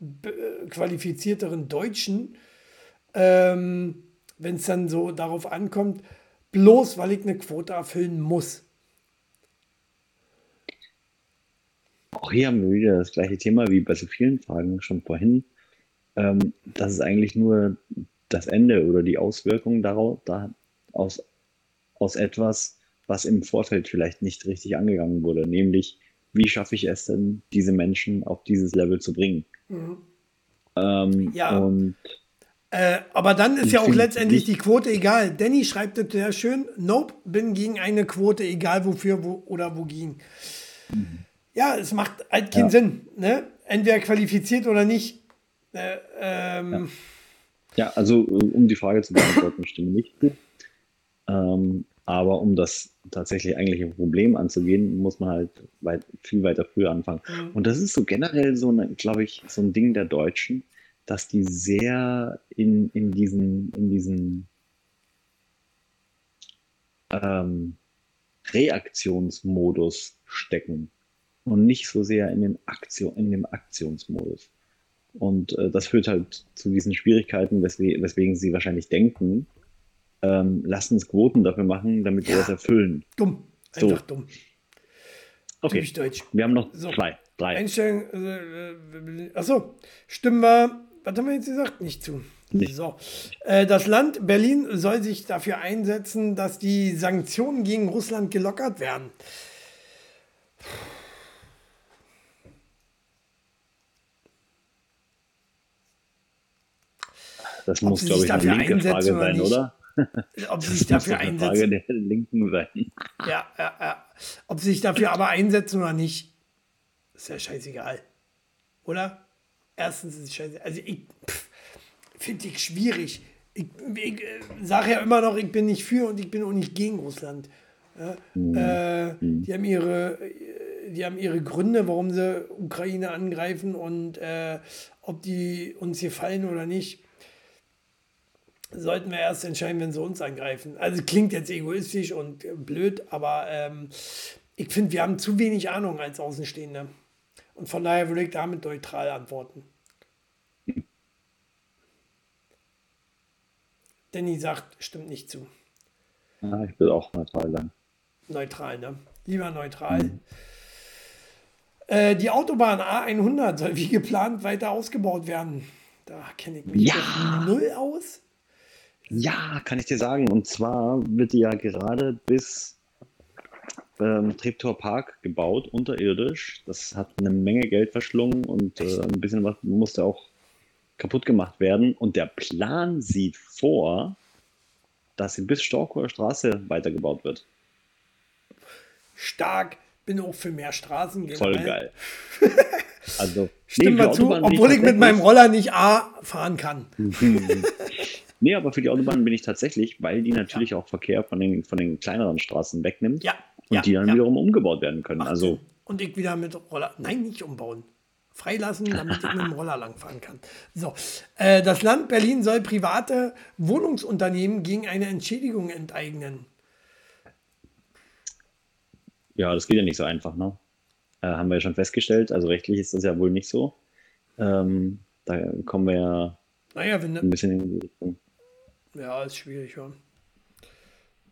Speaker 1: äh, qualifizierteren Deutschen. Ähm, Wenn es dann so darauf ankommt, bloß weil ich eine Quote erfüllen muss.
Speaker 2: Auch hier haben wir wieder das gleiche Thema wie bei so vielen Fragen schon vorhin. Ähm, das ist eigentlich nur das Ende oder die Auswirkung daraus, da, aus, aus etwas, was im Vorfeld vielleicht nicht richtig angegangen wurde, nämlich wie schaffe ich es denn, diese Menschen auf dieses Level zu bringen? Mhm.
Speaker 1: Ähm, ja. Und äh, aber dann ist ja auch letztendlich die Quote egal. Danny schreibt das sehr schön. Nope, bin gegen eine Quote, egal wofür wo, oder wogegen. Mhm. Ja, es macht halt keinen ja. Sinn. Ne? Entweder qualifiziert oder nicht. Äh,
Speaker 2: ähm, ja. ja. also um die Frage zu beantworten, stimme nicht zu. Ähm, aber um das tatsächlich eigentliche Problem anzugehen, muss man halt weit, viel weiter früher anfangen. Mhm. Und das ist so generell so, glaube ich, so ein Ding der Deutschen dass die sehr in, in diesen, in diesen ähm, Reaktionsmodus stecken und nicht so sehr in, den Aktion, in dem Aktionsmodus. Und äh, das führt halt zu diesen Schwierigkeiten, weswegen, weswegen sie wahrscheinlich denken, ähm, lass uns Quoten dafür machen, damit wir das erfüllen.
Speaker 1: Dumm. Einfach so. dumm.
Speaker 2: Okay. Deutsch. Wir haben noch so. zwei, drei.
Speaker 1: Einstellung. Äh, äh achso, stimmen wir was haben wir jetzt gesagt? Nicht zu. Nicht. So. Äh, das Land Berlin soll sich dafür einsetzen, dass die Sanktionen gegen Russland gelockert werden.
Speaker 2: Das muss, glaube ich, eine linke Frage sein, oder? *laughs*
Speaker 1: Ob sie sich dafür einsetzen. Frage der Linken sein. *laughs* Ja, ja, ja. Ob sie sich dafür aber einsetzen oder nicht, ist ja scheißegal. Oder? erstens ist es scheiße. Also ich finde ich schwierig. Ich, ich äh, sage ja immer noch, ich bin nicht für und ich bin auch nicht gegen Russland. Ja, mhm. äh, die, haben ihre, die haben ihre Gründe, warum sie Ukraine angreifen und äh, ob die uns hier fallen oder nicht, sollten wir erst entscheiden, wenn sie uns angreifen. Also klingt jetzt egoistisch und blöd, aber ähm, ich finde, wir haben zu wenig Ahnung als Außenstehende. Und von daher würde ich damit neutral antworten. Danny sagt, stimmt nicht zu.
Speaker 2: Ja, ich will auch neutral sein.
Speaker 1: Neutral, ne? Lieber neutral. Mhm. Äh, die Autobahn A100 soll wie geplant weiter ausgebaut werden. Da kenne ich mich
Speaker 2: ja.
Speaker 1: null aus.
Speaker 2: Ja, kann ich dir sagen. Und zwar wird die ja gerade bis ähm, Treptower Park gebaut, unterirdisch. Das hat eine Menge Geld verschlungen und äh, ein bisschen was musste auch kaputt gemacht werden. Und der Plan sieht vor, dass sie bis Storkower Straße weitergebaut wird.
Speaker 1: Stark, bin auch für mehr Straßen.
Speaker 2: Voll geil. *laughs*
Speaker 1: also, Stimmt nee, mal zu, obwohl ich mit meinem Roller nicht A fahren kann. *laughs*
Speaker 2: nee, aber für die Autobahn bin ich tatsächlich, weil die natürlich ja. auch Verkehr von den, von den kleineren Straßen wegnimmt.
Speaker 1: Ja.
Speaker 2: Und
Speaker 1: ja,
Speaker 2: die dann wiederum umgebaut werden können. Ach, also,
Speaker 1: und ich wieder mit Roller. Nein, nicht umbauen. Freilassen, damit ich mit dem Roller langfahren kann. So, äh, das Land Berlin soll private Wohnungsunternehmen gegen eine Entschädigung enteignen.
Speaker 2: Ja, das geht ja nicht so einfach, ne? Äh, haben wir ja schon festgestellt. Also rechtlich ist das ja wohl nicht so. Ähm, da kommen wir ja
Speaker 1: naja, wenn,
Speaker 2: ein bisschen in die Richtung.
Speaker 1: Ja, ist schwierig, ja.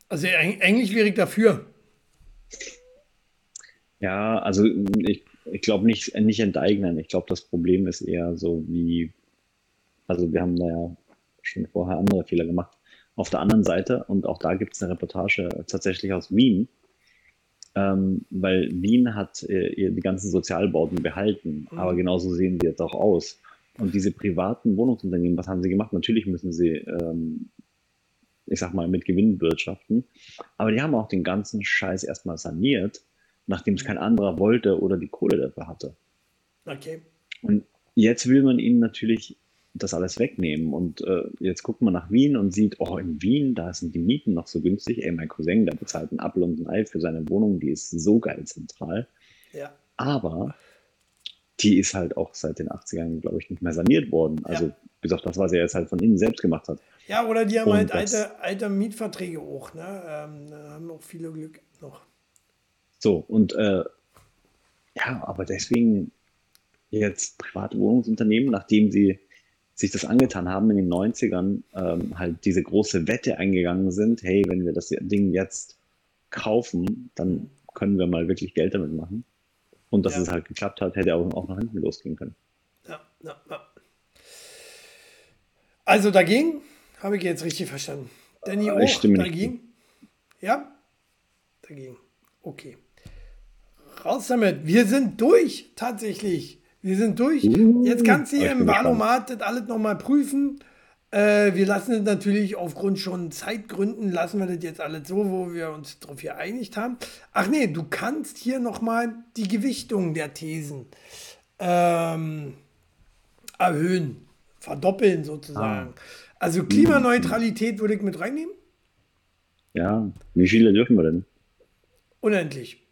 Speaker 1: Also eigentlich wäre ich dafür.
Speaker 2: Ja, also ich, ich glaube nicht, nicht enteignen. Ich glaube, das Problem ist eher so wie, also wir haben da ja schon vorher andere Fehler gemacht. Auf der anderen Seite, und auch da gibt es eine Reportage tatsächlich aus Wien, ähm, weil Wien hat äh, die ganzen Sozialbauten behalten, mhm. aber genauso sehen sie jetzt auch aus. Und diese privaten Wohnungsunternehmen, was haben sie gemacht? Natürlich müssen sie, ähm, ich sag mal, mit Gewinn wirtschaften, aber die haben auch den ganzen Scheiß erstmal saniert nachdem es kein anderer wollte oder die Kohle dafür hatte.
Speaker 1: Okay.
Speaker 2: Und jetzt will man ihnen natürlich das alles wegnehmen. Und äh, jetzt guckt man nach Wien und sieht, oh, in Wien, da sind die Mieten noch so günstig. Ey, mein Cousin, der bezahlt einen Apfel und ein Ei für seine Wohnung, die ist so geil zentral.
Speaker 1: Ja.
Speaker 2: Aber die ist halt auch seit den 80ern, glaube ich, nicht mehr saniert worden. Also,
Speaker 1: Ja.
Speaker 2: bis auf das, was er jetzt halt von innen selbst gemacht hat.
Speaker 1: Ja, oder die haben
Speaker 2: Und
Speaker 1: halt alte, alte Mietverträge auch. Ne? Ähm, da haben auch viele Glück noch.
Speaker 2: So, und äh, ja, aber deswegen jetzt private Wohnungsunternehmen, nachdem sie sich das angetan haben in den 90ern, ähm, halt diese große Wette eingegangen sind, hey, wenn wir das Ding jetzt kaufen, dann können wir mal wirklich Geld damit machen. Und dass
Speaker 1: Ja.
Speaker 2: es halt geklappt hat, hätte auch, auch nach hinten losgehen können.
Speaker 1: Ja, ja, ja. Also dagegen habe ich jetzt richtig verstanden. Danny
Speaker 2: Ich
Speaker 1: auch
Speaker 2: stimme nicht
Speaker 1: dagegen? Ja? Dagegen. Okay. Raus damit. Wir sind durch, tatsächlich. Wir sind durch.
Speaker 2: Uh,
Speaker 1: Jetzt kannst du hier
Speaker 2: ich
Speaker 1: im. Wahlomat das alles nochmal prüfen. Äh, wir lassen es natürlich aufgrund schon Zeitgründen, lassen wir das jetzt alles so, wo wir uns darauf geeinigt haben. Ach nee, du kannst hier nochmal die Gewichtung der Thesen ähm, erhöhen, verdoppeln sozusagen. Also Klimaneutralität würde ich mit reinnehmen.
Speaker 2: Ja, wie viele dürfen wir denn?
Speaker 1: Unendlich.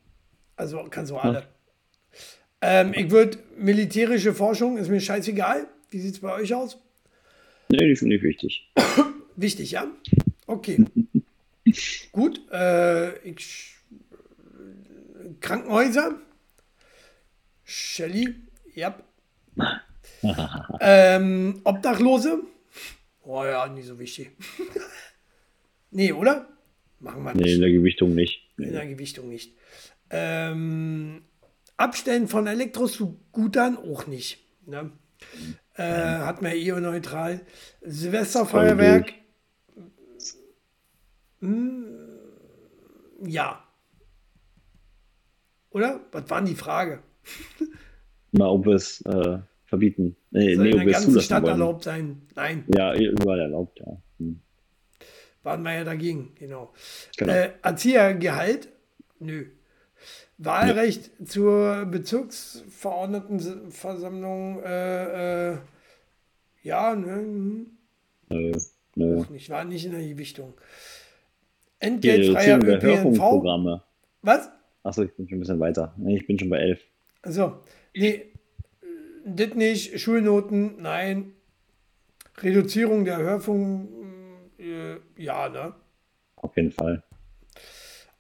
Speaker 1: Also kannst du alle. Ähm, ich würde militärische Forschung, ist mir scheißegal. Wie sieht es bei euch aus?
Speaker 2: Nee, die finde ich wichtig. *coughs*
Speaker 1: Wichtig, ja? Okay. *laughs* Gut. Äh, ich, Krankenhäuser. Shelly. Ja. *laughs* ähm, Obdachlose. Oh ja, nicht so wichtig. *laughs* nee, oder? Machen wir
Speaker 2: Nee,
Speaker 1: nicht.
Speaker 2: in der Gewichtung nicht.
Speaker 1: In
Speaker 2: Nee.
Speaker 1: der Gewichtung nicht. Ähm, Abstellen von Elektroscootern auch nicht. Ne? Äh, hat man eh neutral. Silvesterfeuerwerk. Hm, ja. Oder? Was war denn die Frage? *laughs*
Speaker 2: Mal, ob wir es äh, verbieten. Nee,
Speaker 1: Soll
Speaker 2: nee,
Speaker 1: in
Speaker 2: ob
Speaker 1: der ganzen
Speaker 2: zulassen
Speaker 1: Stadt
Speaker 2: wollen.
Speaker 1: erlaubt sein? Nein,
Speaker 2: Ja, überall erlaubt, ja. Hm.
Speaker 1: waren wir ja dagegen, genau.
Speaker 2: Genau.
Speaker 1: Äh, Erziehergehalt? Nö. Wahlrecht zur Bezirksverordnetenversammlung? Äh, äh, ja, ne,
Speaker 2: Nö, nö.
Speaker 1: auch nicht, war nicht in der Gewichtung. Entgeltfreier ÖPNV? Was?
Speaker 2: Achso, ich bin schon ein bisschen weiter. Ich bin schon bei 11.
Speaker 1: Also, nee, das nicht. Schulnoten, nein. Reduzierung der Hörfunk, äh, ja, ne?
Speaker 2: Auf jeden Fall.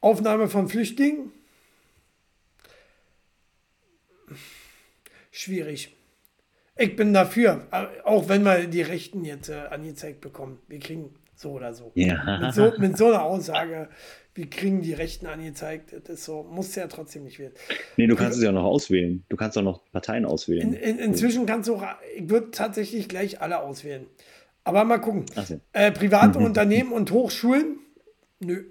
Speaker 1: Aufnahme von Flüchtlingen? Schwierig. Ich bin dafür, äh, auch wenn wir die Rechten jetzt äh, angezeigt bekommen. Wir kriegen so oder so.
Speaker 2: Ja.
Speaker 1: Mit so, mit so einer Aussage, wir kriegen die Rechten angezeigt, das ist so, muss ja trotzdem nicht werden.
Speaker 2: Nee, du kannst es ja noch auswählen. Du kannst auch noch Parteien auswählen.
Speaker 1: In, in, inzwischen kannst du auch, ich würde tatsächlich gleich alle auswählen. Aber mal gucken.
Speaker 2: So.
Speaker 1: Äh, private Unternehmen und Hochschulen? Nö.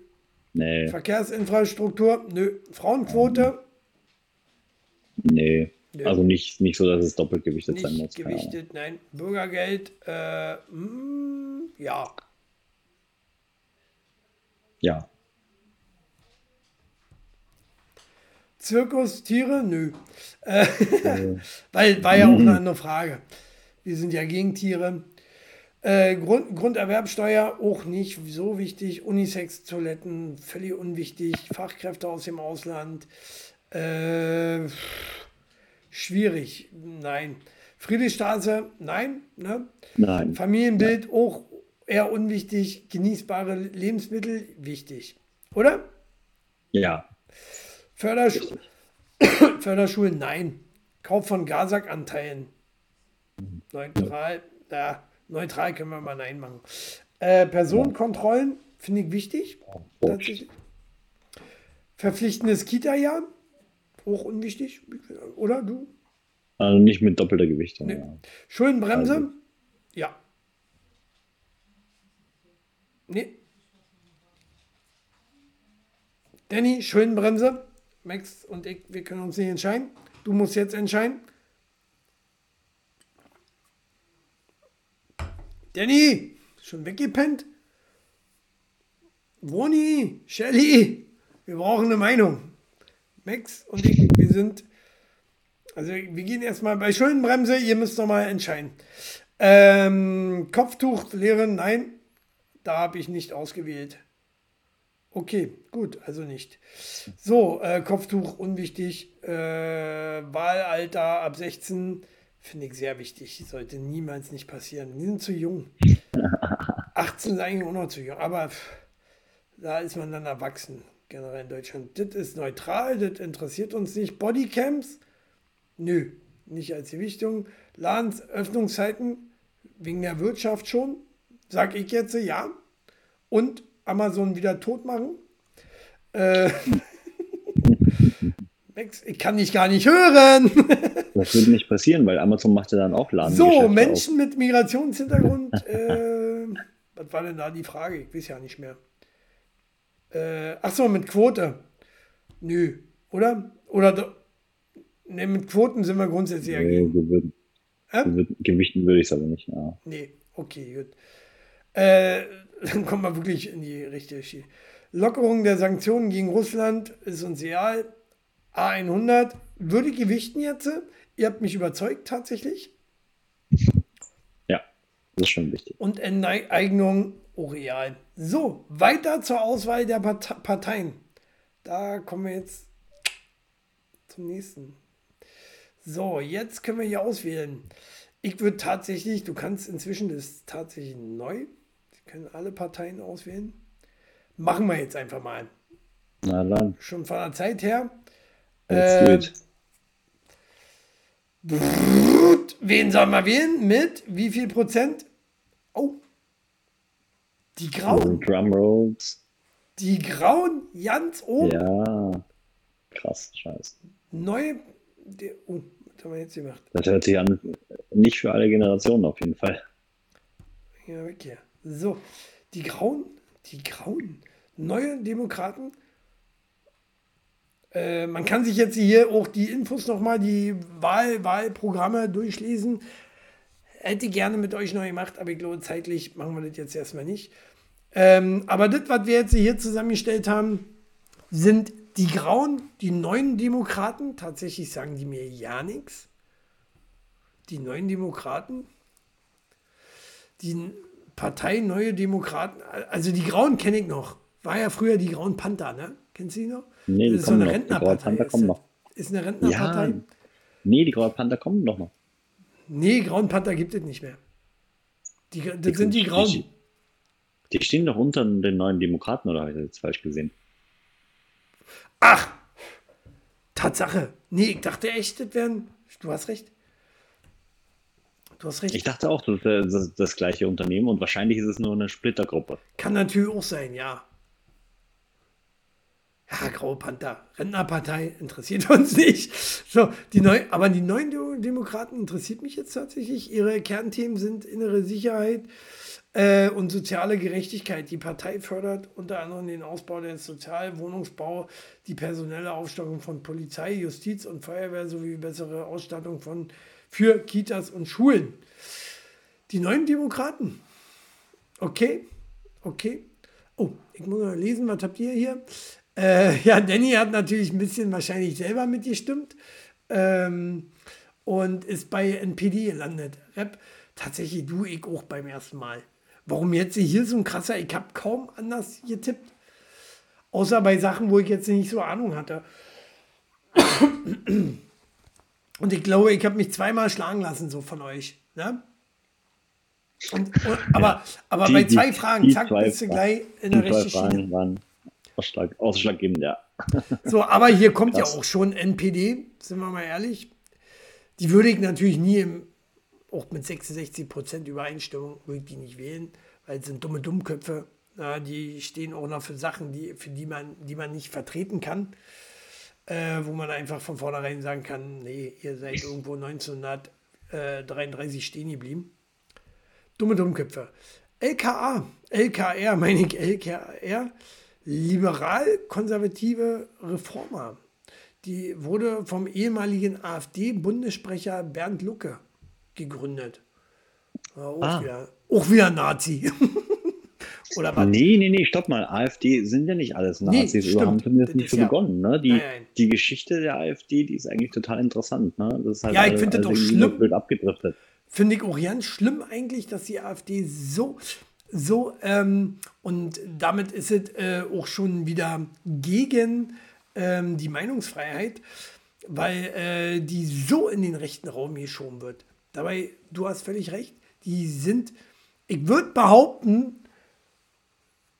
Speaker 2: Nee,
Speaker 1: Verkehrsinfrastruktur? Nö. Frauenquote?
Speaker 2: nee.
Speaker 1: Nö.
Speaker 2: Also nicht, nicht so, dass es doppelt gewichtet sein muss.
Speaker 1: Nicht
Speaker 2: keine Ahnung.
Speaker 1: gewichtet, nein. Bürgergeld? Äh, mm, ja.
Speaker 2: Ja.
Speaker 1: Zirkus, Tiere? Nö. Äh,
Speaker 2: Äh, *laughs*
Speaker 1: weil war ja auch eine *laughs* andere Frage. Wir sind ja gegen Tiere. Äh, Grund, Grunderwerbsteuer auch nicht so wichtig. Unisex-Toiletten völlig unwichtig. Fachkräfte aus dem Ausland. Äh, schwierig. Nein. Friedrichstraße? Nein. Ne?
Speaker 2: nein.
Speaker 1: Familienbild auch eher unwichtig. Genießbare Lebensmittel wichtig. Oder?
Speaker 2: Ja.
Speaker 1: Fördersch *coughs* Förderschulen, nein. Kauf von Gasak-Anteilen. Neutral, ja, neutral können wir mal Nein machen. Äh, Personenkontrollen finde ich wichtig. Verpflichtendes Kita-Jahr, auch unwichtig, oder du?
Speaker 2: Also nicht mit doppelter Gewichtung.
Speaker 1: Nee.
Speaker 2: Ja.
Speaker 1: Schuldenbremse?
Speaker 2: Also-
Speaker 1: Ja. Nee. Danny, Schuldenbremse. Max und ich, wir können uns nicht entscheiden. Du musst jetzt entscheiden. Danny, schon weggepennt? Woni, Shelly, wir brauchen eine Meinung. Max und ich, wir sind, also wir gehen erstmal bei Schuldenbremse, ihr müsst noch mal entscheiden. Ähm, Kopftuchlehre, nein, da habe ich nicht ausgewählt. Okay, gut, also nicht. So, äh, Kopftuch unwichtig. Äh, Wahlalter ab 16 finde ich sehr wichtig. Sollte niemals nicht passieren. Die sind zu jung. *laughs* 18 ist eigentlich auch noch zu jung, aber da ist man dann erwachsen, generell in Deutschland. Das ist neutral, das interessiert uns nicht. Bodycams? Nö, nicht als Gewichtung. Ladens, Öffnungszeiten wegen der Wirtschaft schon, sag ich jetzt ja. Und Amazon wieder tot machen. Äh, *laughs* Max, ich kann dich gar nicht hören. *laughs*
Speaker 2: das würde nicht passieren, weil Amazon macht ja dann auch Laden.
Speaker 1: So, Menschen auf. mit Migrationshintergrund. *laughs* äh, was war denn da die Frage? Ich weiß ja nicht mehr. Äh, achso, mit Quote. Nö, oder? Oder ne, mit Quoten sind wir grundsätzlich nee,
Speaker 2: dagegen. Würden, äh? Gewichten würde ich es aber nicht. Ja.
Speaker 1: Nee, okay, gut. Äh, *laughs* dann kommt man wirklich in die richtige Schiene. Lockerung der Sanktionen gegen Russland ist uns real. A100 würde gewichten jetzt. Ihr habt mich überzeugt tatsächlich.
Speaker 2: Ja, das ist schon wichtig.
Speaker 1: Und Enteignung Oreal. So, weiter zur Auswahl der Parteien. Da kommen wir jetzt zum nächsten. So, jetzt können wir hier auswählen. Ich würde tatsächlich, du kannst inzwischen, das tatsächlich neu, können alle Parteien auswählen. Machen wir jetzt einfach mal.
Speaker 2: Na dann.
Speaker 1: Schon von der Zeit her.
Speaker 2: Äh,
Speaker 1: wen soll man wählen? Mit wie viel Prozent? Die Grauen.
Speaker 2: Drumrolls.
Speaker 1: Die Grauen ganz oben.
Speaker 2: Ja. Krass, scheiße.
Speaker 1: Neue. oh, was haben wir jetzt gemacht?
Speaker 2: Das hört sich an, nicht für alle Generationen auf jeden Fall.
Speaker 1: Ja, okay. So, die Grauen, die Grauen, neue Demokraten. Äh, man kann sich jetzt hier auch die Infos nochmal, die Wahl, Wahlprogramme durchlesen. Hätte gerne mit euch noch gemacht, aber ich glaube, zeitlich machen wir das jetzt erstmal nicht. Ähm, aber das, was wir jetzt hier zusammengestellt haben, sind die Grauen, die neuen Demokraten. Tatsächlich sagen die mir ja nichts. Die neuen Demokraten. Die Partei Neue Demokraten, also die Grauen kenne ich noch. War ja früher die Grauen Panther, ne? Kennst du die noch?
Speaker 2: Nee,
Speaker 1: das ist so eine Rentnerpartei.
Speaker 2: Die kommen noch.
Speaker 1: Ist eine Rentnerpartei? Ja.
Speaker 2: Nee, die Grauen Panther kommen noch.
Speaker 1: Nee, Grauen Panther gibt es nicht mehr. Die, das die sind die Grauen.
Speaker 2: Die, stehen doch unter den neuen Demokraten, oder habe ich das jetzt falsch gesehen?
Speaker 1: Ach! Tatsache. Nee, ich dachte echt, das wären. Du hast recht. Du hast recht.
Speaker 2: Ich dachte auch, das wäre das, das gleiche Unternehmen und wahrscheinlich ist es nur eine Splittergruppe.
Speaker 1: Kann natürlich auch sein, ja. Ja, Graue Panther, Rentnerpartei interessiert *laughs* uns nicht. So, die neu, aber die neuen Demokraten interessiert mich jetzt tatsächlich. Ihre Kernthemen sind innere Sicherheit äh, und soziale Gerechtigkeit. Die Partei fördert unter anderem den Ausbau des Sozialwohnungsbau, die personelle Aufstockung von Polizei, Justiz und Feuerwehr sowie bessere Ausstattung von für Kitas und Schulen. Die neuen Demokraten. Okay, okay. Oh, ich muss mal lesen, was habt ihr hier? Äh, ja, Danny hat natürlich ein bisschen wahrscheinlich selber mitgestimmt ähm, und ist bei NPD gelandet. Rap, tatsächlich du, ich auch beim ersten Mal. Warum jetzt hier so ein krasser, ich habe kaum anders getippt. Außer bei Sachen, wo ich jetzt nicht so Ahnung hatte. Und ich glaube, ich habe mich zweimal schlagen lassen, so von euch. Ne? Und, und, aber ja. aber die, bei zwei die, Fragen, die zack, bist du gleich in der richtigen Schiene.
Speaker 2: Waren Ausschlag, ausschlaggebend, ja.
Speaker 1: So, aber hier kommt Krass. ja auch schon NPD, sind wir mal ehrlich. Die würde ich natürlich nie im, auch mit 66 Prozent Übereinstimmung würde ich die nicht wählen, weil es sind dumme Dummköpfe. Ja, die stehen auch noch für Sachen, die, für die man, die man nicht vertreten kann äh, wo man einfach von vornherein sagen kann, nee, ihr seid irgendwo 1933 stehen geblieben. Dumme Dummköpfe. LKA, LKR, *laughs* meine ich LKR, liberal-konservative Reformer. Die wurde vom ehemaligen AfD-Bundessprecher Bernd Lucke gegründet. Auch, ah. wieder, auch wieder Nazi. *laughs*
Speaker 2: Oder was? Nee, nee, nee, stopp mal. AfD sind ja nicht alles Nazis. Nee, stimmt. haben zumindest nicht so ja. begonnen. Ne? Die, nein, nein. die Geschichte der AfD, die ist eigentlich total interessant. Ne?
Speaker 1: Das ist halt ja, ich finde das doch schlimm.
Speaker 2: Wird abgedriftet.
Speaker 1: finde ich auch ganz schlimm eigentlich, dass die AfD so, so, ähm, und damit ist es äh, auch schon wieder gegen ähm, die Meinungsfreiheit, weil äh, die so in den rechten Raum geschoben wird. Dabei, du hast völlig recht, die sind, ich würde behaupten,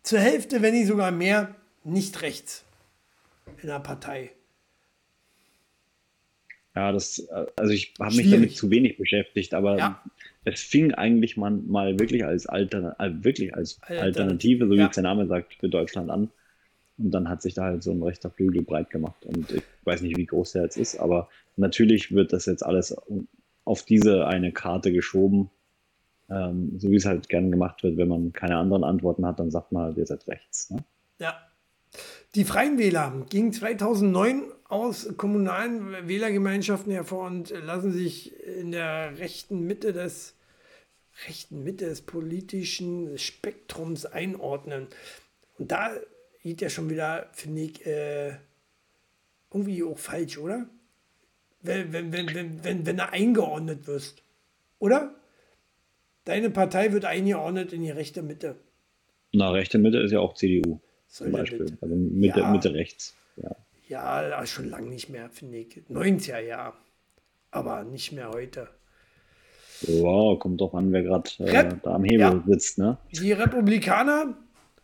Speaker 1: zur Hälfte, wenn nicht sogar mehr, nicht rechts in der Partei.
Speaker 2: Ja, das, also ich habe mich damit zu wenig beschäftigt, aber ja. es fing eigentlich mal, mal wirklich als, Altern, äh, wirklich als Alternative, so wie ja. es der Name sagt, für Deutschland an. Und dann hat sich da halt so ein rechter Flügel breit gemacht. Und ich weiß nicht, wie groß der jetzt ist, aber natürlich wird das jetzt alles auf diese eine Karte geschoben. Ähm, so wie es halt gern gemacht wird, wenn man keine anderen Antworten hat, dann sagt man halt, ihr seid rechts. Ne?
Speaker 1: Ja. Die Freien Wähler gingen 2009 aus kommunalen Wählergemeinschaften hervor und lassen sich in der rechten Mitte des rechten Mitte des politischen Spektrums einordnen. Und da geht ja schon wieder, finde ich, äh, irgendwie auch falsch, oder? Wenn, wenn, wenn, wenn, wenn, wenn du eingeordnet wirst. Oder? Deine Partei wird eingeordnet in die rechte Mitte.
Speaker 2: Na, rechte Mitte ist ja auch CDU. Soll zum Beispiel. Mitte? Also Mitte, ja. Mitte rechts. Ja,
Speaker 1: ja schon lange nicht mehr, finde ich. 90er Jahr. Aber nicht mehr heute.
Speaker 2: Wow, kommt doch an, wer gerade äh, da am Hebel ja. sitzt, ne?
Speaker 1: Die Republikaner.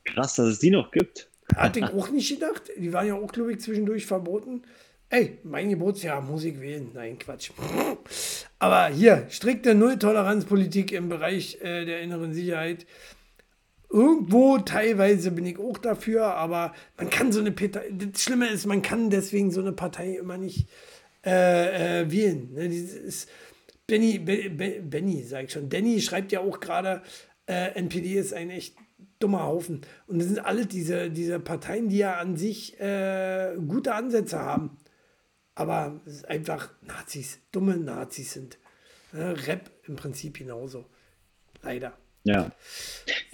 Speaker 2: Krass, dass es die noch gibt.
Speaker 1: Hatte ich auch nicht gedacht. Die waren ja auch, glaube ich, zwischendurch verboten. Ey, mein Geburtsjahr, Musik wählen. Nein, Quatsch. *laughs* Aber hier, strikte Null-Toleranz-Politik im Bereich äh, der inneren Sicherheit. Irgendwo teilweise bin ich auch dafür, aber man kann so eine Partei, das Schlimme ist, man kann deswegen so eine Partei immer nicht äh, äh, wählen. Ne? Dieses Benny, Benny, sag ich schon. Danny schreibt ja auch gerade, äh, NPD ist ein echt dummer Haufen. Und das sind alle diese, diese Parteien, die ja an sich äh, gute Ansätze haben. Aber es ist einfach Nazis, dumme Nazis sind. Ne? Rap im Prinzip genauso. Leider.
Speaker 2: Ja.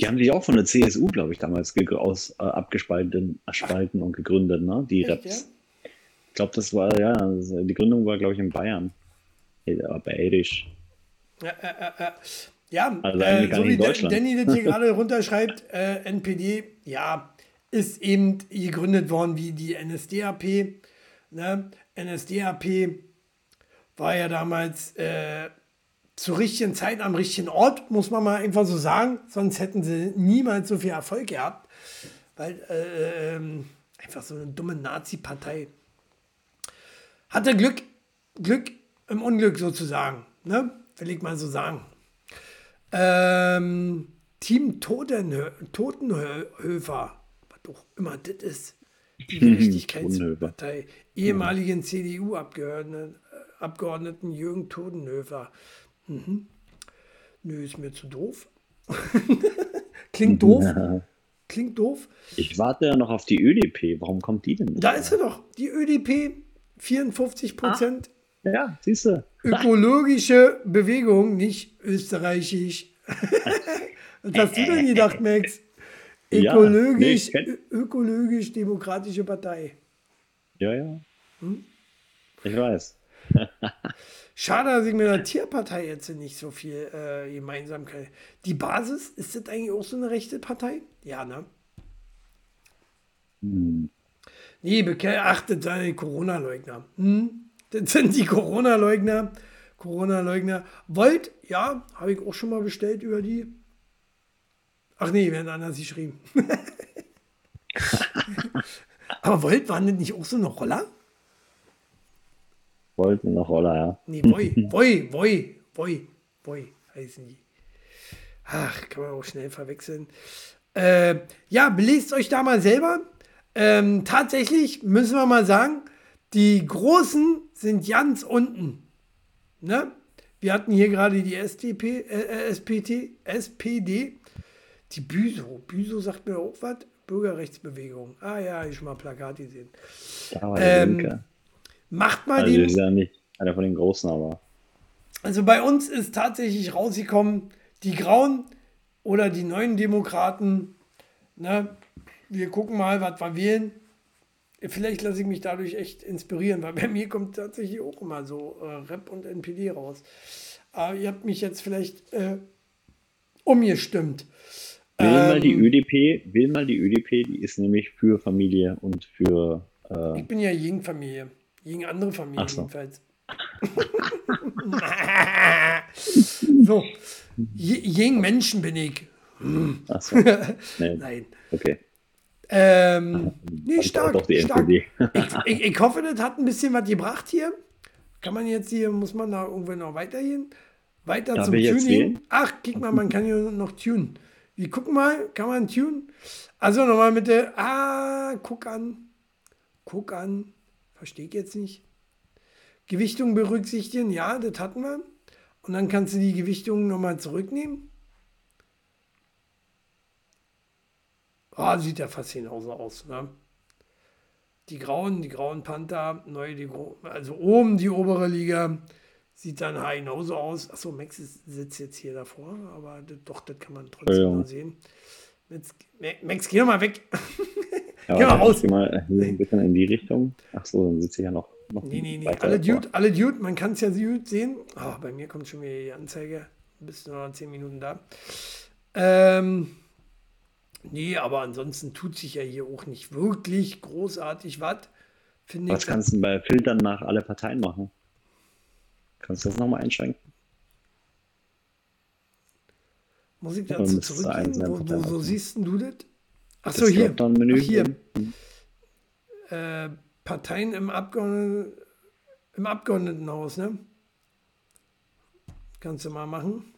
Speaker 2: Die haben sich auch von der CSU, glaube ich, damals aus, äh, abgespalten Spalten und gegründet, ne? Die Echt, Raps. Ja? Ich glaube, das war, ja, die Gründung war, glaube ich, in Bayern. Ja, bayerisch.
Speaker 1: Ja, äh, äh, ja, also äh, so wie Danny das hier *laughs* gerade runterschreibt, äh, NPD, ja, ist eben gegründet worden wie die NSDAP. Ne? NSDAP war ja damals äh, zur richtigen Zeit am richtigen Ort, muss man mal einfach so sagen. Sonst hätten sie niemals so viel Erfolg gehabt. Weil äh, ähm, einfach so eine dumme Nazi-Partei. Hatte Glück, Glück im Unglück sozusagen. Ne? Will ich mal so sagen. Ähm, Team Totenhö Totenhöfer, was auch immer das ist, die *laughs* Gerechtigkeitspartei, ehemaligen CDU-Abgeordneten Abgeordneten Jürgen Todenhöfer. Mhm. Nö, ist mir zu doof. *laughs* Klingt *laughs* doof. Ja. Klingt doof.
Speaker 2: Ich warte ja noch auf die ÖDP. Warum kommt die denn
Speaker 1: nicht? Da ist sie doch. Die ÖDP, 54 Prozent. Ah.
Speaker 2: Ja, siehst du.
Speaker 1: Ökologische Bewegung, nicht österreichisch. *laughs* Was hast du denn gedacht, Max? Ökologisch, ja, nee, ökologisch demokratische Partei.
Speaker 2: Ja, ja. Hm? Ich weiß. *laughs*
Speaker 1: Schade, dass ich mit der Tierpartei jetzt nicht so viel äh, Gemeinsamkeit. Die Basis, ist das eigentlich auch so eine rechte Partei? Ja, ne? Hm. Nee, beachtet seine Corona-Leugner. Hm? Das sind die Corona-Leugner. Corona-Leugner. Volt, ja, habe ich auch schon mal bestellt über die. Ach nee, werden anders geschrieben. *laughs* *laughs* Aber Volt, waren das nicht auch so eine Roller?
Speaker 2: Volt eine Roller, ja.
Speaker 1: Nee, Voi, Voi, *laughs* Voi, Voi, Voi heißen die. Ach, kann man auch schnell verwechseln. Äh, ja, belest euch da mal selber. Ähm, tatsächlich müssen wir mal sagen, die Großen sind ganz unten. Ne? Wir hatten hier gerade die SDP, äh, SPT, SPD, die Büso. Büso sagt mir auch was. Bürgerrechtsbewegung. Ah ja, ich schon mal Plakat gesehen. Ähm, macht mal
Speaker 2: also den. ist ja nicht einer von den Großen, aber.
Speaker 1: Also bei uns ist tatsächlich rausgekommen, die Grauen oder die neuen Demokraten. Ne? Wir gucken mal, was wir wählen. vielleicht lasse ich mich dadurch echt inspirieren, weil bei mir kommt tatsächlich auch immer so äh, Rap und NPD raus. Aber ihr habt mich jetzt vielleicht äh, umgestimmt.
Speaker 2: Will ähm, mal die ÖDP, will mal die ÖDP, die ist nämlich für Familie und für.
Speaker 1: Äh, ich bin ja gegen Familie. Gegen andere Familien so. jedenfalls. *laughs* so. Gegen Menschen bin ich.
Speaker 2: Ach so. *laughs* Nee.
Speaker 1: Nein.
Speaker 2: Okay.
Speaker 1: Ähm, nee, stark. stark. Ich, ich, ich, hoffe, das hat ein bisschen was gebracht hier. Kann man jetzt hier, muss man da irgendwo noch weitergehen? Weiter Darf zum Tuning. Ach, guck mal, man kann hier noch tunen. Wir gucken mal, kann man tunen? Also nochmal mit der, ah, guck an. Guck an. Verstehe ich jetzt nicht. Gewichtung berücksichtigen, ja, das hatten wir. Und dann kannst du die Gewichtung nochmal zurücknehmen. Oh, sieht ja fast genauso aus. Ne? Die grauen, die grauen Panther, neu, die, also oben die obere Liga, sieht dann genauso aus. Achso, Max sitzt jetzt hier davor, aber das, doch, das kann man trotzdem ja, ja. sehen. Max, Max, geh doch mal weg. *laughs*
Speaker 2: Ja, geh mal raus. Geh mal ein bisschen in die Richtung. Achso, dann sitze ich ja noch. noch
Speaker 1: nee, nee, nee. Alle Dude, alle Dude, man kann es ja gut sehen. Oh, bei mir kommt schon wieder die Anzeige. Bist du noch 10 Minuten da. Ähm, Nee, aber ansonsten tut sich ja hier auch nicht wirklich großartig was.
Speaker 2: Was kannst du bei Filtern nach alle Parteien machen? Kannst du das nochmal einschränken?
Speaker 1: Muss ich dazu zurückgehen? Wo, wo, wo siehst du das? Achso, hier. Ach, hier. Äh, Parteien im, Abgeordneten, im Abgeordnetenhaus, ne? Kannst du mal machen.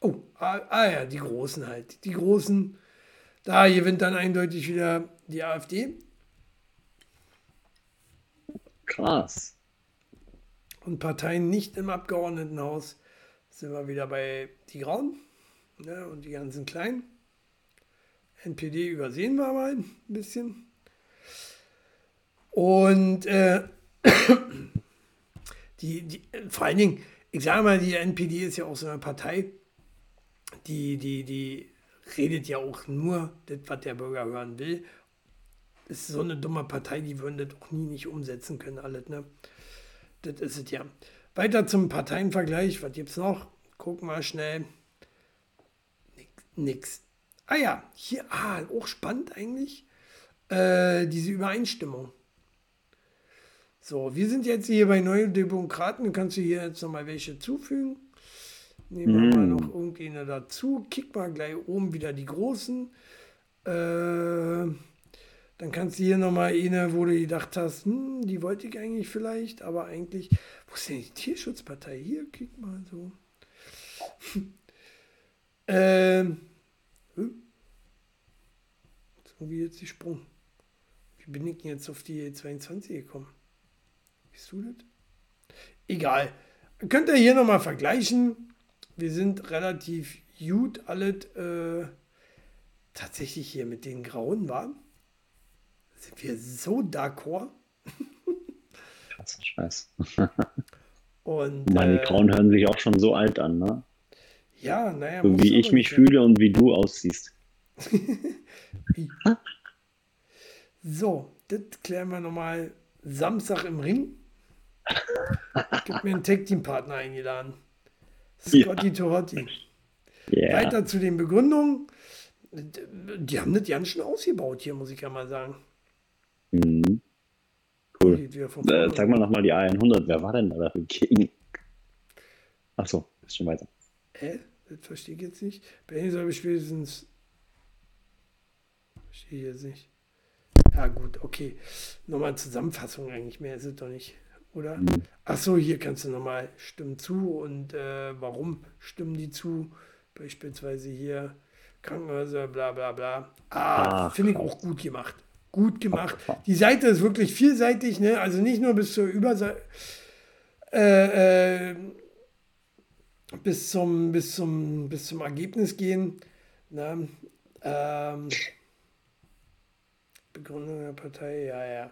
Speaker 1: Oh, ah, ah, ja, die Großen halt. Die Großen, da gewinnt dann eindeutig wieder die AfD.
Speaker 2: Krass.
Speaker 1: Und Parteien nicht im Abgeordnetenhaus sind wir wieder bei die Grauen ne, und die ganzen Kleinen. NPD übersehen wir mal ein bisschen. Und äh, *coughs* die, die, vor allen Dingen, ich sage mal, die NPD ist ja auch so eine Partei, die, die, die redet ja auch nur das, was der Bürger hören will. Das ist so eine dumme Partei, die würden das auch nie nicht umsetzen können, alles, ne? Das ist es ja. Weiter zum Parteienvergleich, was gibt's noch? Gucken wir schnell. Nix. nix. Ah ja, hier, ah, auch spannend eigentlich, äh, diese Übereinstimmung. So, wir sind jetzt hier bei Neuen Demokraten, kannst du hier jetzt nochmal welche zufügen. Nehmen wir mm. mal noch irgendeine dazu. Kick mal gleich oben wieder die großen. Äh, dann kannst du hier nochmal eine, wo du gedacht hast, hm, die wollte ich eigentlich vielleicht, aber eigentlich, wo ist denn die Tierschutzpartei? Hier, kick mal so. *laughs* ähm, hm? So wie jetzt die Sprung. Wie bin ich denn jetzt auf die 22 gekommen? Siehst du das? Egal. Könnt ihr hier nochmal vergleichen wir sind relativ gut alles äh, tatsächlich hier mit den Grauen warm. Sind wir so d'accord? *laughs*
Speaker 2: Krass, Scheiß. *laughs*
Speaker 1: Und,
Speaker 2: Meine äh, Grauen hören sich auch schon so alt an, ne?
Speaker 1: Ja, naja.
Speaker 2: So wie ich mich fühle und wie du aussiehst. *laughs*
Speaker 1: so, das klären wir nochmal Samstag im Ring. Ich habe mir einen Tag-Team-Partner eingeladen. Scotty ja. Torotti. Yeah. Weiter zu den Begründungen. Die haben das ganz schön ausgebaut hier, muss ich ja mal sagen.
Speaker 2: Mhm. Cool. Äh, sag mal nochmal die A100. Wer war denn da dagegen? Achso, ist schon weiter.
Speaker 1: Hä? Das verstehe ich jetzt nicht. Benny soll ich spätestens. Verstehe ich jetzt nicht. Ja, gut, okay. Nochmal Zusammenfassung eigentlich. Mehr ist es doch nicht oder? Ach so, hier kannst du nochmal stimmen zu und äh, warum stimmen die zu? Beispielsweise hier Krankenhäuser, bla bla bla. Ah, finde ich auch gut gemacht. Gut gemacht. Die Seite ist wirklich vielseitig, ne? Also nicht nur bis zur Überseite. Äh, äh, bis zum, bis zum, bis zum Ergebnis gehen. Ne? Ähm, Begründung der Partei, ja, ja.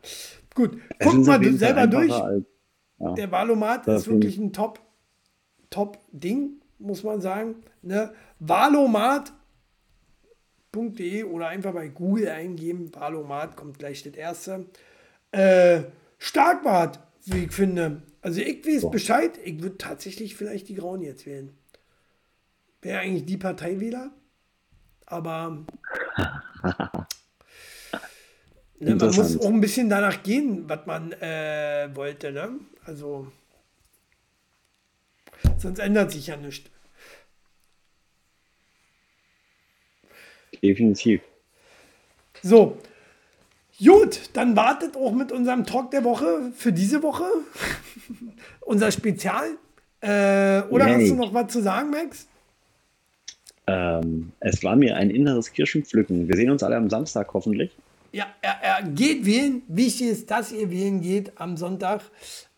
Speaker 1: Gut, guck mal selber durch. Als, ja. Der Valomat ist wirklich ein Top, Top-Ding, muss man sagen. Ne? Valomat Valomat.de oder einfach bei Google eingeben. Valomat kommt gleich das erste. Äh, Starkbart, wie ich finde. Also ich weiß
Speaker 2: So.
Speaker 1: Bescheid. Ich würde tatsächlich vielleicht die Grauen jetzt wählen. Wäre eigentlich die Parteiwähler. Aber *laughs* ne, man muss auch ein bisschen danach gehen, was man äh, wollte. Ne? Also sonst ändert sich ja nichts.
Speaker 2: Definitiv.
Speaker 1: So. Gut, dann wartet auch mit unserem Talk der Woche für diese Woche. *laughs* Unser Spezial. Äh, oder
Speaker 2: Yay.
Speaker 1: hast du noch was zu sagen, Max?
Speaker 2: Ähm, es war mir ein inneres Kirschenpflücken. Wir sehen uns alle am Samstag hoffentlich.
Speaker 1: Ja, er, er geht wählen. Wichtig ist, dass ihr wählen geht am Sonntag.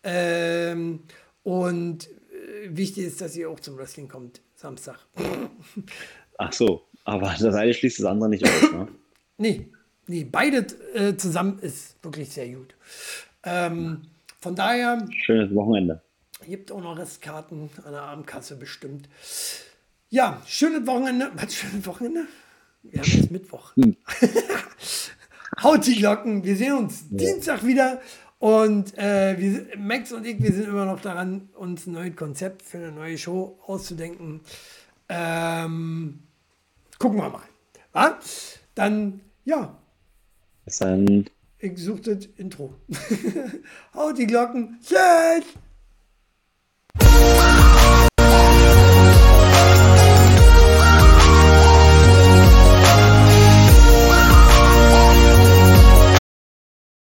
Speaker 1: Ähm, und äh, wichtig ist, dass ihr auch zum Wrestling kommt, Samstag. *laughs*
Speaker 2: Ach so, aber das eine schließt das andere nicht aus. Ne?
Speaker 1: Nee, nee, beide äh, zusammen ist wirklich sehr gut. Ähm, von daher
Speaker 2: Schönes Wochenende.
Speaker 1: gibt auch noch Restkarten an der Abendkasse bestimmt. Ja, schönes Wochenende. Was, schönes Wochenende? Wir haben jetzt Mittwoch. *laughs* Haut die Glocken. Wir sehen uns Dienstag wieder. Und äh, wir, Max und ich, wir sind immer noch daran, uns ein neues Konzept für eine neue Show auszudenken. Ähm, gucken wir mal. Ja? Dann, ja,
Speaker 2: Bis dann.
Speaker 1: ich suche das Intro. *laughs* Haut die Glocken. Tschüss.